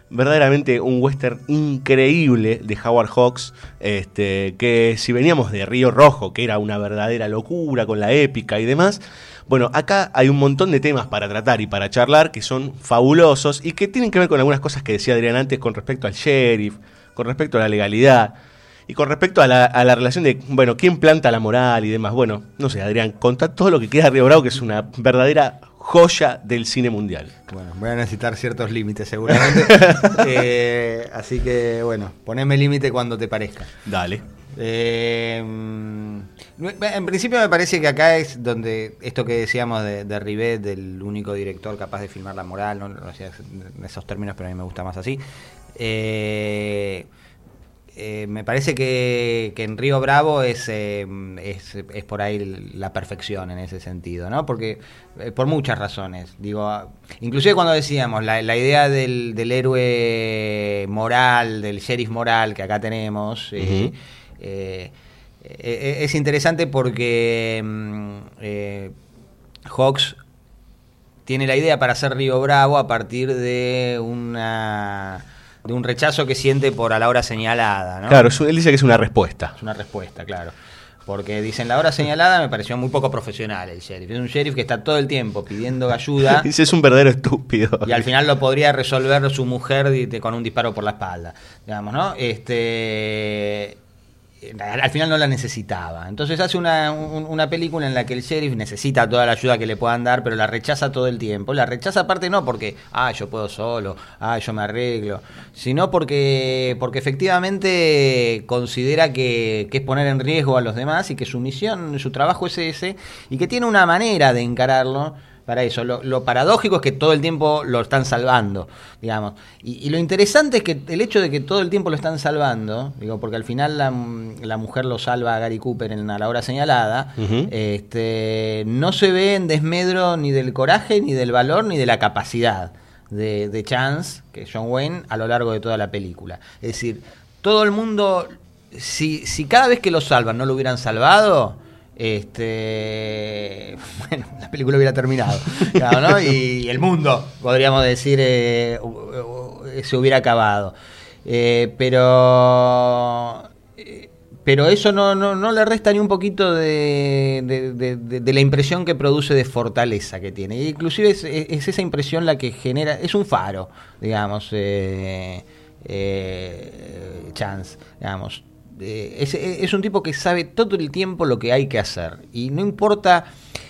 [SPEAKER 6] verdaderamente un western increíble de Howard Hawks, este, que si veníamos de Río Rojo, que era una verdadera locura con la épica y demás, bueno, acá hay un montón de temas para tratar y para charlar que son fabulosos y que tienen que ver con algunas cosas que decía Adrián antes con respecto al sheriff, con respecto a la legalidad y con respecto a la, a la relación de, bueno, quién planta la moral y demás. Bueno, no sé, Adrián, contá todo lo que queda Río Bravo, que es una verdadera joya del cine mundial.
[SPEAKER 7] Bueno, voy a necesitar ciertos límites seguramente. Eh, así que, bueno, poneme límite cuando te parezca.
[SPEAKER 6] Dale.
[SPEAKER 7] Eh, mm, en principio me parece que acá es donde esto que decíamos de, de Rivet, del único director capaz de filmar la moral, no lo hacía en esos términos, pero a mí me gusta más así. Eh, eh, me parece que, que en Río Bravo es, eh, es, es por ahí la perfección en ese sentido, ¿no? Porque eh, por muchas razones, digo, ah, inclusive cuando decíamos la, la idea del, del héroe moral, del sheriff moral que acá tenemos, es interesante porque mm, Hawks tiene la idea para hacer Río Bravo a partir de una de un rechazo que siente por a la hora señalada, ¿no?
[SPEAKER 6] Claro, él dice que es una respuesta.
[SPEAKER 7] Es una respuesta, claro. Porque dicen la hora señalada me pareció muy poco profesional el sheriff. Es un sheriff que está todo el tiempo pidiendo ayuda
[SPEAKER 6] Dice, es un verdadero estúpido.
[SPEAKER 7] y al final lo podría resolver su mujer con un disparo por la espalda, digamos, ¿no? Este al al final no la necesitaba. Entonces hace una, un- una película en la que el sheriff necesita toda la ayuda que le puedan dar, pero la rechaza todo el tiempo. La rechaza aparte no porque, ah, yo puedo solo, ah, yo me arreglo, sino porque, porque efectivamente considera que, que es poner en riesgo a los demás y que su misión, su trabajo es ese, y que tiene una manera de encararlo para eso. Lo, lo paradójico es que todo el tiempo lo están salvando, digamos. Y, y lo interesante es que el hecho de que todo el tiempo lo están salvando, digo, porque al final la, la mujer lo salva a Gary Cooper en a la hora señalada, este, no se ve en desmedro ni del coraje, ni del valor, ni de la capacidad de, de Chance, que es John Wayne, a lo largo de toda la película. Es decir, todo el mundo, si, si cada vez que lo salvan no lo hubieran salvado, este bueno, la película hubiera terminado. claro. Y el mundo, podríamos decir, eh, se hubiera acabado. Eh, pero eh, pero eso no, no, no le resta ni un poquito de, de- la impresión que produce de fortaleza que tiene. Inclusive es, es esa impresión la que genera, es un faro, digamos, eh, Chance, digamos. Es, es un tipo que sabe todo el tiempo lo que hay que hacer. Y no importa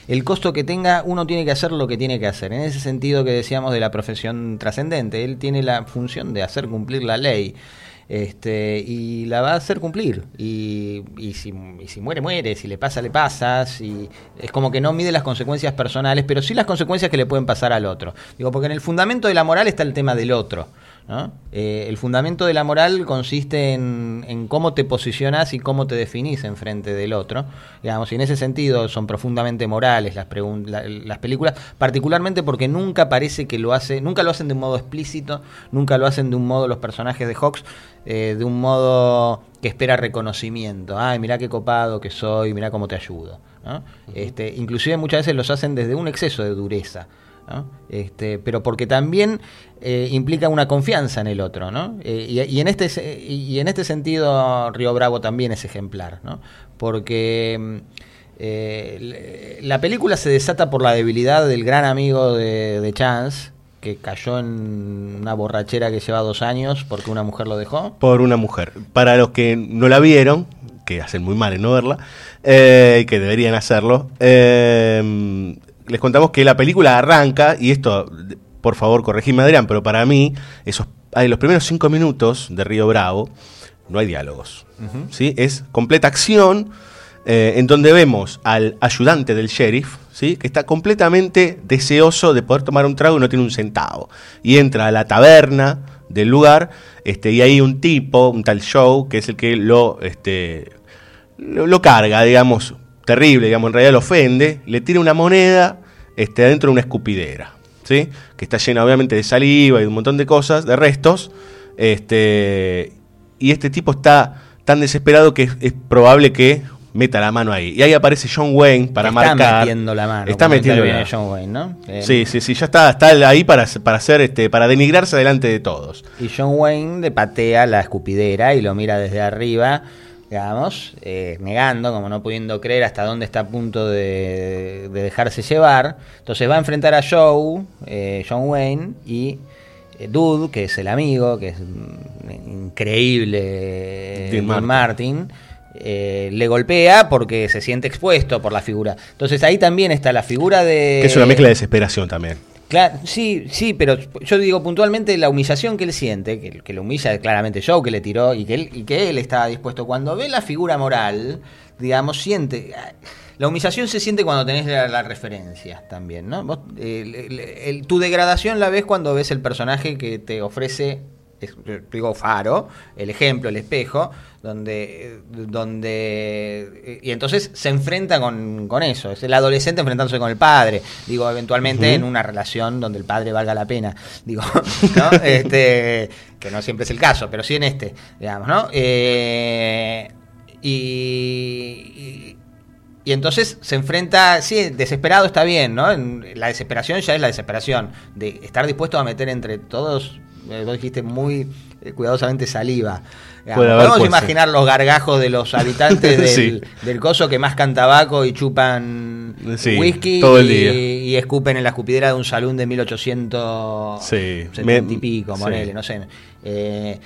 [SPEAKER 7] el costo que tenga, uno tiene que hacer lo que tiene que hacer. En ese sentido que decíamos de la profesión trascendente, él tiene la función de hacer cumplir la ley. Este, y la va a hacer cumplir. Y, y si, y si muere, muere. Si le pasa, le pasa. Si, es como que no mide las consecuencias personales, pero sí las consecuencias que le pueden pasar al otro. Digo, porque en el fundamento de la moral está el tema del otro. ¿No? Eh, el fundamento de la moral consiste en, en cómo te posicionas y cómo te definís enfrente del otro. Digamos, y en ese sentido son profundamente morales las, la- las películas, particularmente porque nunca parece que lo hace, nunca lo hacen de un modo explícito, nunca lo hacen de un modo los personajes de Hawks, eh, de un modo que espera reconocimiento. Ay, mirá qué copado que soy, mirá cómo te ayudo. ¿no? este, inclusive muchas veces los hacen desde un exceso de dureza. Este, pero porque también eh, implica una confianza en el otro, ¿no? Eh, y, y en este y en este sentido Río Bravo también es ejemplar, ¿no? Porque mm, Eh, la película se desata por la debilidad del gran amigo de, de Chance, que cayó en una borrachera que lleva dos años porque una mujer lo dejó.
[SPEAKER 6] Por una mujer. Para los que no la vieron, que hacen muy mal en no verla, eh, que deberían hacerlo, eh, les contamos que la película arranca, y esto, por favor, corregime Adrián, pero para mí, esos, los primeros cinco minutos de Río Bravo, no hay diálogos. ¿sí? Es completa acción, eh, en donde vemos al ayudante del sheriff, ¿sí? que está completamente deseoso de poder tomar un trago y no tiene un centavo. Y entra a la taberna del lugar, este, y hay un tipo, un tal Joe, que es el que lo, este, lo, lo carga, digamos, terrible, digamos, en realidad lo ofende, le tira una moneda este, adentro de una escupidera, ¿sí? que está llena obviamente de saliva y de un montón de cosas, de restos, este, y este tipo está tan desesperado que es, es probable que meta la mano ahí. Y ahí aparece John Wayne para
[SPEAKER 7] está
[SPEAKER 6] marcar.
[SPEAKER 7] metiendo la mano.
[SPEAKER 6] Está metiendo la
[SPEAKER 7] John Wayne, ¿no? Eh,
[SPEAKER 6] Sí, sí, sí, ya está, está ahí para, para hacer este, para denigrarse delante de todos.
[SPEAKER 7] Y John Wayne le patea la escupidera y lo mira desde arriba, digamos, eh, negando, como no pudiendo creer hasta dónde está a punto de, de dejarse llevar. Entonces va a enfrentar a Joe, eh, John Wayne, y eh, Dude, que es el amigo, que es mm, increíble, eh,
[SPEAKER 6] Dean
[SPEAKER 7] Dean
[SPEAKER 6] Martin.
[SPEAKER 7] Martin. eh, le golpea porque se siente expuesto por la figura. Entonces ahí también está la figura de...
[SPEAKER 6] Que es una mezcla de desesperación también.
[SPEAKER 7] Claro, sí, sí, pero yo digo puntualmente la humillación que él siente, que, lo humilla claramente Joe, que le tiró y que, él, y que él estaba dispuesto. Cuando ve la figura moral, digamos, siente. La humillación se siente cuando tenés la, la referencia también, ¿no? Vos, eh, el- el- tu degradación la ves cuando ves el personaje que te ofrece, digo, Faro, el ejemplo, el espejo, donde, donde y entonces se enfrenta con, con eso, es el adolescente enfrentándose con el padre, digo, eventualmente en una relación donde el padre valga la pena, digo, ¿no? este, que no siempre es el caso, pero sí en este, digamos, ¿no? Eh, y, y- entonces se enfrenta, sí, desesperado está bien, ¿no? La desesperación ya es la desesperación, de estar dispuesto a meter entre todos, eh, vos dijiste muy eh, cuidadosamente saliva. Podemos imaginar los gargajos de los habitantes del,
[SPEAKER 6] Sí.
[SPEAKER 7] del coso que mascan tabaco y chupan
[SPEAKER 6] Sí,
[SPEAKER 7] whisky
[SPEAKER 6] todo el
[SPEAKER 7] y,
[SPEAKER 6] día.
[SPEAKER 7] y escupen en la escupidera de un salón de 1870
[SPEAKER 6] Sí,
[SPEAKER 7] y pico,
[SPEAKER 6] sí.
[SPEAKER 7] ponele, no sé. Eh,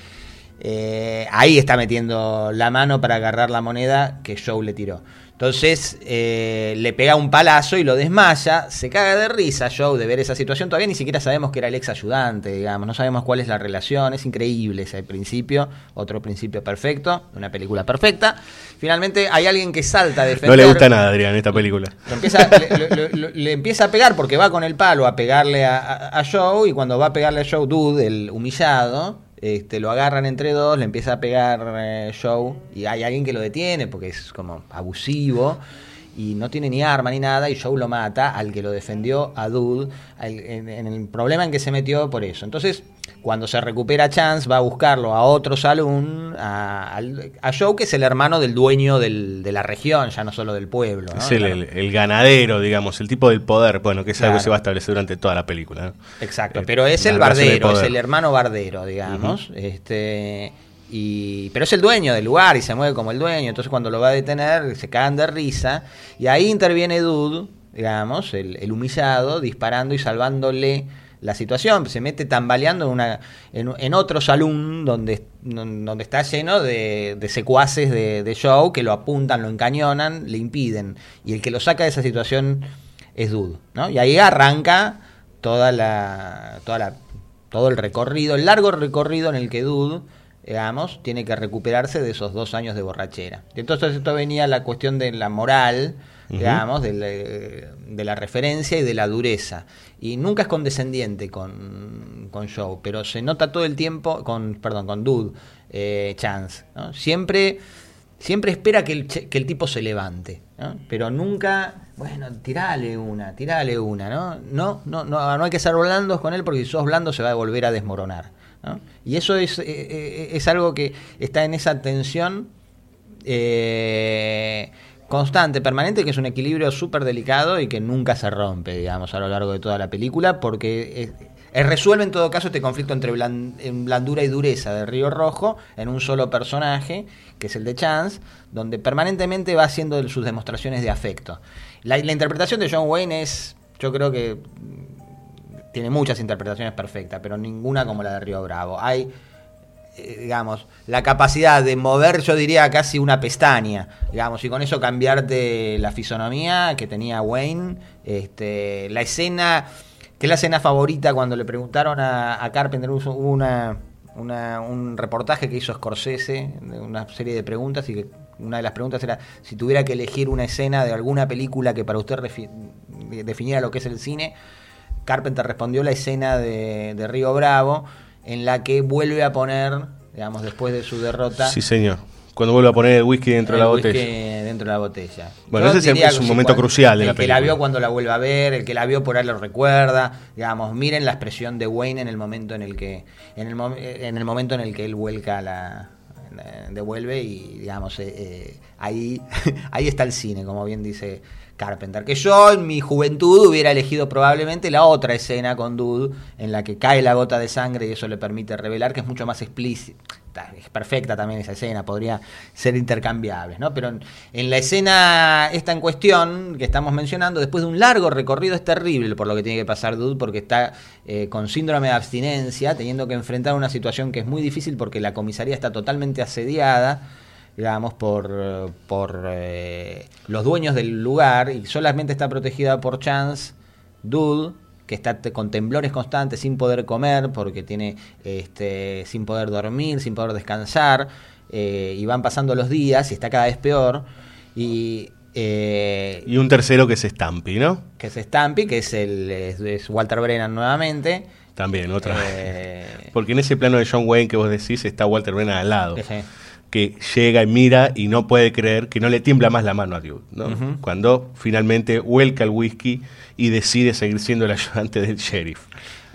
[SPEAKER 7] eh, ahí está metiendo la mano para agarrar la moneda que Joe le tiró. Entonces eh, le pega un palazo y lo desmaya, se caga de risa Joe de ver esa situación, todavía ni siquiera sabemos que era el ex ayudante, digamos, no sabemos cuál es la relación, es increíble ese principio, otro principio perfecto, una película perfecta. Finalmente hay alguien que salta a defender...
[SPEAKER 6] No le gusta nada, Adrián, esta película.
[SPEAKER 7] Lo empieza, le, le- le- le empieza a pegar porque va con el palo a pegarle a, a- a Joe y cuando va a pegarle a Joe, Dude, el humillado, este, lo agarran entre dos, le empieza a pegar eh, Joe y hay alguien que lo detiene porque es como abusivo y no tiene ni arma ni nada y Joe lo mata al que lo defendió a Dude al- en, en el problema en que se metió por eso. Entonces, cuando se recupera Chance, va a buscarlo a otro salón, a, a Joe, que es el hermano del dueño del- de la región, ya no solo del pueblo. ¿no?
[SPEAKER 6] Es el,
[SPEAKER 7] Claro.
[SPEAKER 6] el- el ganadero, digamos, el tipo del poder, bueno, que es algo que se va a establecer durante toda la película. ¿no?
[SPEAKER 7] Exacto,
[SPEAKER 6] Eh,
[SPEAKER 7] pero es el bardero, es el hermano bardero, digamos. este y Pero es el dueño del lugar y se mueve como el dueño. Entonces cuando lo va a detener se cagan de risa. Y ahí interviene Dude, digamos, el, el humillado, disparando y salvándole la situación. Se mete tambaleando en, una, en, otro salón donde, donde está lleno de, de secuaces de, de Joe que lo apuntan, lo encañonan, le impiden. Y el que lo saca de esa situación es Dude. ¿no? Y ahí arranca toda la, toda la, todo el recorrido, el largo recorrido en el que Dude, digamos, tiene que recuperarse de esos dos años de borrachera. Entonces esto venía la cuestión de la moral, Digamos, de la, referencia y de la dureza. Y nunca es condescendiente con, con Joe, pero se nota todo el tiempo, con, perdón, con Dude, eh, Chance. ¿no? Siempre, siempre espera que el, tipo se levante, pero nunca, bueno, tirale una, tirale una, ¿no? No, no, no, no hay que ser blandos con él porque si sos blando se va a volver a desmoronar. Y eso es, eh, eh, es algo que está en esa tensión constante, permanente, que es un equilibrio súper delicado y que nunca se rompe, digamos, a lo largo de toda la película, porque Eh, resuelve en todo caso este conflicto entre blan- en blandura y dureza de Río Rojo en un solo personaje, que es el de Chance, donde permanentemente va haciendo sus demostraciones de afecto. La, la interpretación de John Wayne es, yo creo que tiene muchas interpretaciones perfectas, pero ninguna como la de Río Bravo. Hay, digamos, la capacidad de mover, yo diría, casi una pestaña, digamos, y con eso cambiarte la fisonomía que tenía Wayne, este, la escena, que es la escena favorita cuando le preguntaron a, Carpenter, hubo una, un reportaje que hizo Scorsese, una serie de preguntas, y que una de las preguntas era si tuviera que elegir una escena de alguna película que para usted definiera lo que es el cine, Carpenter respondió la escena de, de Río Bravo, en la que vuelve a poner, digamos, después de su derrota,
[SPEAKER 6] Sí, señor. Cuando vuelve a poner el whisky dentro de
[SPEAKER 7] el
[SPEAKER 6] la
[SPEAKER 7] whisky
[SPEAKER 6] botella.
[SPEAKER 7] dentro de la botella.
[SPEAKER 6] Bueno,
[SPEAKER 7] Yo
[SPEAKER 6] ese es el-
[SPEAKER 7] diría
[SPEAKER 6] es un momento
[SPEAKER 7] cuando-
[SPEAKER 6] crucial de
[SPEAKER 7] el
[SPEAKER 6] la
[SPEAKER 7] que la
[SPEAKER 6] película.
[SPEAKER 7] vio cuando la vuelve a ver, el que la vio por ahí lo recuerda. Digamos, miren la expresión de Wayne en el momento en el que, el, en el momento en el que él vuelca la eh, devuelve y digamos eh, eh, ahí ahí está el cine como bien dice Carpenter que yo en mi juventud hubiera elegido probablemente la otra escena con Dude en la que cae la gota de sangre y eso le permite revelar que es mucho más explícita es perfecta también esa escena podría ser intercambiables no pero en, en la escena esta en cuestión que estamos mencionando después de un largo recorrido es terrible por lo que tiene que pasar Dude porque está eh, con síndrome de abstinencia teniendo que enfrentar una situación que es muy difícil porque la comisaría está totalmente asediada digamos, por, por eh, los dueños del lugar y solamente está protegida por Chance, Dude, que está con temblores constantes, sin poder comer, porque tiene, este, sin poder dormir, sin poder descansar, eh, y van pasando los días y está cada vez peor. Y, eh,
[SPEAKER 6] Y un tercero que es Stampy, ¿no?
[SPEAKER 7] que es Stampy, que es, el, es, es Walter Brennan nuevamente.
[SPEAKER 6] También, otra
[SPEAKER 7] Eh,
[SPEAKER 6] Porque en ese plano de John Wayne que vos decís está Walter Brennan al lado.
[SPEAKER 7] Sí.
[SPEAKER 6] Que llega y mira y no puede creer que no le tiembla más la mano a Dude, ¿no? Cuando finalmente vuelca el whisky y decide seguir siendo el ayudante del sheriff.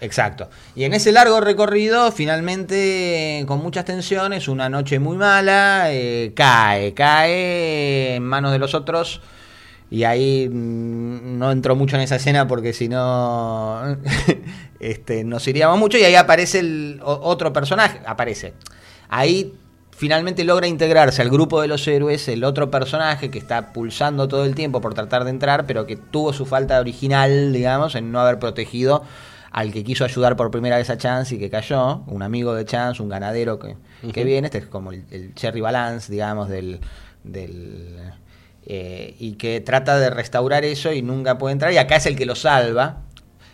[SPEAKER 7] Exacto. Y en ese largo recorrido, finalmente, con muchas tensiones, una noche muy mala, eh, cae, cae en manos de los otros. Y ahí mm, no entro mucho en esa escena porque si no este, nos iríamos mucho. Y ahí aparece el otro personaje. Aparece. Ahí finalmente logra integrarse al grupo de los héroes el otro personaje que está pulsando todo el tiempo por tratar de entrar, pero que tuvo su falta original, digamos, en no haber protegido al que quiso ayudar por primera vez a Chance y que cayó, un amigo de Chance, un ganadero que, que viene, este es como el, el Cherry Balance, digamos, del... del eh, y que trata de restaurar eso y nunca puede entrar, y acá es el que lo salva.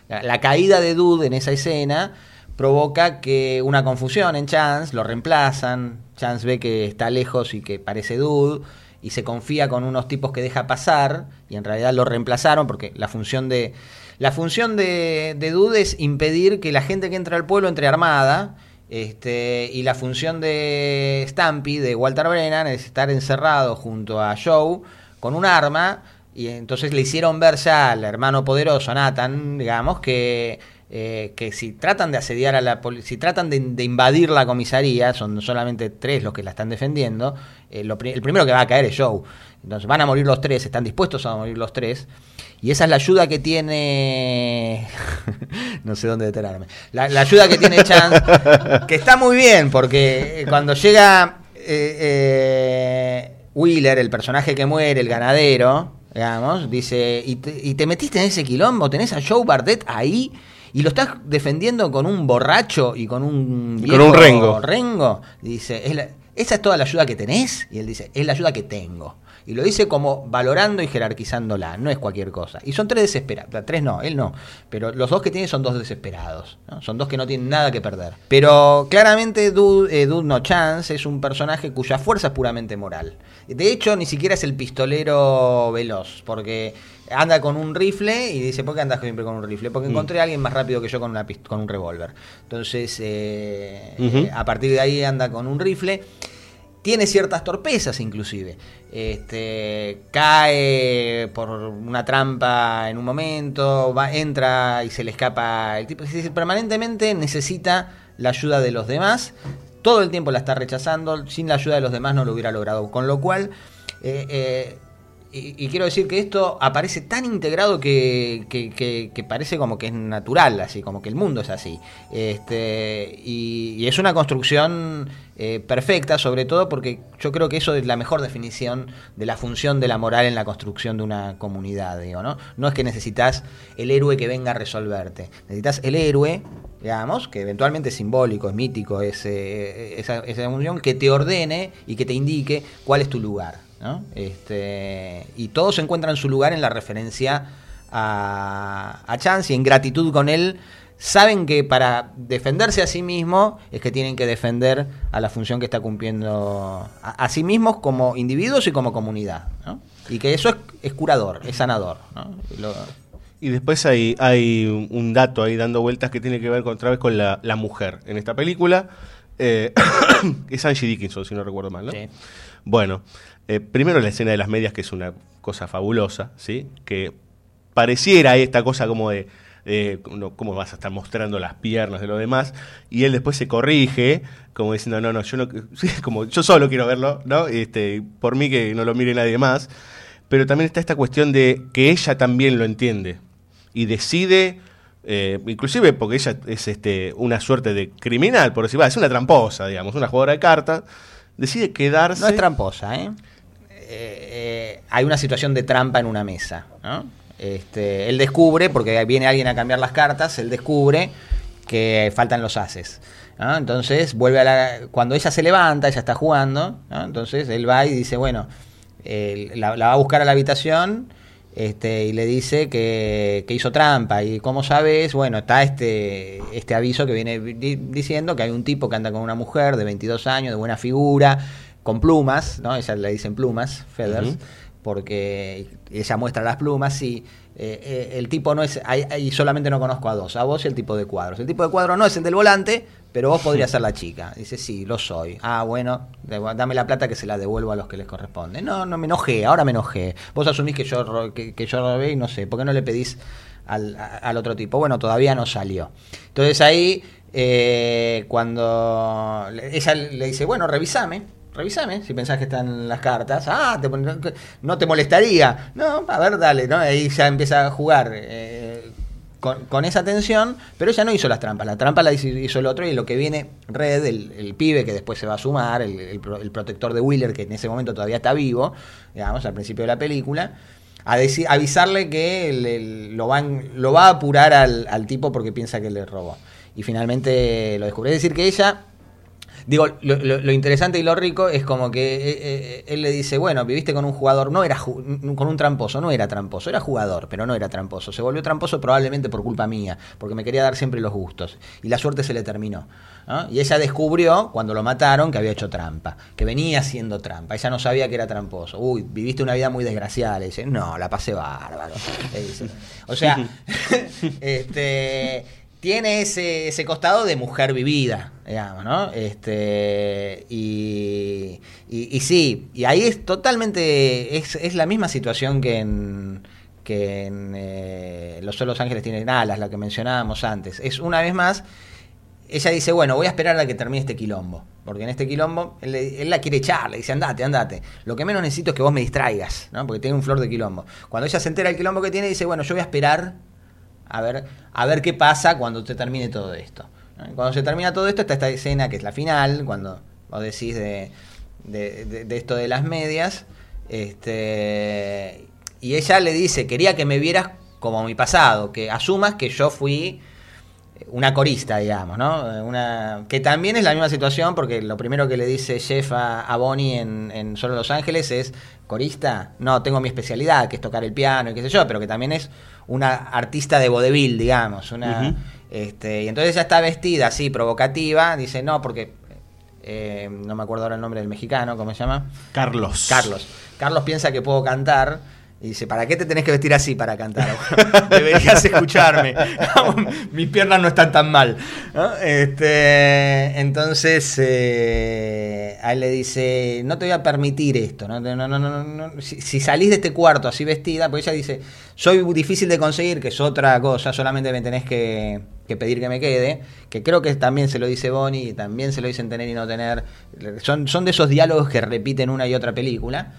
[SPEAKER 7] La, la caída de Dude en esa escena provoca que una confusión en Chance, lo reemplazan, Chance ve que está lejos y que parece Dude, y se confía con unos tipos que deja pasar, y en realidad lo reemplazaron porque la función de, la función de, de Dude es impedir que la gente que entra al pueblo entre armada. Este, y la función de Stampy, de Walter Brennan, es estar encerrado junto a Joe con un arma. Y entonces le hicieron ver ya al hermano poderoso, Nathan, digamos, que, eh, que si tratan de asediar a la poli- si tratan de, de invadir la comisaría, son solamente tres los que la están defendiendo, eh, lo el primero que va a caer es Joe. Entonces van a morir los tres, están dispuestos a morir los tres. Y esa es la ayuda que tiene. no sé dónde detenerme. La, la ayuda que tiene Chance, que está muy bien, porque cuando llega eh, eh, Wheeler, el personaje que muere, el ganadero, digamos, dice: ¿y te, y te metiste en ese quilombo? ¿Tenés a Joe Bardet ahí? Y lo estás defendiendo con un borracho y con un.
[SPEAKER 6] Y con un
[SPEAKER 7] viejo
[SPEAKER 6] rengo.
[SPEAKER 7] rengo. Dice: "Es la- ¿Esa es toda la ayuda que tenés? Y él dice: Es la ayuda que tengo. Y lo dice como valorando y jerarquizándola, no es cualquier cosa. Y son tres desesperados, tres no, él no, pero los dos que tiene son dos desesperados, ¿no? son dos que no tienen nada que perder. Pero claramente Dude, eh, Dude No Chance es un personaje cuya fuerza es puramente moral. De hecho, ni siquiera es el pistolero veloz, porque anda con un rifle y dice, ¿por qué andas siempre con un rifle? Porque
[SPEAKER 6] Mm.
[SPEAKER 7] encontré a alguien más rápido que yo con, una con un revólver. Entonces, eh, eh, a partir de ahí anda con un rifle tiene ciertas torpezas inclusive. Este, cae por una trampa en un momento, va, entra y se le escapa el tipo. Es decir, permanentemente necesita la ayuda de los demás. Todo el tiempo la está rechazando. Sin la ayuda de los demás no lo hubiera logrado. Con lo cual, eh, eh, y, quiero decir que esto aparece tan integrado que, parece como que es natural, así, como que el mundo es así. Este, y, y es una construcción eh, perfecta, sobre todo porque yo creo que eso es la mejor definición de la función de la moral en la construcción de una comunidad, digo, ¿no? No es que necesitas el héroe que venga a resolverte, necesitas el héroe, digamos, que eventualmente es simbólico, es mítico, es eh, esa, esa función que te ordene y que te indique cuál es tu lugar, ¿no? Este, y todos encuentran su lugar en la referencia a, a Chance y en gratitud con él saben que para defenderse a sí mismo es que tienen que defender a la función que está cumpliendo a, a sí mismos como individuos y como comunidad. ¿no? Y que eso es, es curador, es sanador. ¿no? Lo-
[SPEAKER 6] Y después hay, hay un- dato ahí dando vueltas que tiene que ver con, otra vez con la, la mujer en esta película. Eh, es Angie Dickinson, si no recuerdo mal, ¿no? Bueno, eh, primero la escena de las medias, que es una cosa fabulosa, ¿sí? Que pareciera esta cosa como de, ¿cómo vas a estar mostrando las piernas de lo demás? Y él después se corrige, como diciendo, no, no, yo no, como yo solo quiero verlo, ¿no? Este, por mí que no lo mire nadie más. Pero también está esta cuestión de que ella también lo entiende y decide, eh, inclusive porque ella es este, una suerte de criminal, por decir, va, es una tramposa, digamos, una jugadora de cartas, decide quedarse.
[SPEAKER 7] No es tramposa, ¿eh? Hay una situación de trampa en una mesa, ¿no? Este, él descubre, porque viene alguien a cambiar las cartas, él descubre que faltan los haces. Entonces vuelve a la. Cuando ella se levanta, ella está jugando, entonces él va y dice, bueno, la, va a buscar a la habitación este, y le dice que, hizo trampa. ¿Y cómo sabes? Bueno, está este, este aviso que viene di- diciendo que hay un tipo que anda con una mujer de 22 años, de buena figura, con plumas, ¿no? Ella le dicen plumas, feathers, porque ella muestra las plumas y eh, eh, el tipo no es, ahí solamente no conozco a dos, a vos y el tipo de cuadros. El tipo de cuadro no es el del volante, pero vos podrías ser la chica. Dice, sí, lo soy. Ah, bueno, dame la plata que se la devuelvo a los que les corresponde. No, no me enojé, ahora me enojé. Vos asumís que yo, que, que yo robé y no sé, ¿por qué no le pedís al, al otro tipo? Bueno, todavía no salió. Entonces ahí, eh, cuando ella le dice, bueno, revisame. Revisame, si pensás que están las cartas. Ah, te no te molestaría. No, a ver, dale, ¿no? Ahí ya empieza a jugar eh, con, esa tensión, pero ella no hizo las trampas. La trampa la hizo, el otro y lo que viene Red, el, pibe que después se va a sumar, el, el el protector de Wheeler, que en ese momento todavía está vivo, digamos, al principio de la película, a deci- avisarle que lo va a apurar al, al tipo porque piensa que le robó. Y finalmente lo descubre. Es decir, que ella Digo, lo, interesante y lo rico es como que eh, eh, él le dice, bueno, viviste con un jugador, no era con un tramposo, no era tramposo, era jugador, pero no era tramposo. Se volvió tramposo probablemente por culpa mía, porque me quería dar siempre los gustos. Y la suerte se le terminó. Y ella descubrió, cuando lo mataron, que había hecho trampa, que venía haciendo trampa. Ella no sabía que era tramposo. Uy, viviste una vida muy desgraciada. Le dice, no, la pasé bárbaro. O sea, este tiene ese, ese costado de mujer vivida, digamos, ¿no? Este, y, y, sí, y ahí es totalmente, es, es la misma situación que en, que en eh, Los Solos Ángeles tienen alas, la que mencionábamos antes. Es una vez más, ella dice, bueno, voy a esperar a que termine este quilombo. Porque en este quilombo, él la quiere echar, le dice, andate, andate. Lo que menos necesito es que vos me distraigas, ¿no? Porque tiene un flor de quilombo. Cuando ella se entera del quilombo que tiene, dice, bueno, yo voy a esperar a ver, a ver qué pasa cuando se termine todo esto. Cuando se termina todo esto, está esta escena que es la final, cuando vos decís de, de- de- de esto de las medias. Este, y ella le dice, quería que me vieras como mi pasado, que asumas que yo fui una corista, digamos, ¿no? Una, que también es la misma situación, porque lo primero que le dice Jeff a, a Bonnie en, en Solo Los Ángeles es, ¿corista? No, tengo mi especialidad, que es tocar el piano y qué sé yo, pero que también es una artista de vodevil, digamos. Una, este, y entonces ella está vestida así, provocativa, dice, no, porque... eh, no me acuerdo ahora el nombre del mexicano, ¿cómo se llama?
[SPEAKER 6] Carlos.
[SPEAKER 7] Carlos. Carlos piensa que puedo cantar y dice, ¿para qué te tenés que vestir así para cantar? Deberías escucharme. Mis piernas no están tan mal. Este, entonces, eh, le dice, no te voy a permitir esto. ¿no? No, no, no. Si, salís de este cuarto así vestida, pues ella dice, soy difícil de conseguir, que es otra cosa, solamente me tenés que, que pedir que me quede, que creo que también se lo dice Bonnie, también se lo dicen tener y no tener. Son, son de esos diálogos que repiten una y otra película.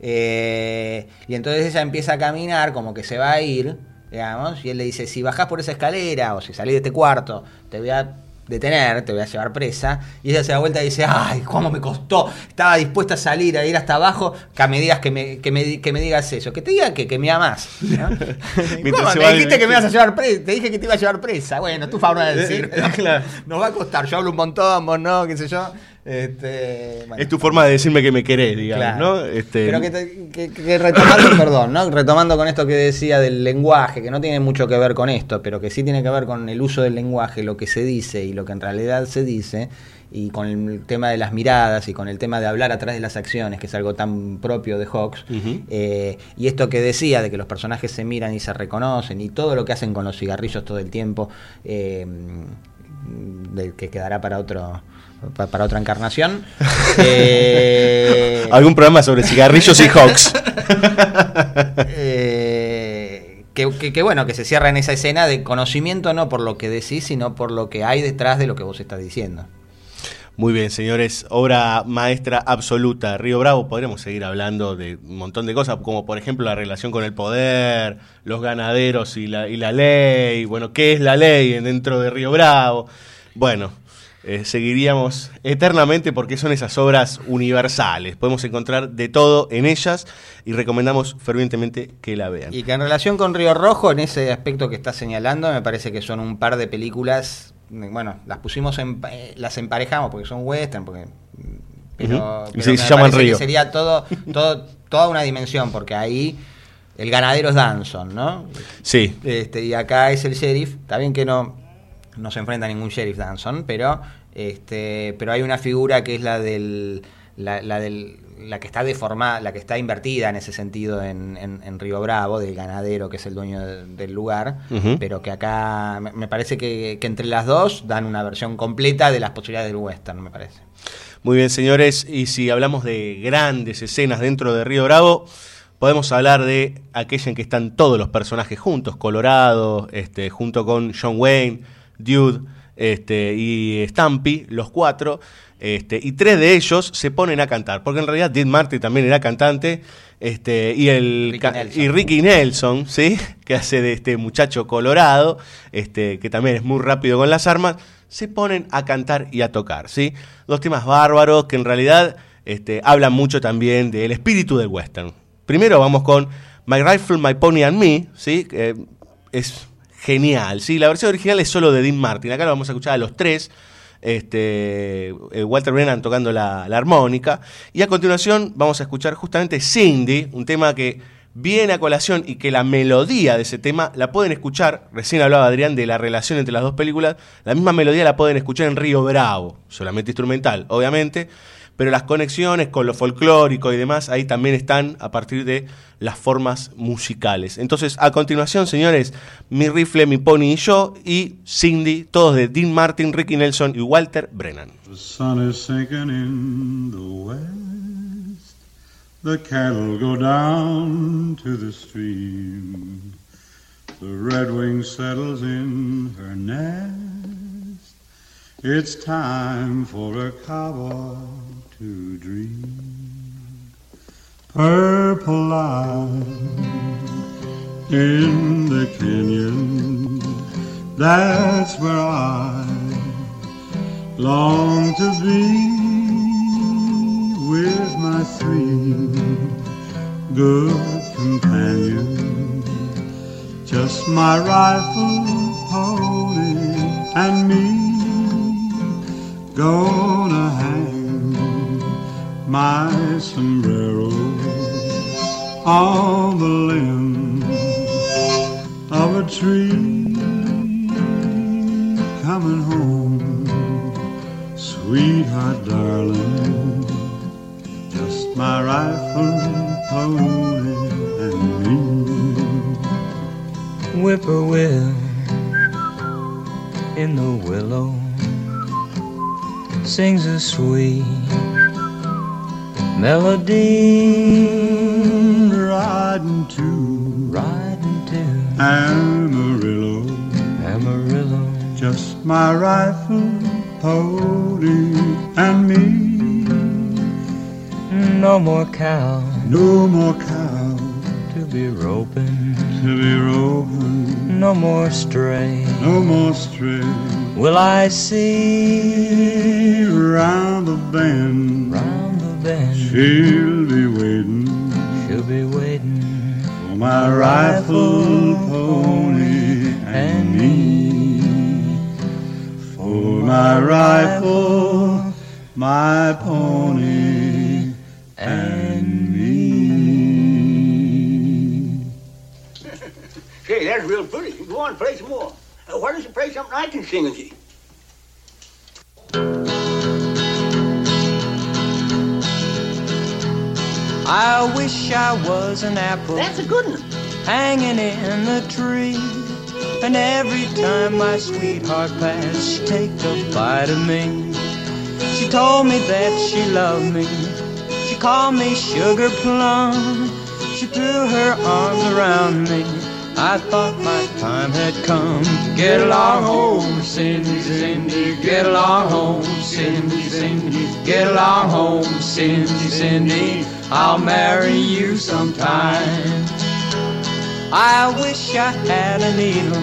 [SPEAKER 7] Eh, y entonces ella empieza a caminar como que se va a ir, digamos, y él le dice, si bajás por esa escalera o si salís de este cuarto, te voy a detener, te voy a llevar presa. Y ella se da vuelta y dice, ay, cómo me costó. Estaba dispuesta a salir, a ir hasta abajo, que me digas que me, que me, que me digas eso. Que te digan que, que me amas. ¿no? ¿Cómo? Me dijiste que me ibas a llevar presa. Te dije que te iba a llevar presa. Bueno, tú favor de decir. Nos va a costar. Yo hablo un montón, vos no, qué sé yo. Este, bueno.
[SPEAKER 6] Es tu forma de decirme que me querés, digamos,
[SPEAKER 7] Claro.
[SPEAKER 6] ¿no? Este,
[SPEAKER 7] Pero que, te- que- que retomando, perdón, ¿no? retomando con esto que decía del lenguaje, que no tiene mucho que ver con esto, pero que sí tiene que ver con el uso del lenguaje, lo que se dice y lo que en realidad se dice, y con el tema de las miradas y con el tema de hablar atrás de las acciones, que es algo tan propio de Hawks, eh, y esto que decía de que los personajes se miran y se reconocen, y todo lo que hacen con los cigarrillos todo el tiempo, eh, del que quedará para otro para otra encarnación. Eh,
[SPEAKER 6] Algún programa sobre cigarrillos y hawks.
[SPEAKER 7] eh, que, que- que bueno, que se cierra en esa escena de conocimiento no por lo que decís, sino por lo que hay detrás de lo que vos estás diciendo.
[SPEAKER 6] Muy bien, señores, obra maestra absoluta. Río Bravo, podríamos seguir hablando de un montón de cosas, como por ejemplo la relación con el poder, los ganaderos y la, y la ley. Bueno, ¿qué es la ley dentro de Río Bravo? Bueno, eh, seguiríamos eternamente porque son esas obras universales. Podemos encontrar de todo en ellas y recomendamos fervientemente que la vean.
[SPEAKER 7] Y que en relación con Río Rojo, en ese aspecto que estás señalando, me parece que son un par de películas, bueno, las pusimos en, eh, las emparejamos porque son western, porque pero.
[SPEAKER 6] Y
[SPEAKER 7] pero
[SPEAKER 6] se-
[SPEAKER 7] me
[SPEAKER 6] se llaman
[SPEAKER 7] que
[SPEAKER 6] Río.
[SPEAKER 7] sería todo, todo, toda una dimensión, porque ahí el ganadero es Danson, ¿no?
[SPEAKER 6] Sí.
[SPEAKER 7] Este, y acá es el sheriff. Está bien que no, no se enfrenta a ningún sheriff Danson, pero, este, pero hay una figura que es la del. La, la del la que está deformada, la que está invertida en ese sentido en, en- en Río Bravo, del ganadero que es el dueño de- del lugar, pero que acá me, me parece que, que entre las dos dan una versión completa de las posibilidades del western, me parece.
[SPEAKER 6] Muy bien, señores, y si hablamos de grandes escenas dentro de Río Bravo, podemos hablar de aquella en que están todos los personajes juntos, Colorado, este, junto con John Wayne, Dude este, y Stampy, los cuatro, este, y tres de ellos se ponen a cantar, porque en realidad Dean Martin también era cantante, este, y, el,
[SPEAKER 7] Ricky Nelson.
[SPEAKER 6] y Ricky Nelson, ¿sí? que hace de este muchacho colorado, este, que también es muy rápido con las armas, se ponen a cantar y a tocar. ¿sí? Dos temas bárbaros que en realidad este, hablan mucho también del espíritu del western. Primero vamos con My Rifle, My Pony and Me, ¿sí? que es genial. ¿sí? La versión original es solo de Dean Martin. Acá lo vamos a escuchar a los tres. Este, eh, Walter Brennan tocando la, la armónica. Y a continuación vamos a escuchar justamente Cindy, un tema que viene a colación y que la melodía de ese tema la pueden escuchar. Recién hablaba Adrián de la relación entre las dos películas. La misma melodía la pueden escuchar en Río Bravo, solamente instrumental, obviamente. Pero las conexiones con lo folclórico y demás ahí también están a partir de las formas musicales. Entonces, a continuación, señores, mi rifle, mi pony y yo, y Cindy, todos de Dean Martin, Ricky Nelson y Walter Brennan.
[SPEAKER 5] The sun is sinking in the west. The cattle go down to the stream. The redwing settles in her nest. It's time for a cowboy to dream. Purple light in the canyon. That's where I long to be with my three good companions. Just my rifle, pony, and me. Hang my sombrero on the limb of a tree. Coming home, sweetheart, darling. Just my rifle, pony, and me.
[SPEAKER 26] whippoorwill in the willow sings a sweet melody
[SPEAKER 5] riding to
[SPEAKER 26] riding to
[SPEAKER 5] Amarillo
[SPEAKER 26] Amarillo
[SPEAKER 5] just my rifle pony and me
[SPEAKER 26] No more cow.
[SPEAKER 5] No more cow
[SPEAKER 26] to be roping.
[SPEAKER 5] to be roving.
[SPEAKER 26] No more stray.
[SPEAKER 5] No more stray.
[SPEAKER 26] Will I see
[SPEAKER 5] round the bend?
[SPEAKER 26] Round the bend.
[SPEAKER 5] She'll be waiting.
[SPEAKER 26] She'll be waiting
[SPEAKER 5] for my rifle, pony, and me. For my rifle, my pony, and me.
[SPEAKER 27] Say, that's real pretty. Go on, play some more. Uh, why don't you play something I can sing with you?
[SPEAKER 26] I wish I was an apple.
[SPEAKER 27] That's a good one.
[SPEAKER 26] Hanging in the tree. And every time my sweetheart passed, she'd take a bite of me. She told me that she loved me. She called me sugar plum. She threw her arms around me. I thought my time had come get along home, Cindy, Cindy. Get along home, Cindy, Cindy. Get along home, Cindy, Cindy. I'll marry you sometime. I wish I had a needle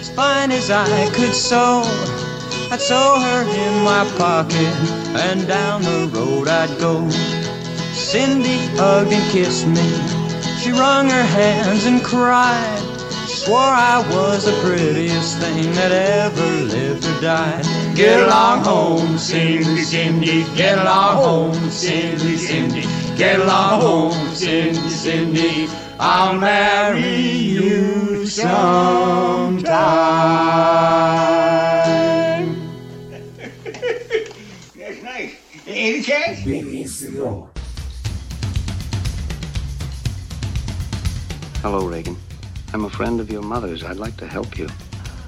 [SPEAKER 26] as fine as I could sew. I'd sew her in my pocket and down the road I'd go. Cindy hugged and kissed me. She wrung her hands and cried. She swore I was the prettiest thing that ever lived or died. Get along home, Cindy, Cindy. Get along home, Cindy, Cindy. Get along home, Cindy, Cindy. I'll marry you sometime.
[SPEAKER 27] That's nice. Any chance?
[SPEAKER 21] Hello, Reagan. I'm a friend of your mother's. I'd like to help you.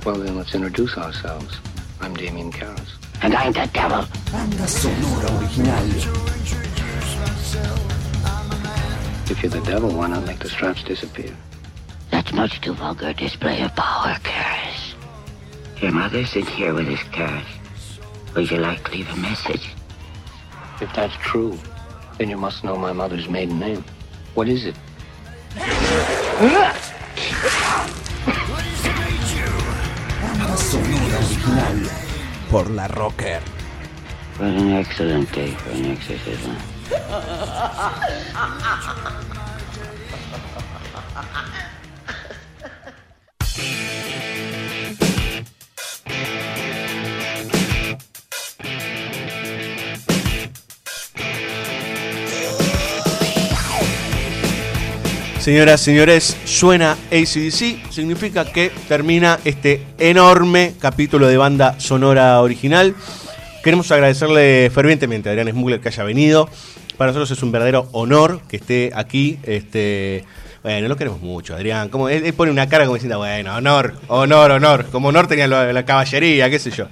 [SPEAKER 21] Well, then let's introduce ourselves. I'm Damien Karras. And I'm the devil.
[SPEAKER 15] Banda sonora original.
[SPEAKER 21] If you're the devil, why not make the straps disappear?
[SPEAKER 28] That's much too vulgar a display of power, Karis. Your mother's in here with us, Karis. Would you like to leave a message?
[SPEAKER 21] If that's true, then you must know my mother's maiden name. What is it?
[SPEAKER 15] Banda sonora original. Por la Rocker.
[SPEAKER 28] What an excellent day for an
[SPEAKER 6] Señoras, señores, suena ACDC, significa que termina este enorme capítulo de banda sonora original. Queremos agradecerle fervientemente a Adrián Smugler que haya venido. Para nosotros es un verdadero honor que esté aquí. Este, bueno, lo queremos mucho, Adrián. Como, él, pone una cara como diciendo, bueno, honor, honor, honor. Como honor tenía la, la caballería, qué sé yo.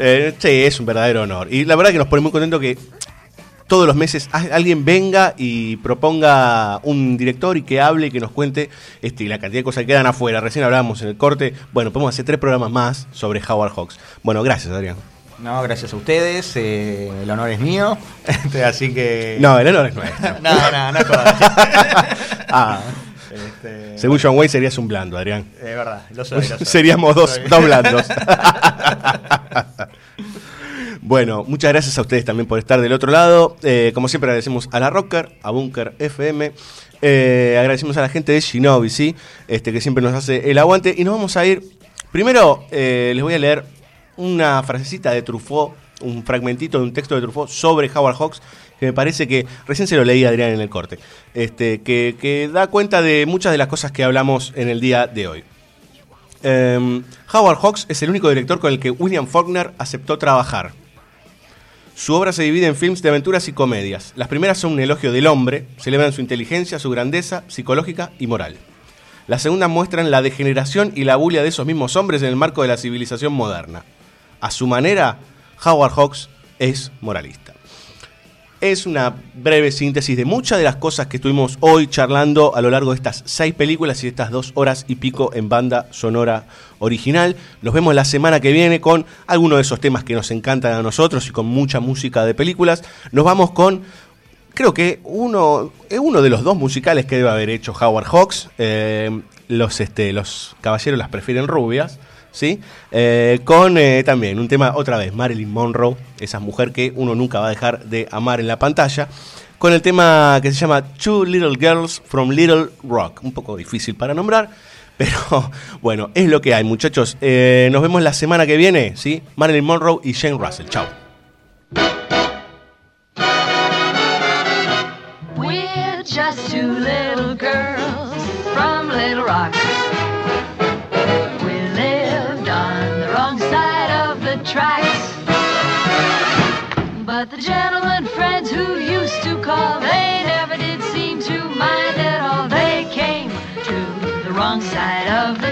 [SPEAKER 6] Eh, sí, es un verdadero honor. Y la verdad que nos pone muy contento que todos los meses alguien venga y proponga un director y que hable y que nos cuente este, la cantidad de cosas que quedan afuera. Recién hablábamos en el corte. Bueno, podemos hacer tres programas más sobre Howard Hawks. Bueno, gracias, Adrián.
[SPEAKER 7] No, gracias a ustedes. eh, el honor es mío. Este, así que.
[SPEAKER 6] No, el honor es nuestro.
[SPEAKER 7] no, no, no.
[SPEAKER 6] Ah.
[SPEAKER 7] Este,
[SPEAKER 6] Según John Wayne serías un blando, Adrián.
[SPEAKER 7] Es verdad, lo soy, lo soy.
[SPEAKER 6] Seríamos dos,
[SPEAKER 7] Soy.
[SPEAKER 6] dos blandos. Bueno, muchas gracias a ustedes también por estar del otro lado. Eh, como siempre agradecemos a la Rocker, a Bunker FM. Eh, agradecemos a la gente de Shinobi, ¿sí? Este, que siempre nos hace el aguante. Y nos vamos a ir. Primero, eh, les voy a leer una frasecita de Truffaut, un fragmentito de un texto de Truffaut sobre Howard Hawks, que me parece que recién se lo leí a Adrián en el corte, este, que, que da cuenta de muchas de las cosas que hablamos en el día de hoy. Em, Howard Hawks es el único director con el que William Faulkner aceptó trabajar. Su obra se divide en films de aventuras y comedias. Las primeras son un elogio del hombre, celebran su inteligencia, su grandeza psicológica y moral. Las segundas muestran la degeneración y la bulia de esos mismos hombres en el marco de la civilización moderna. A su manera, Howard Hawks es moralista. Es una breve síntesis de muchas de las cosas que estuvimos hoy charlando a lo largo de estas seis películas y estas dos horas y pico en banda sonora original. Nos vemos la semana que viene con algunos de esos temas que nos encantan a nosotros y con mucha música de películas. Nos vamos con creo que uno, es uno de los dos musicales que debe haber hecho Howard Hawks. eh, los, este, los caballeros las prefieren rubias. ¿Sí? Eh, con eh, también un tema, otra vez, Marilyn Monroe, esa mujer que uno nunca va a dejar de amar en la pantalla, con el tema que se llama Two Little Girls from Little Rock, un poco difícil para nombrar, pero bueno, es lo que hay, muchachos. Eh, nos vemos la semana que viene, ¿sí? Marilyn Monroe y Jane Russell. Chao.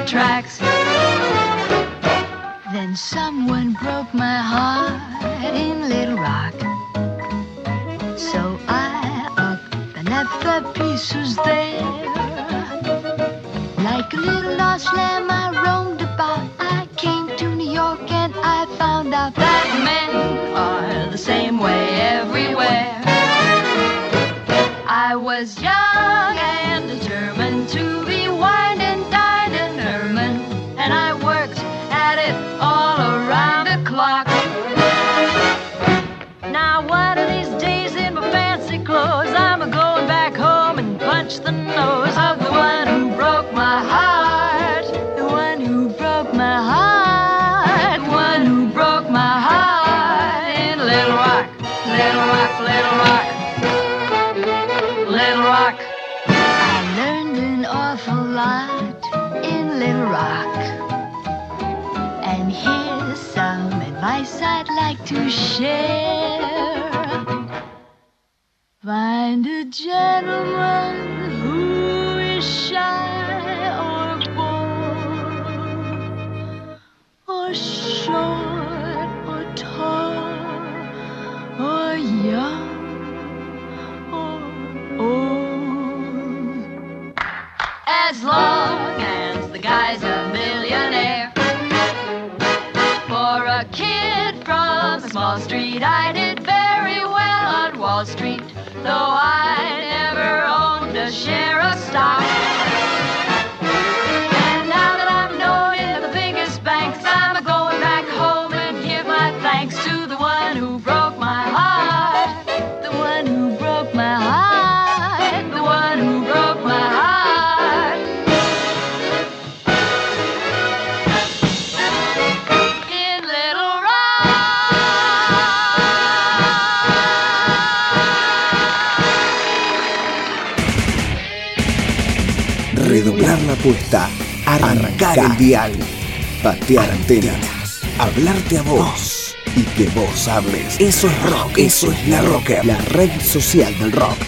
[SPEAKER 25] Tracks. Then someone broke my heart in Little Rock. So I up and left the pieces there. Like a little lost lamb, I roamed about. I came to New York and I found out that men are the same way everywhere. I was young punch the nose of the one who broke my heart. The one who broke my heart. The one who broke my heart in Little Rock, Little Rock, Little Rock, Little Rock. I learned an awful lot in Little Rock. And here's some advice I'd like to share. Find a gentleman who is shy or bold, or short or tall, or young or old. As long as the guy's a millionaire. For a kid from a small street, I did very well on Wall Street, though I never owned a share of stock.
[SPEAKER 15] Apuesta, arrancar el dial, patear antenas, hablarte a vos. Y que vos hables. Eso es rock, eso es la rocker, la red social del rock.